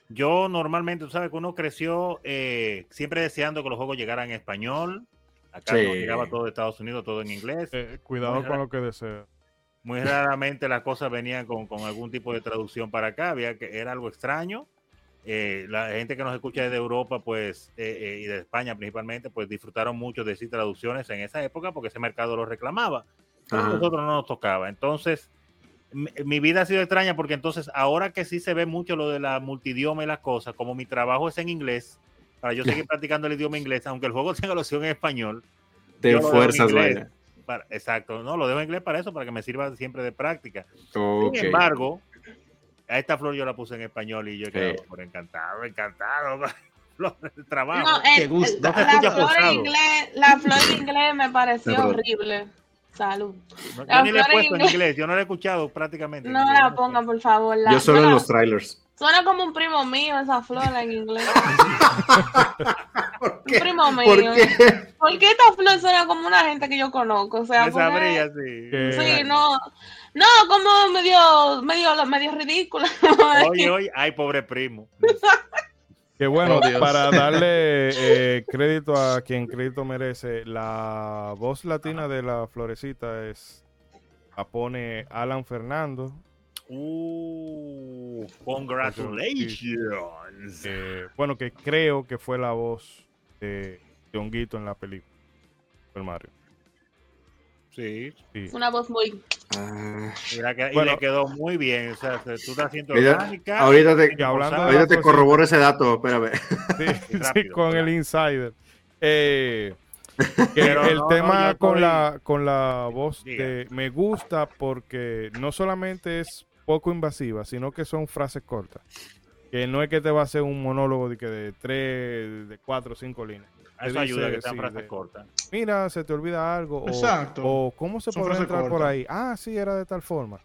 yo normalmente, tú sabes que uno creció eh, siempre deseando que los juegos llegaran en español. Acá Sí. no llegaba todo de Estados Unidos, todo en inglés. Eh, cuidado Muy con lo que desea. Muy raramente las cosas venían con, con algún tipo de traducción para acá. Había que era algo extraño. Eh, la gente que nos escucha desde Europa, pues, eh, eh, y de España principalmente, pues disfrutaron mucho de sí traducciones en esa época porque ese mercado lo reclamaba. Ajá. nosotros no nos tocaba. Entonces, mi, mi vida ha sido extraña porque entonces, ahora que sí se ve mucho lo de la multidioma y las cosas, como mi trabajo es en inglés, para yo seguir *laughs* practicando el idioma inglés, aunque el juego *laughs* tenga la opción en español, Te fuerzas, vaya. para- exacto, no, lo dejo en inglés para eso, para que me sirva siempre de práctica. Sin embargo, a esta flor yo la puse en español y yo quedado Sí. por encantado, encantado. *laughs* El trabajo. No, Te el- gusta. el- No se la, flor en inglés, la flor en inglés me pareció horrible. Salud. No, la yo ni le he puesto en inglés. inglés, yo no la he escuchado prácticamente. en No la pongan, por favor. La, Yo solo en suena, los trailers. suena como un primo mío esa flor en inglés. *laughs* ¿Por Un primo mío. ¿Por qué? ¿Por qué esta flor suena como una gente que yo conozco? O sea, Me porque- sabría, sí. Sí, no. No, como medio, medio, medio ridícula. Oye, oye, ay, pobre primo. *laughs* Que bueno, Oh, para darle *laughs* eh, crédito a quien crédito merece, la voz latina de la florecita es la pone Alan Fernando, Uh, congratulations. bueno, que creo que fue la voz de Honguito en la película Super Mario. Sí, una voz muy. Ah, mira que y Bueno. le quedó muy bien. O sea, tú estás haciendo orgánica. ahorita te, Y hablando ahorita te corroboro ese dato, espérame. Sí, Y rápido, con el insider. Eh, *laughs* Pero el no, tema con la con la voz de me gusta porque no solamente es poco invasiva, sino que son frases cortas. Que no es que te va a hacer un monólogo de que de tres, de cuatro o cinco líneas. Eso ayuda que sean sí, frases de- cortas. Mira, se te olvida algo. O, Exacto. o cómo se frases entrar por ahí. Ah, sí, era de tal forma.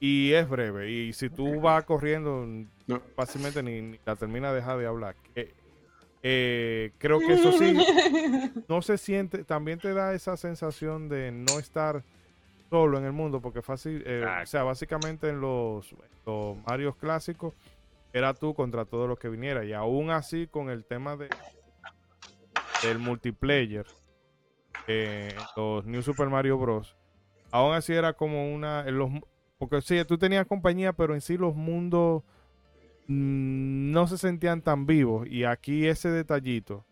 Y es breve. Y si tú vas corriendo, No. fácilmente ni, ni la termina de dejar de hablar. Eh, eh, creo que eso sí, *laughs* no se siente, también te da esa sensación de no estar solo en el mundo, porque fácil, eh, o sea, básicamente en los, los Marios clásicos era tú contra todo lo que viniera, y aún así con el tema de del multiplayer, eh, los New Super Mario Bros. Aún así era como una, los, porque sí, tú tenías compañía, pero en sí los mundos mm, no se sentían tan vivos. Y aquí ese detallito,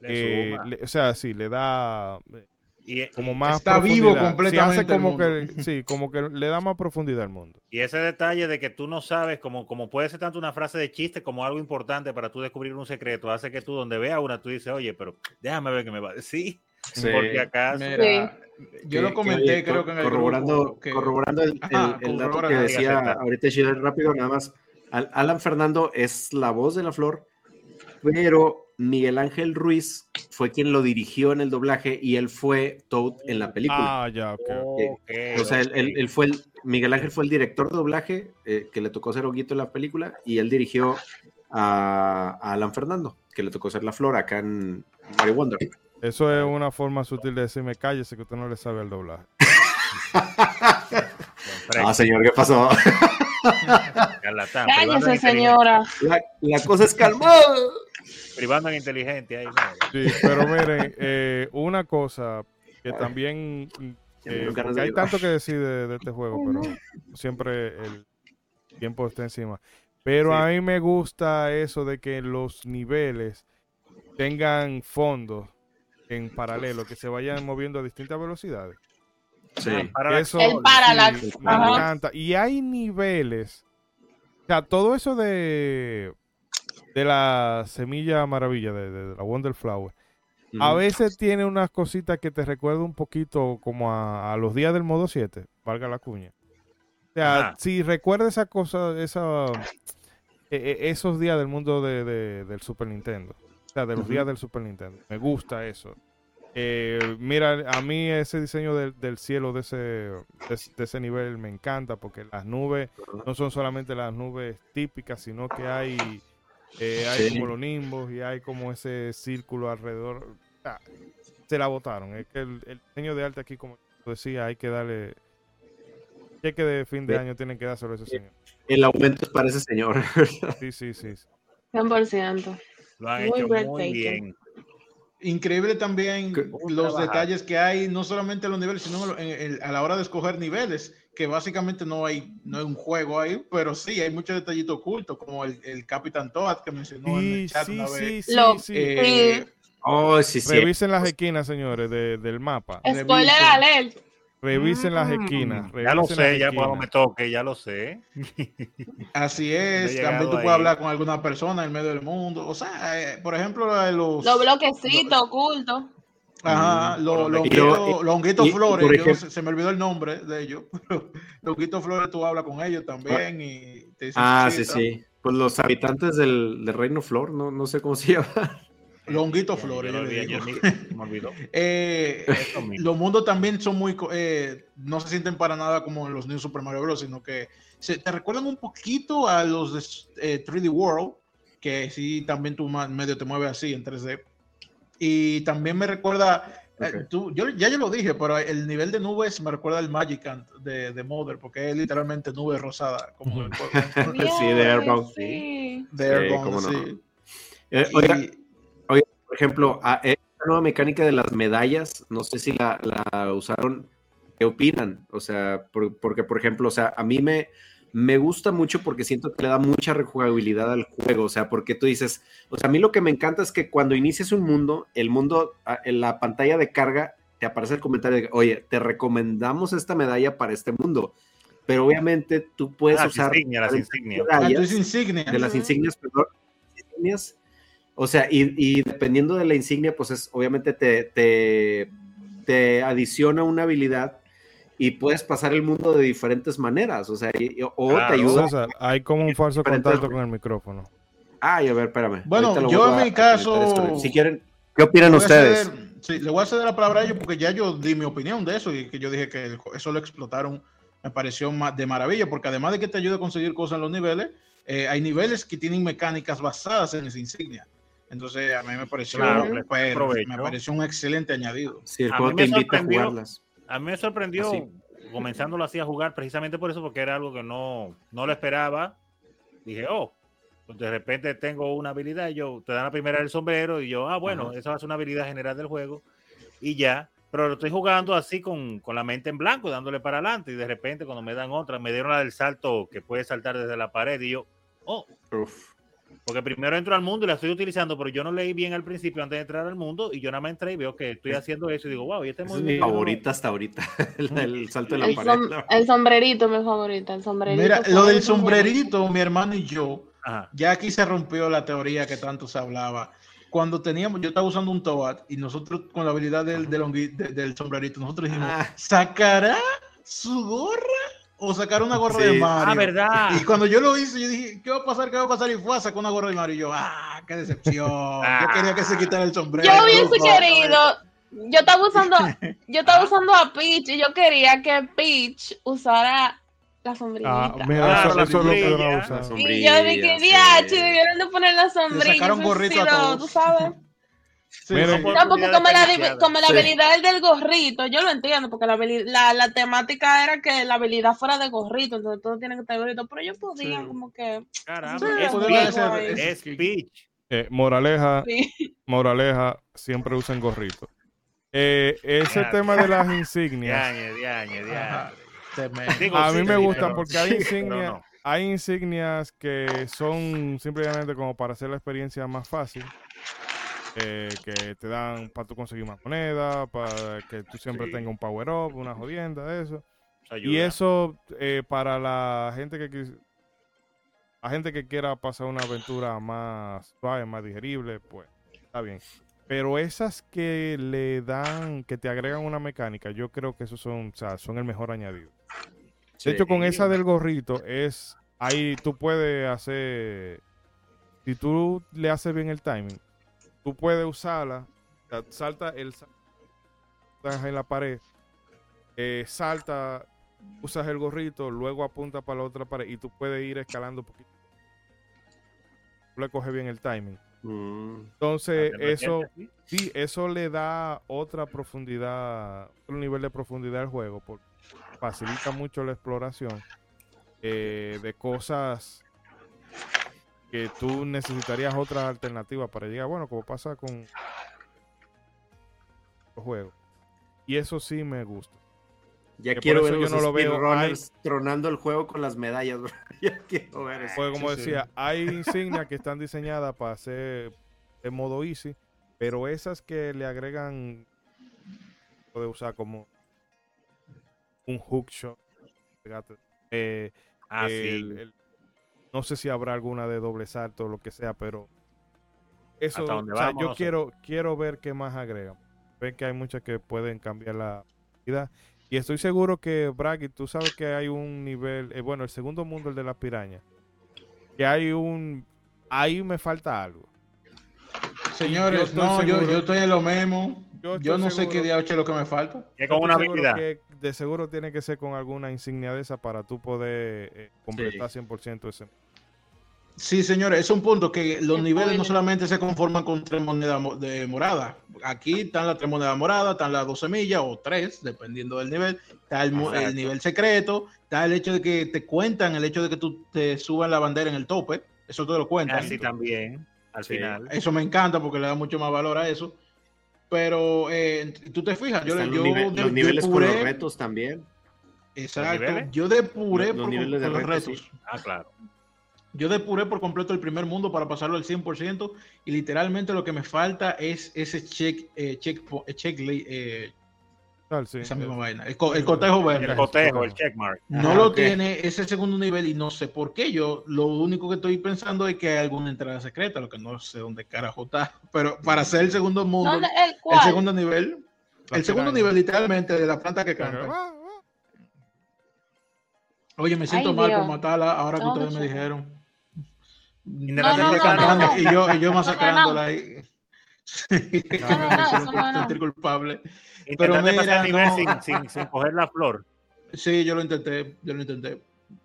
Le eh, le- o sea, sí, le da Y, como y- más Está vivo profundidad. Sí, completamente hace como que, sí, como que le da más profundidad al mundo. y ese detalle de que tú no sabes, como, como puede ser tanto una frase de chiste como algo importante para tú descubrir un secreto, hace que tú donde veas una, tú dices, oye, pero déjame ver qué me va a decir. Sí. Porque acaso... Mira, yo lo comenté, oye, creo que en el corroborando, grupo, que- corroborando el, Ajá, el- el dato que decía ahorita Chile rápido, nada más. Al- Alan Fernando es la voz de la flor, pero Miguel Ángel Ruiz fue quien lo dirigió en el doblaje y él fue Toad en la película. Ah, ya, ok. Ok, o sea, él, él- ok. él fue el, Miguel Ángel fue el director de doblaje eh, que le tocó ser Oguito en la película y él dirigió a, a Alan Fernando, que le tocó ser la flor acá en Mario Wonder. Eso es una forma sutil de decirme cállese que usted no le sabe el doblaje. Ah, señor, ¿qué pasó? Cállese, señora. La, la cosa es calmada. Inteligencia- Privando en inteligente. ahí. Sí, pero *laughs* miren, eh, una cosa que también, eh, porque hay tanto que decir de, de este juego, pero siempre el tiempo está encima. Pero Sí. a mí me gusta eso de que los niveles tengan fondos en paralelo, que se vayan moviendo a distintas velocidades. Sí. Ah, para Eso El parallax, sí, me encanta. Y hay niveles. O sea, todo eso de, de la semilla maravilla, de, de la Wonder Flower, a veces tiene unas cositas que te recuerda un poquito como a, a los días del modo 7, valga la cuña. O sea, Ajá. si recuerda esa cosa, esa, e- e- esos días del mundo de, de- del Super Nintendo. O sea, de los días del Super Nintendo. Me gusta eso. Eh, mira, a mí ese diseño del, del cielo de ese, de, ese- de ese nivel me encanta porque las nubes no son solamente las nubes típicas, sino que hay, eh, hay Sí. como los nimbos y hay como ese círculo alrededor. Sea, se la botaron. Es que el, el diseño de arte aquí, como decía, hay que darle. Cheque de fin de Sí. año tienen que dárselo a ese señor. El aumento es para ese señor. Sí, sí, sí. sí. 100%. Lo han Muy hecho muy bien. Increíble también Que- los trabajar. detalles que hay, no solamente en los niveles, sino en el- a la hora de escoger niveles, que básicamente no hay, no hay un juego ahí, pero sí hay muchos detallitos ocultos, como el, el Capitán Toad que mencionó en Sí, el chat sí, una sí, vez. sí, Lo- sí. Eh, Oh, sí, sí. Revisen las esquinas, señores, de- del mapa. Spoiler alert. Revisen las Mm, esquinas. Ya lo revisen sé, ya cuando me toque, ya lo sé. *laughs* Así es, también tú ahí. puedes hablar con alguna persona en medio del mundo. O sea, eh, por ejemplo, la de los, Los bloquecitos ocultos. ajá, Mm, los, honguitos- flores, yo se me olvidó el nombre de ellos, *laughs* pero los honguitos flores tú hablas con ellos también y te dicen Ah, sí, sí. Pues los habitantes del, del Reino Flor, no, no sé cómo se *laughs* llama. Ya, flores, yo yo olvidé, *laughs* me olvidó. Eh, los mundos también son muy, co- eh, no se sienten para nada como los New Super Mario Bros., sino que se, te recuerdan un poquito a los de eh, 3D World, que sí también tú medio te mueves así en 3D. Y también me recuerda, eh, tú- yo, ya yo lo dije, pero el nivel de nubes me recuerda al Magicant de, de Mother, porque es literalmente nube rosada, como el. *laughs* Sí, de Airbound, Sí. de Sí, Airbound, no. sí. Eh, Y- por ejemplo, a- esta nueva mecánica de las medallas, no sé si la, la usaron, ¿qué opinan? O sea, por- porque, por ejemplo, o sea, a mí me, me gusta mucho porque siento que le da mucha rejugabilidad al juego, o sea, porque tú dices, o sea, a mí lo que me encanta es que cuando inicias un mundo, el mundo, a- en la pantalla de carga, te aparece el comentario de, oye, te recomendamos esta medalla para este mundo, pero obviamente tú puedes Ah, las usar insignias, las insignias. Insignia. de las insignias, perdón, insignias. O sea, y, y dependiendo de la insignia, pues es obviamente te, te, te adiciona una habilidad y puedes pasar el mundo de diferentes maneras. O sea, y- o Claro. te ayuda. César, hay como un falso contacto con el micrófono. Ay, a ver, espérame. Bueno, yo en a- mi caso-. Si quieren, ¿qué opinan ustedes? ceder- sí, le voy a ceder la palabra a ellos porque ya yo di mi opinión de eso y que yo dije que eso lo explotaron, me pareció de maravilla, porque además de que te ayuda a conseguir cosas en los niveles, eh, hay niveles que tienen mecánicas basadas en esa insignia. Entonces a mí me pareció, Claro, pues, me pareció un excelente añadido. Si el A juego mí te me invita a sorprendió- jugarlas. A mí me sorprendió Así. comenzándolo así a jugar precisamente por eso, porque era algo que no, no lo esperaba. Dije, oh, pues de repente tengo una habilidad y yo te dan la primera del sombrero y yo, ah, bueno, Ajá. esa va a ser una habilidad general del juego y ya. Pero lo estoy jugando así con, con la mente en blanco, dándole para adelante y de repente cuando me dan otra, me dieron la del salto que puede saltar desde la pared y yo, oh, Uf. Porque primero entro al mundo y la estoy utilizando, pero yo no leí bien al principio antes de entrar al mundo y yo nada más entré y veo que estoy haciendo eso y digo, wow, y este es mi favorita hasta ahorita. *laughs* El, el salto de la El, pared. el sombrerito, mi favorito. El sombrerito. Mira, lo del sombrerito, mi hermano y yo, Ajá. ya aquí se rompió la teoría que tanto se hablaba. Cuando teníamos, yo estaba usando un Toad y nosotros con la habilidad del, del sombrerito, nosotros dijimos, Ah. ¿sacará su gorra o sacará una gorra de. Mario? Ah, verdad. Y cuando yo lo hice, yo dije, ¿qué va a pasar? ¿Qué va a pasar? Y fue a sacar una gorra de Mario. Y yo, ¡ah, qué decepción! Yo quería que se quitara el sombrero. Yo hubiese querido. Yo estaba usando. *laughs* Yo estaba usando a Peach y yo quería que Peach usara la sombrillita. Ah, mira, Claro, eso, la eso es lo que yo no sombrilla. La y sombrilla, yo dije, sí. debieron de poner la sombrilla. sacaron eso gorrito a todos. Tú sabes. Sí, Miren, No, porque como la, como la Sí. habilidad del, del gorrito, yo lo entiendo, porque la, la, la temática era que la habilidad fuera de gorrito, entonces todo tiene que tener gorrito, pero podían Sí. como que... Caramba, Sí, es. Es Peach. Eh, moraleja, Sí. *laughs* moraleja, siempre usen gorrito. Eh, ese Ya, tema de las insignias, Digo, a sí, mí me pero- porque hay insignias, no. hay insignias que son simplemente como para hacer la experiencia más fácil. Eh, que te dan para tú conseguir más moneda, para que tú siempre Sí. tengas un power up, una jodienda, eso. Y Ayuda. eso eh, para la gente que la gente que quiera pasar una aventura más suave, más digerible, pues está bien. Pero esas que le dan, que te agregan una mecánica, yo creo que esos son, o sea, son el mejor añadido. De hecho, con esa del gorrito es ahí tú puedes hacer, si tú le haces bien el timing, tú puedes usarla, salta el en la pared, eh, salta, usas el gorrito, luego apunta para la otra pared y tú puedes ir escalando un poquito. Tú le coges bien el timing. Mm, Entonces, no eso, sí, eso le da otra profundidad, otro nivel de profundidad al juego, porque facilita mucho la exploración eh, de cosas que tú necesitarías otras alternativas para llegar, bueno, como pasa con los juegos. Y eso sí me gusta. Ya Que quiero eso ver yo los no lo veo. tronando el juego con las medallas. bro. *laughs* ya quiero ver eso. Pues como Sí, sí. decía, hay insignias que están diseñadas para hacer de modo easy, pero esas que le agregan puede usar como un hookshot. eh, Ah, sí. el- no sé si habrá alguna de doble salto o lo que sea, pero eso, o sea, vamos, yo no sé. quiero, quiero ver qué más agregan. Ven que hay muchas que pueden cambiar la vida. Y estoy seguro que, Bragi, tú sabes que hay un nivel, eh, bueno, el segundo mundo, el de las pirañas, que hay un, ahí me falta algo. Señores, Yo no, yo, seguro- yo estoy en lo mismo. Yo no sé qué diablo es lo que me falta. Que con una habilidad. que de seguro tiene que ser con alguna insignia de esa para tú poder eh, completar 100% ese. Sí, señores, es un punto que los Qué niveles no solamente se conforman con tres monedas mo- de morada. Aquí están las tres monedas moradas, están las dos semillas o tres, dependiendo del nivel. Está el, nivel secreto, está el hecho de que te cuentan, el hecho de que tú te suban la bandera en el tope. Eso te lo cuentan. Así también, al Sí. final. Eso me encanta porque le da mucho más valor a eso. Pero eh, tú te fijas, yo, yo, los, nive- niveles con los retos también. Exacto. Yo depuré Los- los por, niveles de por los retos, retos. sí. Ah, claro. Yo depuré por completo el primer mundo para pasarlo al 100% y literalmente lo que me falta es ese check, eh, check, eh, check eh, Tal, sí. esa misma vaina, el, co- el cotejo verde. El cotejo, el checkmark. No Ah, lo ok. tiene ese segundo nivel y no sé por qué. Yo lo único que estoy pensando es que hay alguna entrada secreta, lo que no sé dónde carajo está. Pero para hacer el segundo mundo, ¿Dónde? ¿El el segundo nivel, La el segundo nivel literalmente de la planta que canta. Ah, ah. Oye, me siento Ay, mal por Dios. matarla ahora que No, ustedes me dijeron. No, no, no, cantando no. y yo, y yo masacrándola ahí. Sí, *laughs* no, me no, hicieron sentir culpable. Intentaste mira, pasar el nivel sin, sin, sin coger la flor. Sí, yo lo intenté, yo lo intenté.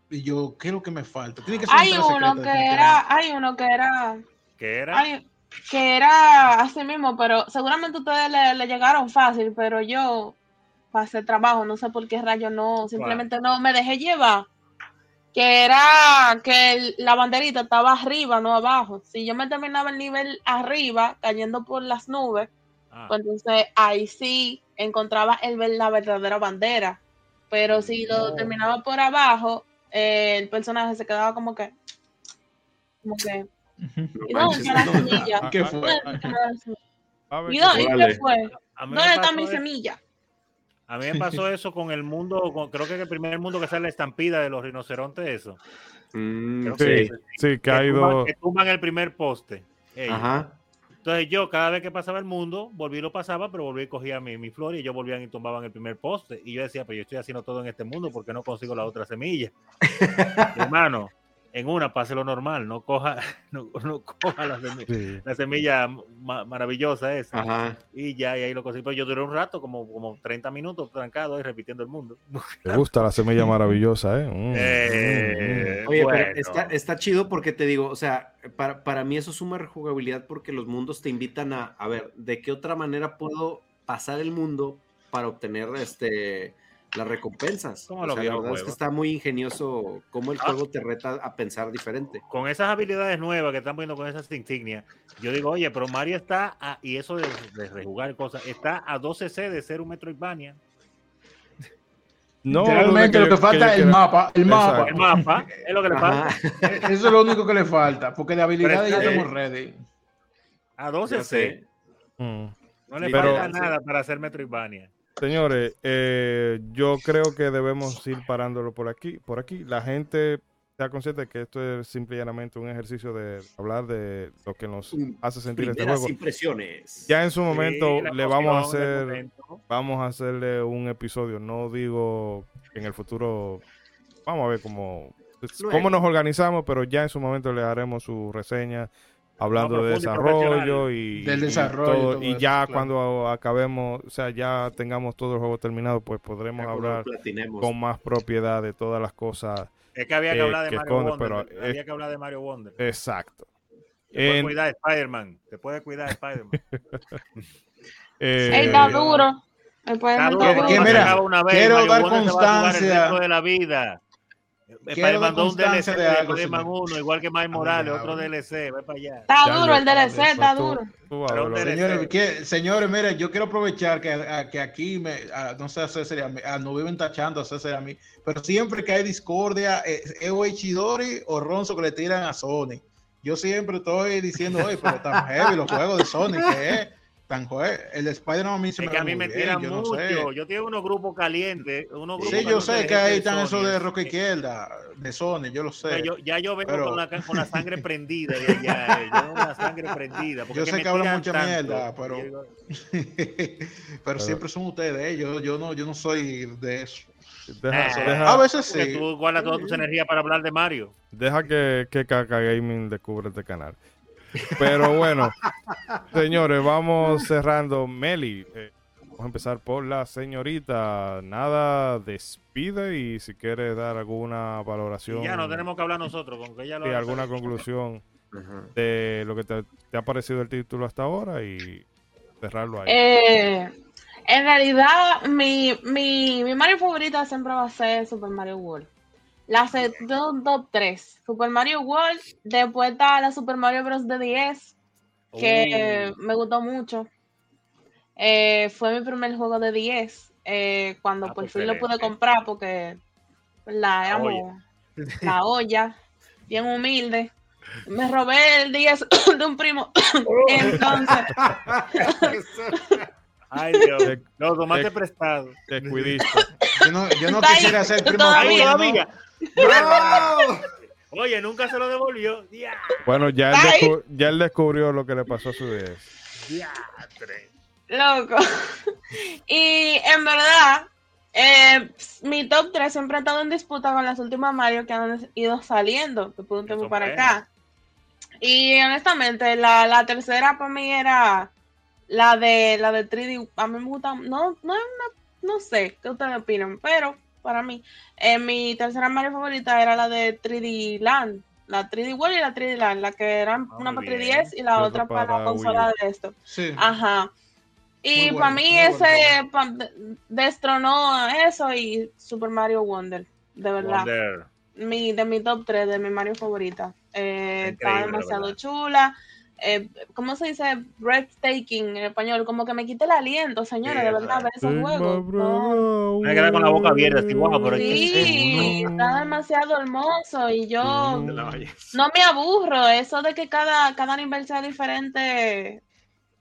Y yo, ¿qué es lo que me falta? Tiene que ser Hay uno secreta, que era, hay uno que era, que era? hay- que era así mismo, pero seguramente ustedes le, le llegaron fácil, pero yo pasé trabajo, no sé por qué rayo no, simplemente no me dejé llevar. Que era que el- la banderita estaba arriba, no abajo. Si yo me terminaba el nivel arriba, cayendo por las nubes, Ah, pues entonces ahí sí encontraba el, la verdadera bandera. Pero si lo Oh. terminaba por abajo, eh, el personaje se quedaba como que como que, No ¿y dónde manches, está la no. semilla? ¿Y dónde, ¿y Órale. qué fue? ¿Dónde está mi eso- semilla? A mí me pasó eso con el mundo, con- creo que es el primer mundo que sale la estampida de los rinocerontes, eso. Mm, Sí, que sí. que ha tumban, que tumban el primer poste. ellos. Ajá. Entonces yo cada vez que pasaba el mundo, volví y lo pasaba, pero volví y cogía mi, mi flor y ellos volvían y tumbaban el primer poste. Y yo decía, pero yo estoy haciendo todo en este mundo, porque no consigo la otra semilla? *laughs* Hermano, en una pase lo normal, no coja, *laughs* no, no coja la semilla, Sí. la semilla ma- maravillosa esa. Ajá. Y ya, y ahí lo conseguí. Pero yo duré un rato, como, como 30 minutos trancado ahí repitiendo el mundo. *laughs* Te gusta la semilla maravillosa, ¿eh? Mm, Eh, Oye, bueno. pero está, está chido porque te digo, o sea, para, para mí eso suma rejugabilidad porque los mundos te invitan a, a ver, ¿de qué otra manera puedo pasar el mundo para obtener este las recompensas? Como O los sea, la verdad es que está muy ingenioso cómo el Ah. juego te reta a pensar diferente. con esas habilidades nuevas que están poniendo con esas insignias, yo digo, oye, pero Mario está, a- y eso de, de rejugar cosas, está a 12 C de ser un Metroidvania. No, Literalmente lo que, yo- falta es el mapa. El mapa. El mapa es lo que le falta. Ajá. Eso es lo único que le falta. Porque de habilidades ya estamos ready. A 12 Ya C. sé. Mm. No le pero- falta nada para hacer Metroidvania. Señores, eh, yo creo que debemos ir parándolo por aquí. Por aquí, la gente está consciente de que esto es simple y llanamente un ejercicio de hablar de lo que nos Mm, hace sentir este Primeras juego. impresiones. Ya en su momento Sí, le vamos a hacer, vamos a hacerle un episodio. No digo en el futuro, vamos a ver cómo, Luego. cómo nos organizamos, pero ya en su momento le haremos su reseña hablando No, de desarrollo y, Del y desarrollo y todo, todo y eso, ya claro. cuando acabemos, o sea, ya tengamos todo el juego terminado, pues podremos hablar con más propiedad de todas las cosas. Es que había que eh, hablar de que Mario esconde, Wonder. pero, había que hablar de Mario Wonder. Exacto. Te puede En- cuidar Spider-Man. Te puede cuidar Spider-Man. *laughs* *laughs* eh, Ey, está duro. Está que mira, una vez, quiero Mario dar Wonder se va a jugar el constancia- resto de la vida. Spider-Man dar 2 un DLC de de algo, Spider-Man señor. 1, igual que Miles Morales, ya, otro. DLC. Ve para allá. Está duro, el DLC está duro. Señores, señores, mire, yo quiero aprovechar que, a- que aquí, me, a- no sé César a mí, a- no viven tachando a César a mí, pero siempre que hay discordia, eh, es o Ichidori o Ronzo que le tiran a Sony. Yo siempre estoy diciendo, oye, pero tan heavy los juegos de Sony, que es tan heavy. El de Spider-Man a mí se Es me que a mí me bien, tiran yo no mucho. sé. Yo tengo unos grupos calientes. Unos grupos Sí, yo sé que ahí están Sony. esos de roca izquierda, de Sony, yo lo O sea, sé. yo- ya yo vengo Pero- con, la, con la sangre prendida allá. eh. Yo la sangre prendida. porque Yo sé que hablan mucha tanto. mierda, pero- yo *laughs* pero siempre son ustedes, eh, yo, yo, no, yo no soy de eso. Deja, deja- A veces sí. tú guardas todas tus energías para hablar de Mario. deja que, que Kaka Gaming descubra este canal. Pero bueno, señores, vamos cerrando. Meli, eh, vamos a empezar por la señorita. Nada, despide y si quieres dar alguna valoración Y ya no tenemos que hablar nosotros, con que ella lo y alguna conclusión de lo que te, te ha parecido el título hasta ahora y cerrarlo ahí. Eh, en realidad, mi, mi, mi Mario favorita siempre va a ser Super Mario World. La segunda top 3, Super Mario World, después está la Super Mario Bros. de 10, que Oh. me gustó mucho. Eh, fue mi primer juego de 10, eh, cuando Ah, por pues fin lo pude comprar, porque la La amo, olla. la *laughs* olla, bien humilde. Me robé el 10 *coughs* de un primo. Entonces, *laughs* Ay, Dios. Lo tomaste te- prestado. Te cuidiste. Yo no, yo quisiera ser primo todavía, tuyo, ¿no? Todavía. Oye, nunca se lo devolvió. Ya, Bueno, ya él, ya descubrió lo que le pasó a su 10. diatre. Loco. *laughs* Y en verdad, eh, mi top 3 siempre ha estado en disputa con las últimas Mario que han ido saliendo, que tiempo Eso para acá. Y honestamente, la, la tercera para mí era la de la de 3D. A mí me gusta, no, no, es una- no sé qué ustedes opinan, pero para mí, eh, mi tercera Mario favorita era la de 3D Land. La 3D World y la 3D Land, la que eran Ah, una para bien. 3DS y la otra para, para la consola Wii de esto. Sí. Ajá. Y para mí muy bueno ese pa- de- destronó a eso y Super Mario Wonder, de verdad. Wonder. Mi, de mi top 3, de mi Mario favorita. Eh, está demasiado chula. Eh, ¿cómo se dice? Breathtaking en español, como que me quite el aliento, señores, de verdad, ver esos juegos. No. Me quedé con la boca abierta, así, wow, pero es que- Sí, no. está demasiado hermoso y yo belleza. no me aburro. Eso de que cada, cada nivel sea diferente,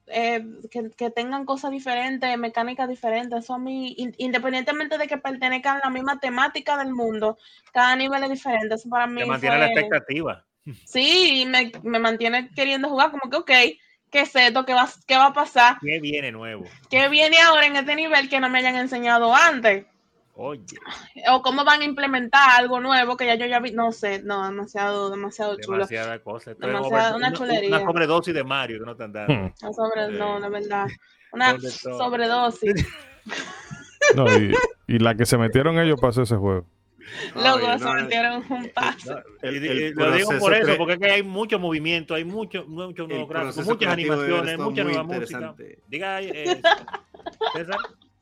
eh, que, que tengan cosas diferentes, mecánicas diferentes, eso a mí, in- independientemente de que pertenezcan a la misma temática del mundo, cada nivel es diferente. Eso para mí Te mantiene la expectativa. Sí, y me, me mantiene queriendo jugar, como que, ok, ¿qué es esto? ¿Qué va, ¿Qué va a pasar? ¿Qué viene nuevo? ¿Qué viene ahora en este nivel que no me hayan enseñado antes? Oye, o cómo van a implementar algo nuevo que ya yo ya vi, no sé, no, demasiado, demasiado chulo. demasiada cosa. Demasiada- una chulería. Una sobredosis de Mario que no te han dado. Hmm. No, sobre, Sí. no, la verdad. Una todo. sobredosis. No, y, y la que se metieron ellos para hacer ese juego. Se no, metieron un El- y- el y lo digo por eso, porque es que hay mucho movimiento, hay mucho, mucho nuevo gráfico, muchas animaciones, mucha nueva música. Diga, eh, *laughs* César.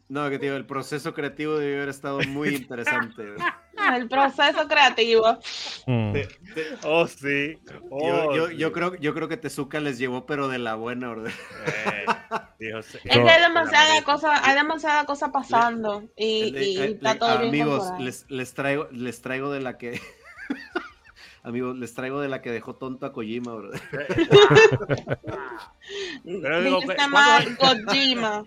No, que digo, el proceso creativo debe haber estado muy interesante. *laughs* El proceso creativo. Mm. Oh, sí. Oh, yo, yo, sí. yo creo, yo creo que Tezuka les llevó, pero de la buena orden. Eh, dijo, sí. Es que hay demasiada cosa, hay demasiada cosa pasando y, Le- y le- está le- todo bien amigos, controlado. les, les traigo, les traigo de la que. *laughs* amigos, les traigo de la que dejó tonto a Kojima, bro. *laughs* Pero digo, Dijiste ¿cuántos mal años- Kojima.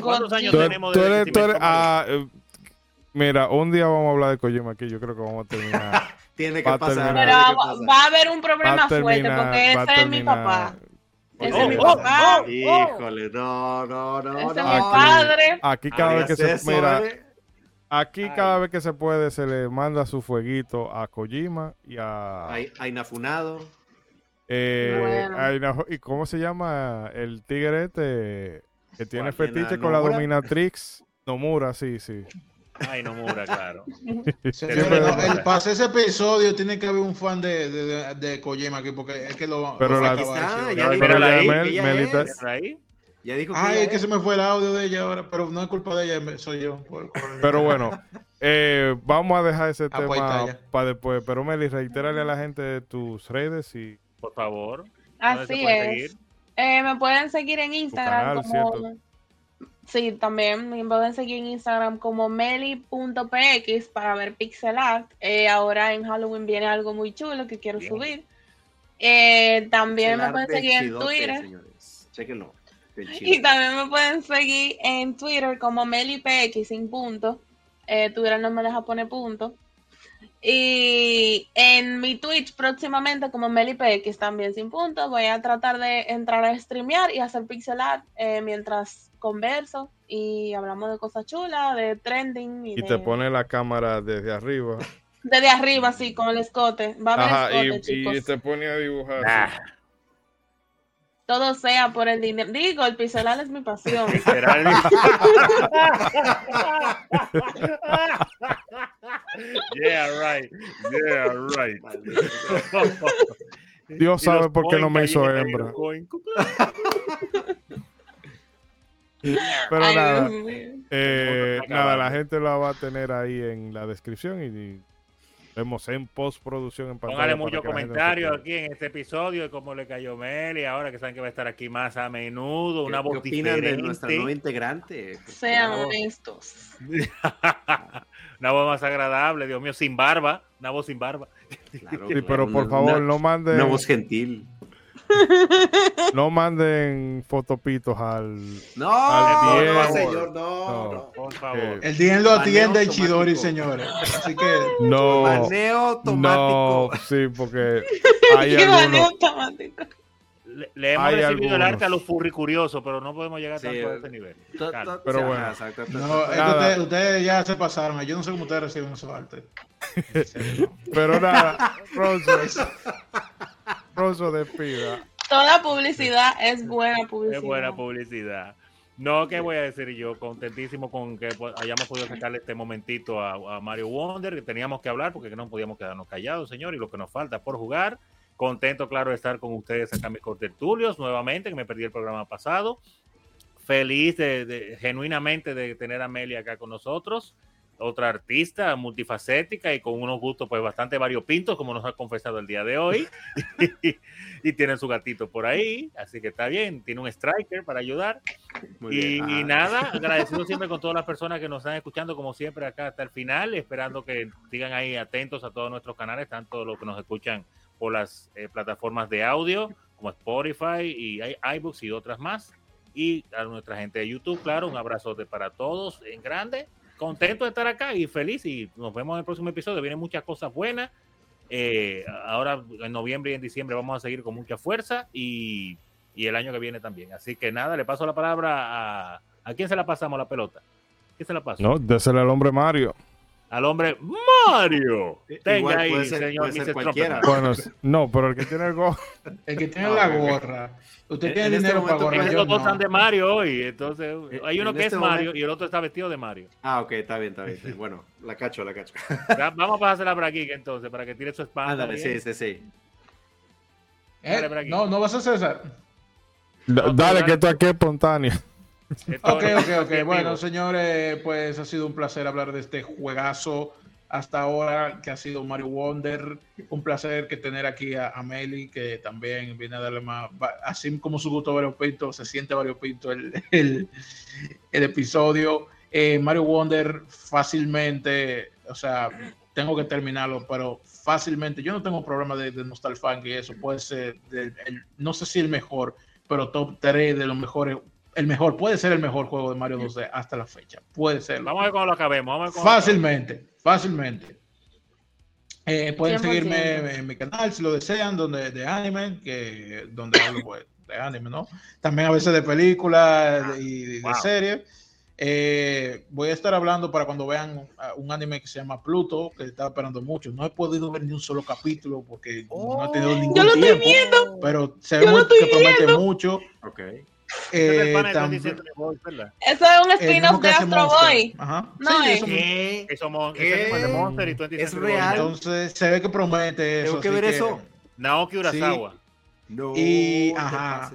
¿Cuántos años Tú, tenemos tú de eres- tú eres- ah, eh, mira, un día vamos a hablar de Kojima aquí. Yo creo que vamos a terminar. *laughs* Tiene Va que a pasar. terminar. Pero va, pasar. va a haber un problema a fuerte terminar. porque a ese es mi terminar- papá. Ese Oh, es mi oh, papá. oh. Híjole, no, no, no. Ese es no. mi padre. Aquí cada vez que se eso, mira, ¿eh? aquí Ay. cada vez que se puede se le manda su fueguito a Kojima y a Hay, hay nafunado. eh, Bueno. a Ina- y cómo se llama el tigre este que tiene fetiche ¿A con la Nomura? dominatrix Nomura, sí, sí. Ay, no mura, claro. Señores, Siempre- no, el, para hacer ese episodio tiene que haber un fan de, de, de, de Kojima aquí porque es que lo Pero lo la- está, sí. ya Pero ella Melita- dijo que Ay, es que se me fue el audio de ella ahora, pero no es culpa de ella, soy yo. por- por- Pero bueno, eh, vamos a dejar ese Ah, pues tema para después. Pero Meli, reitérale a la gente tus redes y Por favor. ¿Dónde se Así es. seguir? Eh, me pueden seguir en Instagram canal, como... Sí, también me pueden seguir en Instagram como meli.px para ver pixel art. Eh, ahora en Halloween viene algo muy chulo que quiero Bien. subir. Eh, también me pueden seguir en Twitter. señores. Y también me pueden seguir en Twitter como melipx sin punto. Eh, Twitter no me deja poner punto. Y en mi Twitch próximamente como melipx también sin punto. Voy a tratar de entrar a streamear y hacer pixel art eh, mientras converso y hablamos de cosas chulas, de trending. Y, y de- te pone la cámara desde arriba. Desde arriba, sí, con el escote. Va a haber Ajá, escote, y, chicos. y te pone a dibujar. Ah, Todo sea por el dinero. Digo, el pixel art es mi pasión. *laughs* *laughs* yeah, right. Yeah, right. *laughs* Dios sabe por qué no me hizo hembra. *laughs* Pero Ay, nada, eh, nada, la gente la va a tener ahí en la descripción y, y vemos en postproducción en pantalla. Póngale muchos comentarios aquí en este episodio de cómo le cayó Mel y ahora que saben que va a estar aquí más a menudo, una ¿Qué, voz de nuestra nueva integrante? Sean honestos. *laughs* una voz más agradable, Dios mío, sin barba, una voz sin barba. Claro, Sí, claro, pero por una- favor, una- no manden, Una voz gentil. no manden fotopitos al. No, Al no, señor, no, No. no. Por favor. El día lo atiende el. Chidori, señores. Así que no, Baneo no, automático. sí, porque *laughs* hay Qué baneo algunos. automático. Le, le hemos Hay recibido el algunos. arte a los furri curiosos, pero no podemos llegar Sí, tanto a eh, ese nivel. To- Claro. to- Pero bueno. ajá, exacto, exacto. no, es que Nada. ustedes, ustedes ya se pasaron. Yo no sé cómo ustedes reciben esos artes. *laughs* Pero nada, Rosso, Rosso despida. Toda publicidad es buena publicidad. Es buena publicidad. No, ¿qué voy a decir yo? Contentísimo con que hayamos podido sacarle este momentito a, a Mario Wonder, que teníamos que hablar porque no podíamos quedarnos callados, señor, y lo que nos falta por jugar. Contento, claro, de estar con ustedes acá mis contertulios nuevamente, que me perdí el programa pasado. Feliz de, de- genuinamente de tener a Meli acá con nosotros. otra artista multifacética y con unos gustos pues bastante variopintos, como nos ha confesado el día de hoy. *laughs* *laughs* y tiene su gatito por ahí, así que está bien, tiene un striker para ayudar. Muy y, bien. y Ah. nada, *laughs* agradecido siempre con todas las personas que nos están escuchando, como siempre, acá hasta el final, esperando que sigan ahí atentos a todos nuestros canales, tanto los que nos escuchan por las eh, plataformas de audio, como Spotify y iBooks y otras más. Y a nuestra gente de YouTube, claro, un abrazote para todos en grande. Contento de estar acá y feliz. Y nos vemos en el próximo episodio. Vienen muchas cosas buenas. Eh, ahora en noviembre y en diciembre vamos a seguir con mucha fuerza y, y el año que viene también. Así que nada, le paso la palabra a. ¿A quién se la pasamos la pelota? ¿Quién se la pasa? No, désela al hombre Mario. Al hombre Mario. Eh, Tenga igual ahí, puede ser- señor Mr. cualquiera. Bueno, no, pero el que tiene el go. *laughs* El que tiene la gorra. Usted En- tiene en este dinero para momento gorra. Los dos están de Mario hoy, entonces hay uno en que este es Mario momento- y el otro está vestido de Mario. Ah, ok, está bien, está bien. Bueno, la cacho, la cacho. Ya, Vamos a pasársela para aquí entonces, para que tire su spam. Ándale, sí, sí, sí. Eh, no, no vas a César. No, Dale, dale. que esto aquí es espontáneo. Ok, ok, ok. Bueno, señores, pues ha sido un placer hablar de este juegazo hasta ahora que ha sido Mario Wonder. Un placer que tener aquí a, a Meli, que también viene a darle más, así como su gusto variopinto, se siente variopinto el, el, el episodio. Eh, Mario Wonder fácilmente, o sea, tengo que terminarlo, pero fácilmente, yo no tengo problema de, de Nostalfunk y eso, puede ser, el- no sé si el mejor, pero top 3 de los mejores, el mejor, puede ser el mejor juego de Mario 2D hasta la fecha, puede ser. Vamos a ver cómo lo acabemos. Vamos a ver cómo lo Fácilmente, fácilmente. Eh, pueden 100%. seguirme en mi canal si lo desean, donde de anime, que donde hablo pues, de anime, ¿no? También a veces de películas y de, Wow. series. Eh, voy a estar hablando para cuando vean uh, un anime que se llama Pluto, que estaba esperando mucho. No he podido ver ni un solo capítulo porque no he tenido ningún Yo lo estoy tiempo, viendo. pero se ve Yo lo muy- estoy que promete mucho. Ok. Es Eh, también- 27 de Boys, ¿verdad? Eso es un mismo spin-off que de Astro Monster. Boy. Ajá. No, Sí, eh. eso mismo. ¿Qué? Eso de Monster y 27 Es real. Entonces se ve que promete eso. Tengo que ver eso. Naoki Urasawa. No. Y- ajá.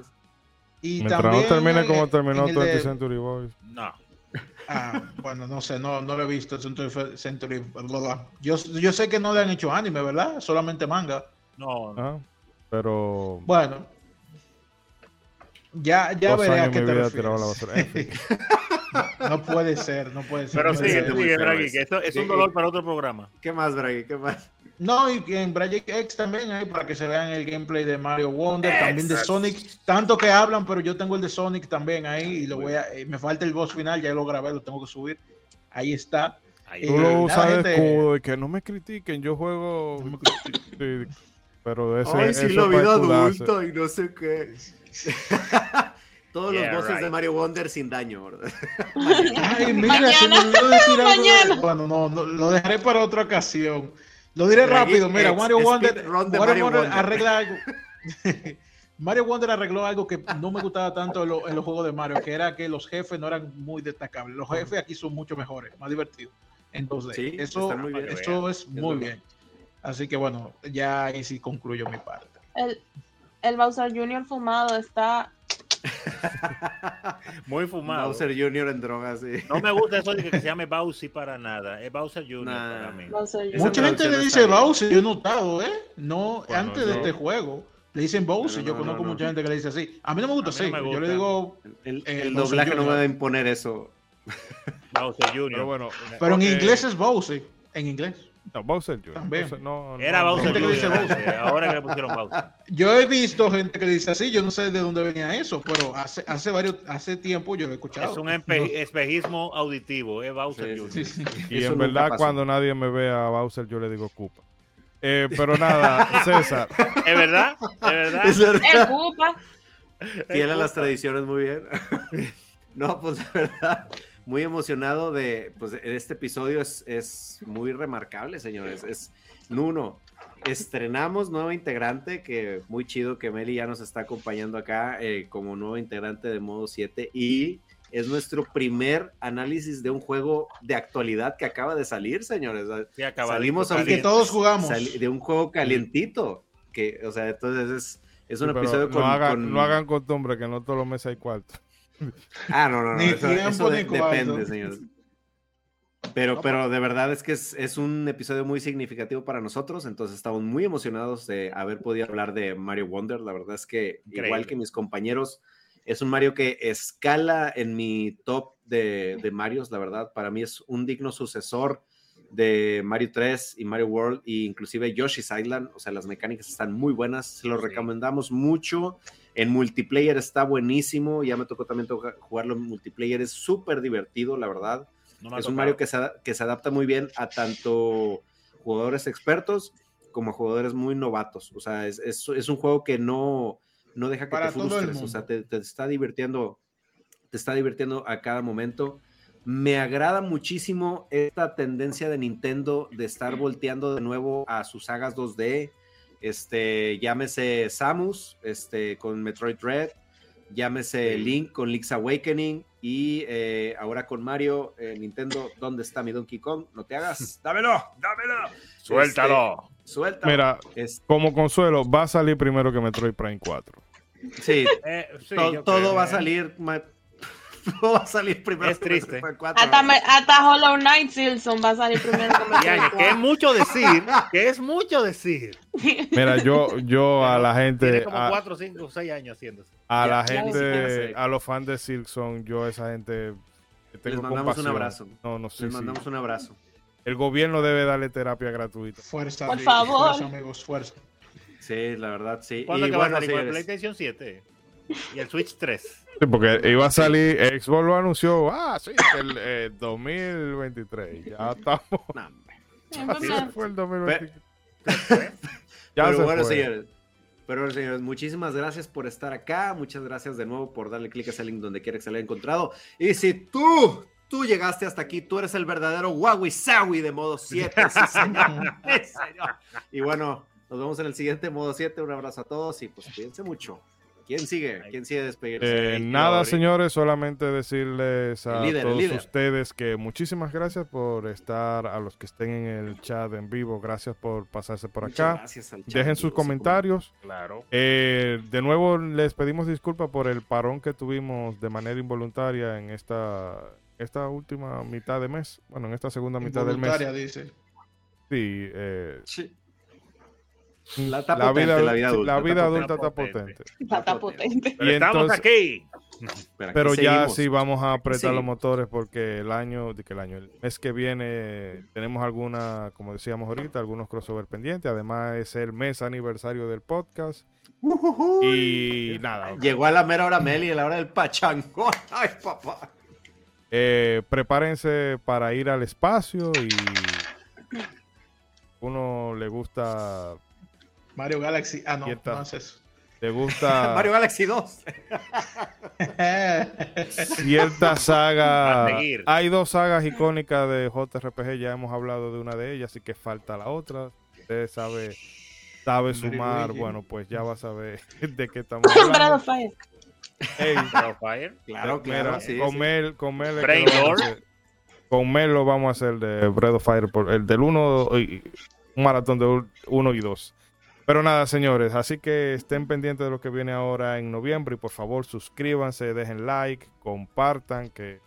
Y Mientras también no termine como terminó el 20 de- Century Boys. No. *laughs* Ah, bueno, no sé, no, no lo he visto. Century, Century, bla, bla. Yo, yo sé que no le han hecho anime, ¿verdad? Solamente manga. No, no. Ajá. Pero Bueno, ya, ya veré a qué te refieres. la basura. En fin. *laughs* No puede ser, no puede ser. Pero no sigue, sigue, Draghi, eso. que esto es un Sí. dolor para otro programa. ¿Qué más, Bragi? ¿Qué más? No, y que en Project X también hay para que se vean el gameplay de Mario Wonder, también de Sonic. Tanto que hablan, pero yo tengo el de Sonic también ahí y lo voy a. eh, me falta el boss final, ya lo grabé, lo tengo que subir. Ahí está. Ahí Tú Eh, lo nada, usas de escudo y que no me critiquen, yo juego. Sí, pero ese. Ay, sí, eso lo vi adulto y no sé qué. *laughs* Todos Yeah, los bosses right. de Mario Wonder sin daño, ¿verdad? Ay, mira, se me Mañana. olvidó decir algo de- Mañana. Bueno, no, no, lo dejaré para otra ocasión. Lo diré rápido. Mira, Mario Wonder, Mario Mario Wonder Wonder. arregla algo. *laughs* *laughs* Mario Wonder arregló algo que no me gustaba tanto en, lo- en los juegos de Mario, que era que los jefes no eran muy destacables. Los jefes aquí son mucho mejores, más divertidos. Entonces, Sí, eso, están muy bien. eso es muy bien. Así que bueno, ya ahí sí concluyo mi parte. El, el Bowser Jr. fumado está. *laughs* Muy fumado. Bowser Jr. en drogas, sí. No me gusta eso de que se *laughs* llame Bowsy para nada. Es Bowser Jr. Nah. para mí. Bowser. Mucha gente le dice. Bowser, yo he notado, ¿eh? No, Bueno, antes de este juego. Le dicen Bowser, No, no, yo no, conozco no, no. mucha gente que le dice así. A mí no me gusta así. Yo le digo, El, Eh, el Bowser doblaje no me va a imponer eso. Bowser Jr. Pero bueno, pero en inglés es Bowser. En inglés. No, Bowser Jr. También. Bowser, no, no, Era. Bowser que dice Jr. Bowser. *laughs* Ahora que le pusieron Bowser. Yo he visto gente que dice así. Yo no sé de dónde venía eso, pero hace, hace varios, hace tiempo yo lo he escuchado. Es un espejismo auditivo. Es Bowser Sí, Jr. Sí, sí. Y Eso en verdad, pasó. cuando nadie me ve a Bowser, yo le digo Cupa. Eh, pero nada, *laughs* César. ¿Es verdad? ¿Es verdad? Es verdad. El Koopa. Fiel a las tradiciones, muy bien. *laughs* no, pues de verdad, muy emocionado de, pues este episodio es, es muy remarcable, señores. Es Nuno. Estrenamos nuevo integrante, que muy chido que Meli ya nos está acompañando acá eh, como nuevo integrante de modo 7 y es nuestro primer análisis de un juego de actualidad que acaba de salir, señores. Sí, Salimos a Que todos jugamos. De un juego calientito, que, o sea, entonces es, es un Sí, episodio no, con, hagan, con- no hagan costumbre que no todos los meses hay cuarto. Ah, no, no, no. Ni eso de- depende, señor. Pero, No, pero de verdad es que es, es un episodio muy significativo para nosotros, entonces estamos muy emocionados de haber podido hablar de Mario Wonder. La verdad es que, igual que mis compañeros, es un Mario que escala en mi top de, de Marios, la verdad. Para mí es un digno sucesor de Mario 3 y Mario World, e inclusive Yoshi's Island. O sea, las mecánicas están muy buenas, se lo Sí. recomendamos mucho. En multiplayer está buenísimo, ya me tocó también jugarlo en multiplayer, es súper divertido, la verdad. No Es un. Mario que se, que se adapta muy bien a tanto jugadores expertos como a jugadores muy novatos. O sea, es, es- es un juego que no, no deja que Para te frustres. O sea, te, te está divirtiendo, te está divirtiendo a cada momento. Me agrada muchísimo esta tendencia de Nintendo de estar volteando de nuevo a sus sagas 2D. Este, llámese Samus, este, con Metroid Dread, llámese Sí. Link con Link's Awakening y eh, ahora con Mario, eh, Nintendo, ¿dónde está mi Donkey Kong? No te hagas, *laughs* dámelo, dámelo. Suéltalo. Este, suelta. Mira, Es- como consuelo, va a salir primero que Metroid Prime 4. sí, Eh, sí, to- yo todo creo, va a eh. salir. *laughs* va a salir primero. Es triste. Metroid Prime 4. Hasta, me- hasta Hollow Knight Silson va a salir primero que que es 4. mucho decir, que es mucho decir. *laughs* Mira, yo, yo a la gente, Tiene como a, 4, 5, 6 años haciéndose. a la gente, a los fans de Silson, yo a esa gente tengo Les mandamos un compasión. abrazo. No, no sé. Les mandamos un abrazo. El gobierno debe darle terapia gratuita. Fuerza, Por amigos, favor. fuerza, amigos, fuerza. Sí, la verdad, sí. ¿Cuándo Y que va a bueno, salir? ¿Con el señores, PlayStation 7 y el Switch 3. Sí, porque iba a salir, Xbox lo anunció, ah, sí, el eh, 2023. Ya *laughs* estamos. Es Así fue el 2023. ¿Eh? Ya Pero se bueno, fue. señores. Pero bueno, señores, muchísimas gracias por estar acá. Muchas gracias de nuevo por darle clic a ese link donde quiera que se le haya encontrado. Y si tú, tú llegaste hasta aquí, tú eres el verdadero Huawei Sawi de modo 7. Sí, señor. *laughs* Sí, señor. Y bueno, nos vemos en el siguiente modo 7. Un abrazo a todos y pues cuídense mucho. ¿Quién sigue? ¿Quién sigue despedirse? Eh, nada, señores, solamente decirles a líder, todos ustedes que muchísimas gracias por estar, a los que estén en el chat en vivo, gracias por pasarse por Muchas acá. gracias al chat, Dejen sus comentarios. Claro. Eh, de nuevo les pedimos disculpas por el parón que tuvimos de manera involuntaria en esta, esta última mitad de mes, bueno, en esta segunda mitad del mes. Involuntaria, dice. Sí, eh, Sí. La, está la, potente, vida, la vida adulta. la está vida potente. adulta está potente. potente. Está potente. Pero Y estamos entonces- aquí. Pero ya seguimos. sí vamos a apretar los motores porque el año, de que el año, el mes que viene tenemos alguna, como decíamos ahorita, algunos crossover pendientes. Además es el mes aniversario del podcast. Y nada, Llegó a la mera hora Meli, a la hora del pachangón. *laughs* Ay, papá. eh, prepárense para ir al espacio y uno le gusta, Mario Galaxy. Ah, no, no es eso. le gusta *laughs* Mario Galaxy 2. *laughs* cierta saga. Hay dos sagas icónicas de JRPG, ya hemos hablado de una de ellas, así que falta la otra. Usted sabe, sabe sumar, bueno, pues ya va a saber *laughs* de qué estamos hablando. of Fire. Ey, Breath of Fire. Claro, mira, claro. sí, con sí. Hacer. con Mel lo vamos a hacer de Breath of Fire, por, el del 1, un maratón de 1 y 2. Pero nada, señores, así que estén pendientes de lo que viene ahora en noviembre y por favor suscríbanse, dejen like, compartan, que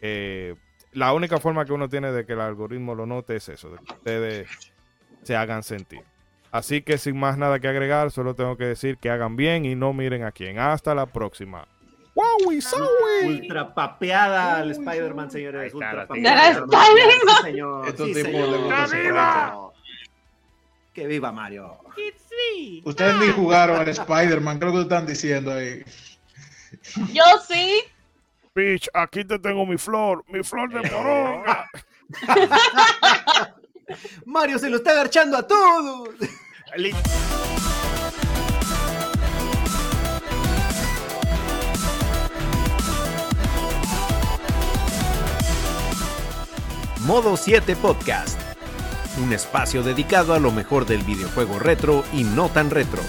eh, la única forma que uno tiene de que el algoritmo lo note es eso, de que ustedes se hagan sentir. Así que sin más nada que agregar, solo tengo que decir que hagan bien y no miren a quién. Hasta la próxima. ¡Wow! y Zoe! Ultra papeada al Spider-Man, señores. Ultra la papeada. Sí, señor. ¡Que viva! ¡Que viva Mario! Ustedes ni jugaron al Spider-Man, creo que están diciendo ahí. Yo sí. Bitch, aquí te tengo mi flor, mi flor de poronga. *laughs* Mario se lo está agarchando a todos. Modo 7 Podcast. Un espacio dedicado a lo mejor del videojuego retro y no tan retro.